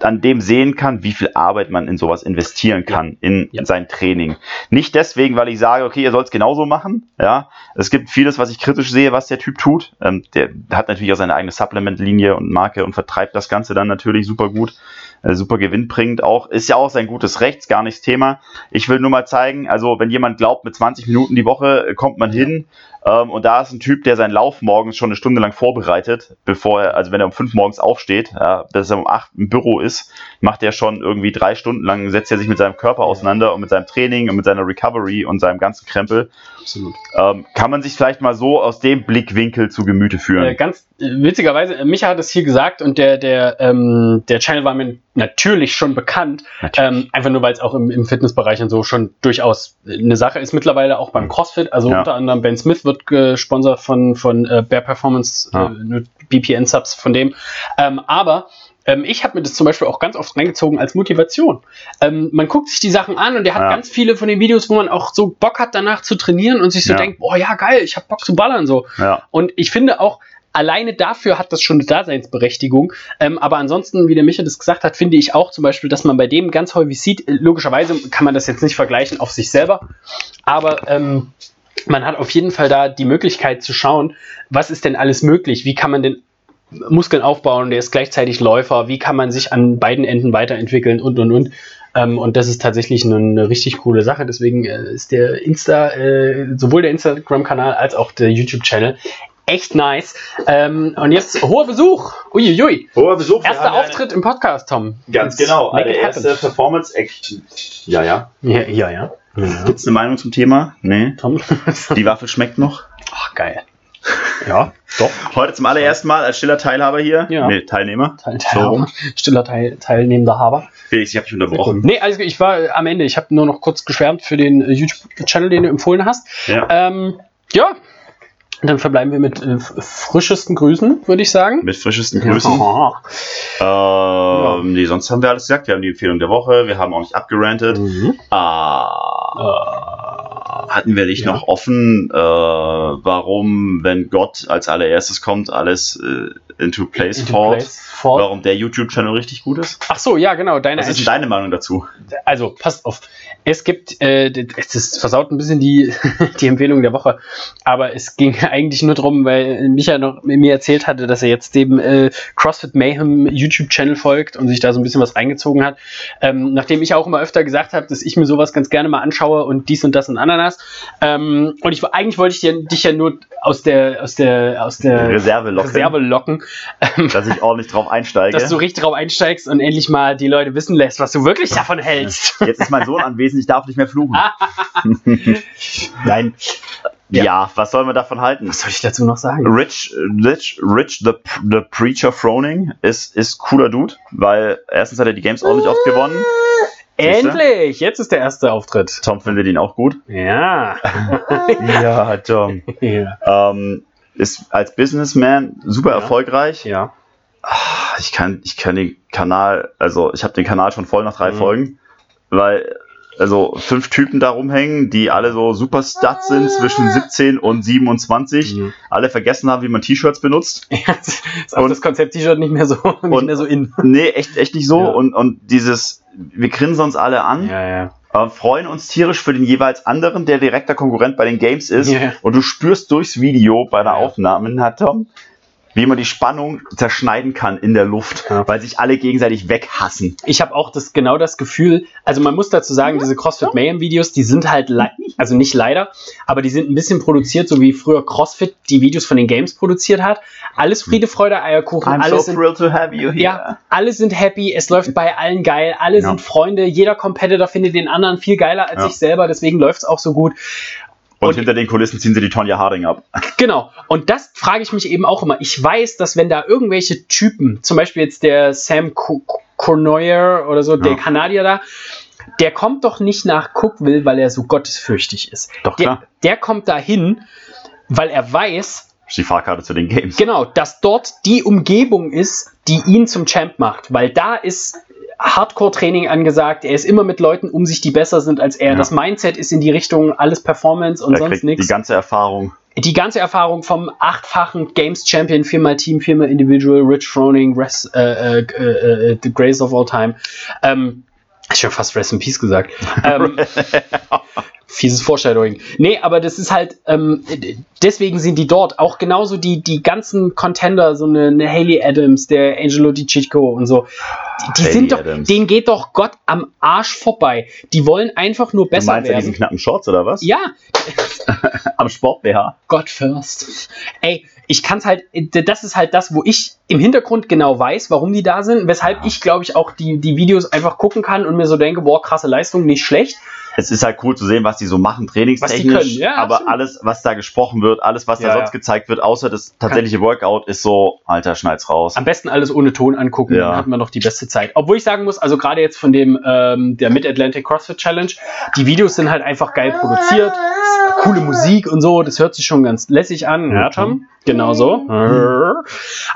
an dem sehen kann, wie viel Arbeit man in sowas investieren kann, ja. In, ja. sein Training. Nicht deswegen, weil ich sage, okay, ihr sollt es genauso machen. Ja, es gibt vieles, was ich kritisch sehe, was der Typ tut. Ähm, der hat natürlich auch seine eigene Supplement-Linie und Marke und vertreibt das Ganze dann natürlich super gut äh, super gewinnbringend auch. Ist ja auch sein gutes Recht, gar nichts Thema. Ich will nur mal zeigen, also wenn jemand glaubt, mit 20 Minuten die Woche äh, kommt man hin, Ähm, und da ist ein Typ, der seinen Lauf morgens schon eine Stunde lang vorbereitet, bevor er, also wenn er um fünf morgens aufsteht, ja, bis er um acht im Büro ist, macht er schon irgendwie drei Stunden lang, setzt er sich mit seinem Körper auseinander und mit seinem Training und mit seiner Recovery und seinem ganzen Krempel. Absolut. Ähm, kann man sich vielleicht mal so aus dem Blickwinkel zu Gemüte führen? Äh, ganz äh, witzigerweise, äh, Micha hat es hier gesagt und der, der, ähm, der Channel war mir natürlich schon bekannt. Natürlich. Ähm, einfach nur, weil es auch im, im Fitnessbereich und so schon durchaus eine Sache ist. Mittlerweile auch beim CrossFit. Also ja. unter anderem Ben Smith wird gesponsert von, von äh, Bear Performance, ja. äh, BPN-Subs von dem. Ähm, aber ähm, ich habe mir das zum Beispiel auch ganz oft reingezogen als Motivation. Ähm, man guckt sich die Sachen an und der hat ja. ganz viele von den Videos, wo man auch so Bock hat, danach zu trainieren und sich so ja. denkt, boah, ja, geil, ich habe Bock zu ballern so. Ja. Und ich finde auch, alleine dafür hat das schon eine Daseinsberechtigung. Ähm, aber ansonsten, wie der Michael das gesagt hat, finde ich auch zum Beispiel, dass man bei dem ganz häufig sieht, äh, logischerweise kann man das jetzt nicht vergleichen auf sich selber, aber ähm, man hat auf jeden Fall da die Möglichkeit zu schauen, was ist denn alles möglich, wie kann man denn Muskeln aufbauen, der ist gleichzeitig Läufer, wie kann man sich an beiden Enden weiterentwickeln und und und. Ähm, und das ist tatsächlich eine, eine richtig coole Sache. Deswegen äh, ist der Insta, äh, sowohl der Instagram-Kanal als auch der YouTube-Channel echt nice. Ähm, und jetzt hoher Besuch. Uiuiui. Hoher Besuch. Erster Auftritt im Podcast, Tom. Ganz jetzt genau. Eine erste Performance-Action. Ja, ja. Ja, ja. ja. Ja. Gibt es eine Meinung zum Thema? Nee. Tom? Die Waffe schmeckt noch. Ach, geil. Ja, doch. Heute zum allerersten Mal als stiller Teilhaber hier. Ja. Nee, Teilnehmer. Teil, Teilhaber. So. Stiller Teil, teilnehmender Haber. Felix, ich habe dich unterbrochen. Nee, also ich war am Ende. Ich habe nur noch kurz geschwärmt für den YouTube-Channel, den du empfohlen hast. Ja. Ähm, ja, dann verbleiben wir mit äh, frischesten Grüßen, würde ich sagen. Mit frischesten Grüßen. Ja. Ähm, ja. Nee, sonst haben wir alles gesagt. Wir haben die Empfehlung der Woche. Wir haben auch nicht abgerantet. Mhm. Ah, äh, hatten wir dich ja. noch offen, äh, warum, wenn Gott als allererstes kommt, alles äh, into place into? Place Warum der YouTube-Channel richtig gut ist? Ach so, ja, genau. Deine Was ist deine Meinung dazu? Also, passt auf. Es gibt, äh, es versaut ein bisschen die, die Empfehlung der Woche, aber es ging eigentlich nur darum, weil Micha noch mir erzählt hatte, dass er jetzt dem äh, CrossFit Mayhem YouTube-Channel folgt und sich da so ein bisschen was reingezogen hat. Ähm, nachdem ich auch immer öfter gesagt habe, dass ich mir sowas ganz gerne mal anschaue und dies und das und Ananas. Ähm, und ich eigentlich wollte ich dir, dich ja nur aus der, aus der, aus der Reserve locken, Reserve locken ähm, dass ich ordentlich drauf einsteige. Dass du richtig drauf einsteigst und endlich mal die Leute wissen lässt, was du wirklich davon hältst. Jetzt ist mein Sohn anwesend, ich darf nicht mehr fluchen. Nein. Ja. ja. was soll man davon halten? Was soll ich dazu noch sagen? Rich, Rich, Rich the, the Preacher Froning ist, ist cooler Dude, weil erstens hat er die Games ordentlich oft gewonnen. Endlich! Jetzt ist der erste Auftritt. Tom findet ihn auch gut. Ja. ja, Tom. Ja. Ähm, ist als Businessman super ja. erfolgreich. Ja. Ah, ich kann, ich kann den Kanal, also ich habe den Kanal schon voll nach drei mhm. Folgen, weil also fünf Typen da rumhängen, die alle so super Stats sind zwischen 17 und 27, mhm. alle vergessen haben, wie man T-Shirts benutzt. Ja, ist auch und, das Konzept T-Shirt nicht mehr so nicht und, mehr so in. Nee, echt echt nicht so ja. und und dieses wir grinsen uns alle an. Ja, ja. Äh, freuen uns tierisch für den jeweils anderen, der direkter Konkurrent bei den Games ist. Yeah. Und du spürst durchs Video bei der Aufnahme, hat Tom, wie man die Spannung zerschneiden kann in der Luft, ja. weil sich alle gegenseitig weghassen. Ich habe auch das genau das Gefühl, also man muss dazu sagen, diese CrossFit Mayhem Videos, die sind halt also nicht leider, aber die sind ein bisschen produziert, so wie früher CrossFit die Videos von den Games produziert hat. Alles Friede, Freude, Eierkuchen, I'm alles so thrilled to have you here. Ja, alle sind happy, es läuft bei allen geil, alle ja. sind Freunde, jeder Competitor findet den anderen viel geiler als ja. sich selber, deswegen läuft es auch so gut. Und, und, hinter den Kulissen ziehen sie die Tonja Harding ab. Genau. Und das frage ich mich eben auch immer. Ich weiß, dass wenn da irgendwelche Typen, zum Beispiel jetzt der Sam Cornoyer oder so, ja. der Kanadier da, der kommt doch nicht nach Cookville, weil er so gottesfürchtig ist. Doch, klar. Der, der kommt dahin, weil er weiß, die Fahrkarte zu den Games. Genau, dass dort die Umgebung ist, die ihn zum Champ macht, weil da ist Hardcore-Training angesagt. Er ist immer mit Leuten um sich, die besser sind als er. Ja. Das Mindset ist in die Richtung alles Performance und er sonst nichts. Die ganze Erfahrung. Die ganze Erfahrung vom achtfachen Games Champion, viermal Team, viermal Individual, Rich Froning, Res, äh, äh, äh, The Grace of All Time. Ähm, ich habe fast Rest in Peace gesagt. ähm, Fieses Foreshadowing. Nee, aber das ist halt, ähm, deswegen sind die dort. Auch genauso die, die ganzen Contender, so eine, eine Haley Adams, der Angelo Di Chico und so. Die, die sind doch, Adams. denen geht doch Gott am Arsch vorbei. Die wollen einfach nur besser du meinst werden. diesen knappen Shorts oder was? Ja. am Sport BH. God first. Ey, ich kann es halt, das ist halt das, wo ich im Hintergrund genau weiß, warum die da sind, weshalb ja. ich, glaube ich, auch die, die Videos einfach gucken kann und mir so denke, boah, krasse Leistung, nicht schlecht es ist halt cool zu sehen, was die so machen, trainingstechnisch. Ja, aber absolut. alles, was da gesprochen wird, alles, was ja, da sonst ja. gezeigt wird, außer das tatsächliche Workout, ist so, alter, schneid's raus. Am besten alles ohne Ton angucken, dann hat man noch die beste Zeit. Obwohl ich sagen muss, also gerade jetzt von dem ähm, der Mid-Atlantic CrossFit Challenge, die Videos sind halt einfach geil produziert, coole Musik und so, das hört sich schon ganz lässig an. Ja, Tom? Genau so. Mhm.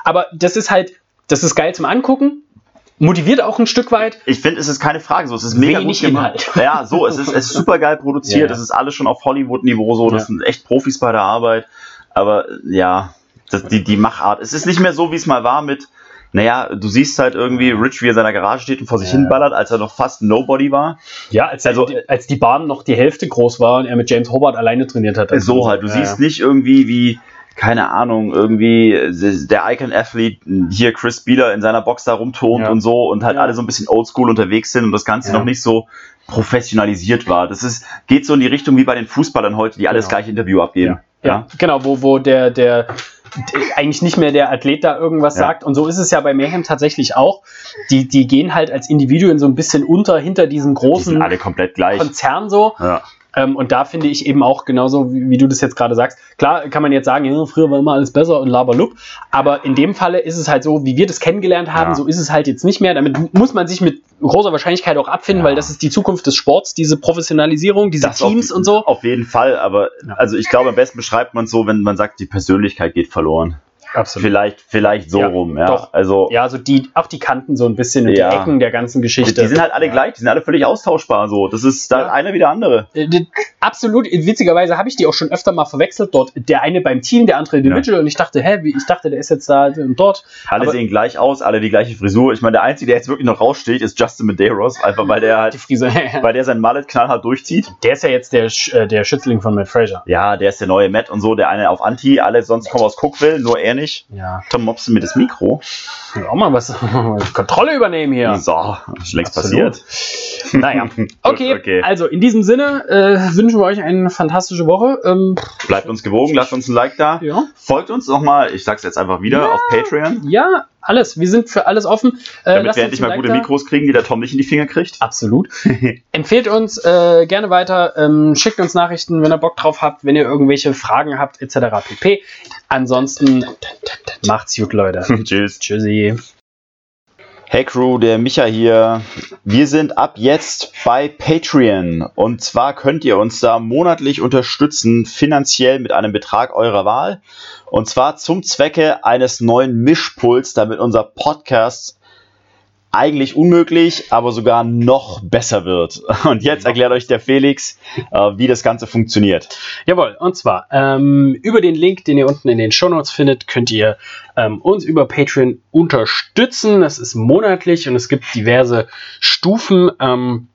Aber das ist halt, das ist geil zum Angucken motiviert auch ein Stück weit. Ich finde, es ist keine Frage so. Es ist mega Wenig gut gemacht. Inhalt. Ja, so, es ist, es ist super geil produziert. Es ja. ist alles schon auf Hollywood-Niveau so. Das ja. sind echt Profis bei der Arbeit. Aber ja, das, die, die Machart. Es ist nicht mehr so, wie es mal war mit, naja, du siehst halt irgendwie Rich, wie er in seiner Garage steht und vor sich ja. hinballert, als er noch fast Nobody war. Ja, als, also, die, als die Bahn noch die Hälfte groß war und er mit James Hobart alleine trainiert hat. So halt. Du siehst nicht irgendwie, wie keine Ahnung, irgendwie der Icon-Athlete, hier Chris Beeler in seiner Box da rumturnt ja. und so und halt ja. alle so ein bisschen oldschool unterwegs sind und das Ganze ja. noch nicht so professionalisiert war. Das ist, geht so in die Richtung wie bei den Fußballern heute, die alles genau. gleich Interview abgeben. Ja, genau, wo, wo der, der, eigentlich nicht mehr der Athlet da irgendwas ja. sagt. Und so ist es ja bei Mayhem tatsächlich auch. Die, die gehen halt als Individuen so ein bisschen unter hinter diesem großen alle komplett gleich. Konzern so. Ja. Ähm, und da finde ich eben auch genauso, wie, wie, du das jetzt gerade sagst. Klar kann man jetzt sagen, ja, früher war immer alles besser und laberlup. Aber in dem Falle ist es halt so, wie wir das kennengelernt haben, ja. so ist es halt jetzt nicht mehr. Damit muss man sich mit großer Wahrscheinlichkeit auch abfinden, ja. weil das ist die Zukunft des Sports, diese Professionalisierung, diese das Teams auf, und so. Auf jeden Fall, aber also ich glaube, am besten beschreibt man es so, wenn man sagt, die Persönlichkeit geht verloren. Absolut. Vielleicht, vielleicht so ja, rum, ja. Doch. Also, ja, also die, auch die Kanten so ein bisschen und ja. die Ecken der ganzen Geschichte. Die sind halt alle gleich, die sind alle völlig austauschbar so. Das ist da einer wie der andere. Äh, absolut. Witzigerweise habe ich die auch schon öfter mal verwechselt dort. Der eine beim Team, der andere individual und ich dachte, hä, wie, ich dachte, der ist jetzt da und dort. Alle Aber sehen gleich aus, alle die gleiche Frisur. Ich meine, der einzige, der jetzt wirklich noch raussteht, ist Justin Medeiros, einfach weil der halt, die Frisur, weil der sein Mallet knallhart durchzieht. Der ist ja jetzt der, äh, der Schützling von Matt Fraser. Ja, der ist der neue Matt und so, der eine auf Anti, alle sonst kommen aus Cookville, nur er nicht. Ja. Tom mobst du mir das Mikro? Ja, auch mal was Kontrolle übernehmen hier. So, ist längst passiert. Naja, okay, okay, also in diesem Sinne äh, wünschen wir euch eine fantastische Woche. Ähm, Bleibt uns gewogen, lasst uns ein Like da. Ja. Folgt uns nochmal, ich sag's jetzt einfach wieder, ja, auf Patreon. Ja, alles. Wir sind für alles offen. Äh, Damit wir endlich mal like gute da. Mikros kriegen, die der Tom nicht in die Finger kriegt. Absolut. Empfehlt uns äh, gerne weiter. Ähm, schickt uns Nachrichten, wenn ihr Bock drauf habt, wenn ihr irgendwelche Fragen habt, etc. pp. Ansonsten macht's gut, Leute. Tschüss. Tschüssi. Hey Crew, der Micha hier. Wir sind ab jetzt bei Patreon. Und zwar könnt ihr uns da monatlich unterstützen, finanziell mit einem Betrag eurer Wahl. Und zwar zum Zwecke eines neuen Mischpuls, damit unser Podcast eigentlich unmöglich, aber sogar noch besser wird. Und jetzt erklärt euch der Felix, äh, wie das Ganze funktioniert. Jawohl, und zwar ähm, über den Link, den ihr unten in den Show Notes findet, könnt ihr ähm, uns über Patreon unterstützen. Das ist monatlich und es gibt diverse Stufen. Ähm,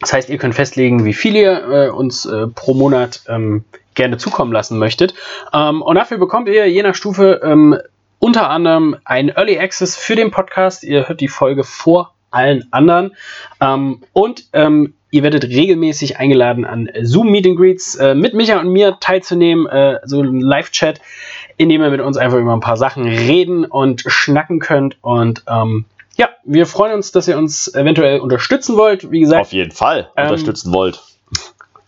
das heißt, ihr könnt festlegen, wie viel ihr äh, uns äh, pro Monat ähm, gerne zukommen lassen möchtet. Ähm, und dafür bekommt ihr je nach Stufe ähm, unter anderem ein Early Access für den Podcast. Ihr hört die Folge vor allen anderen. Ähm, und ähm, ihr werdet regelmäßig eingeladen, an Zoom Meet and Greets äh, mit Micha und mir teilzunehmen, äh, so ein Live-Chat, in dem ihr mit uns einfach über ein paar Sachen reden und schnacken könnt. Und ähm, ja, wir freuen uns, dass ihr uns eventuell unterstützen wollt. Wie gesagt, auf jeden Fall ähm, unterstützen wollt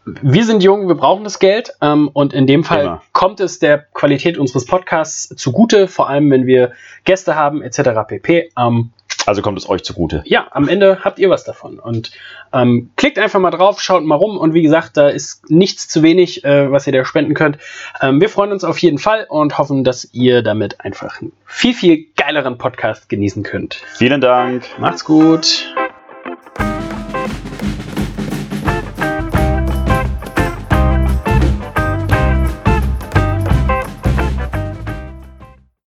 wir sind jung, wir brauchen das Geld ähm, und in dem Fall Immer. kommt es der Qualität unseres Podcasts zugute, vor allem wenn wir Gäste haben etc. pp. Ähm, also kommt es euch zugute. Ja, am Ende habt ihr was davon. Und ähm, klickt einfach mal drauf, schaut mal rum. Und wie gesagt, da ist nichts zu wenig, äh, was ihr da spenden könnt. Ähm, wir freuen uns auf jeden Fall und hoffen, dass ihr damit einfach einen viel, viel geileren Podcast genießen könnt. Vielen Dank. Macht's gut.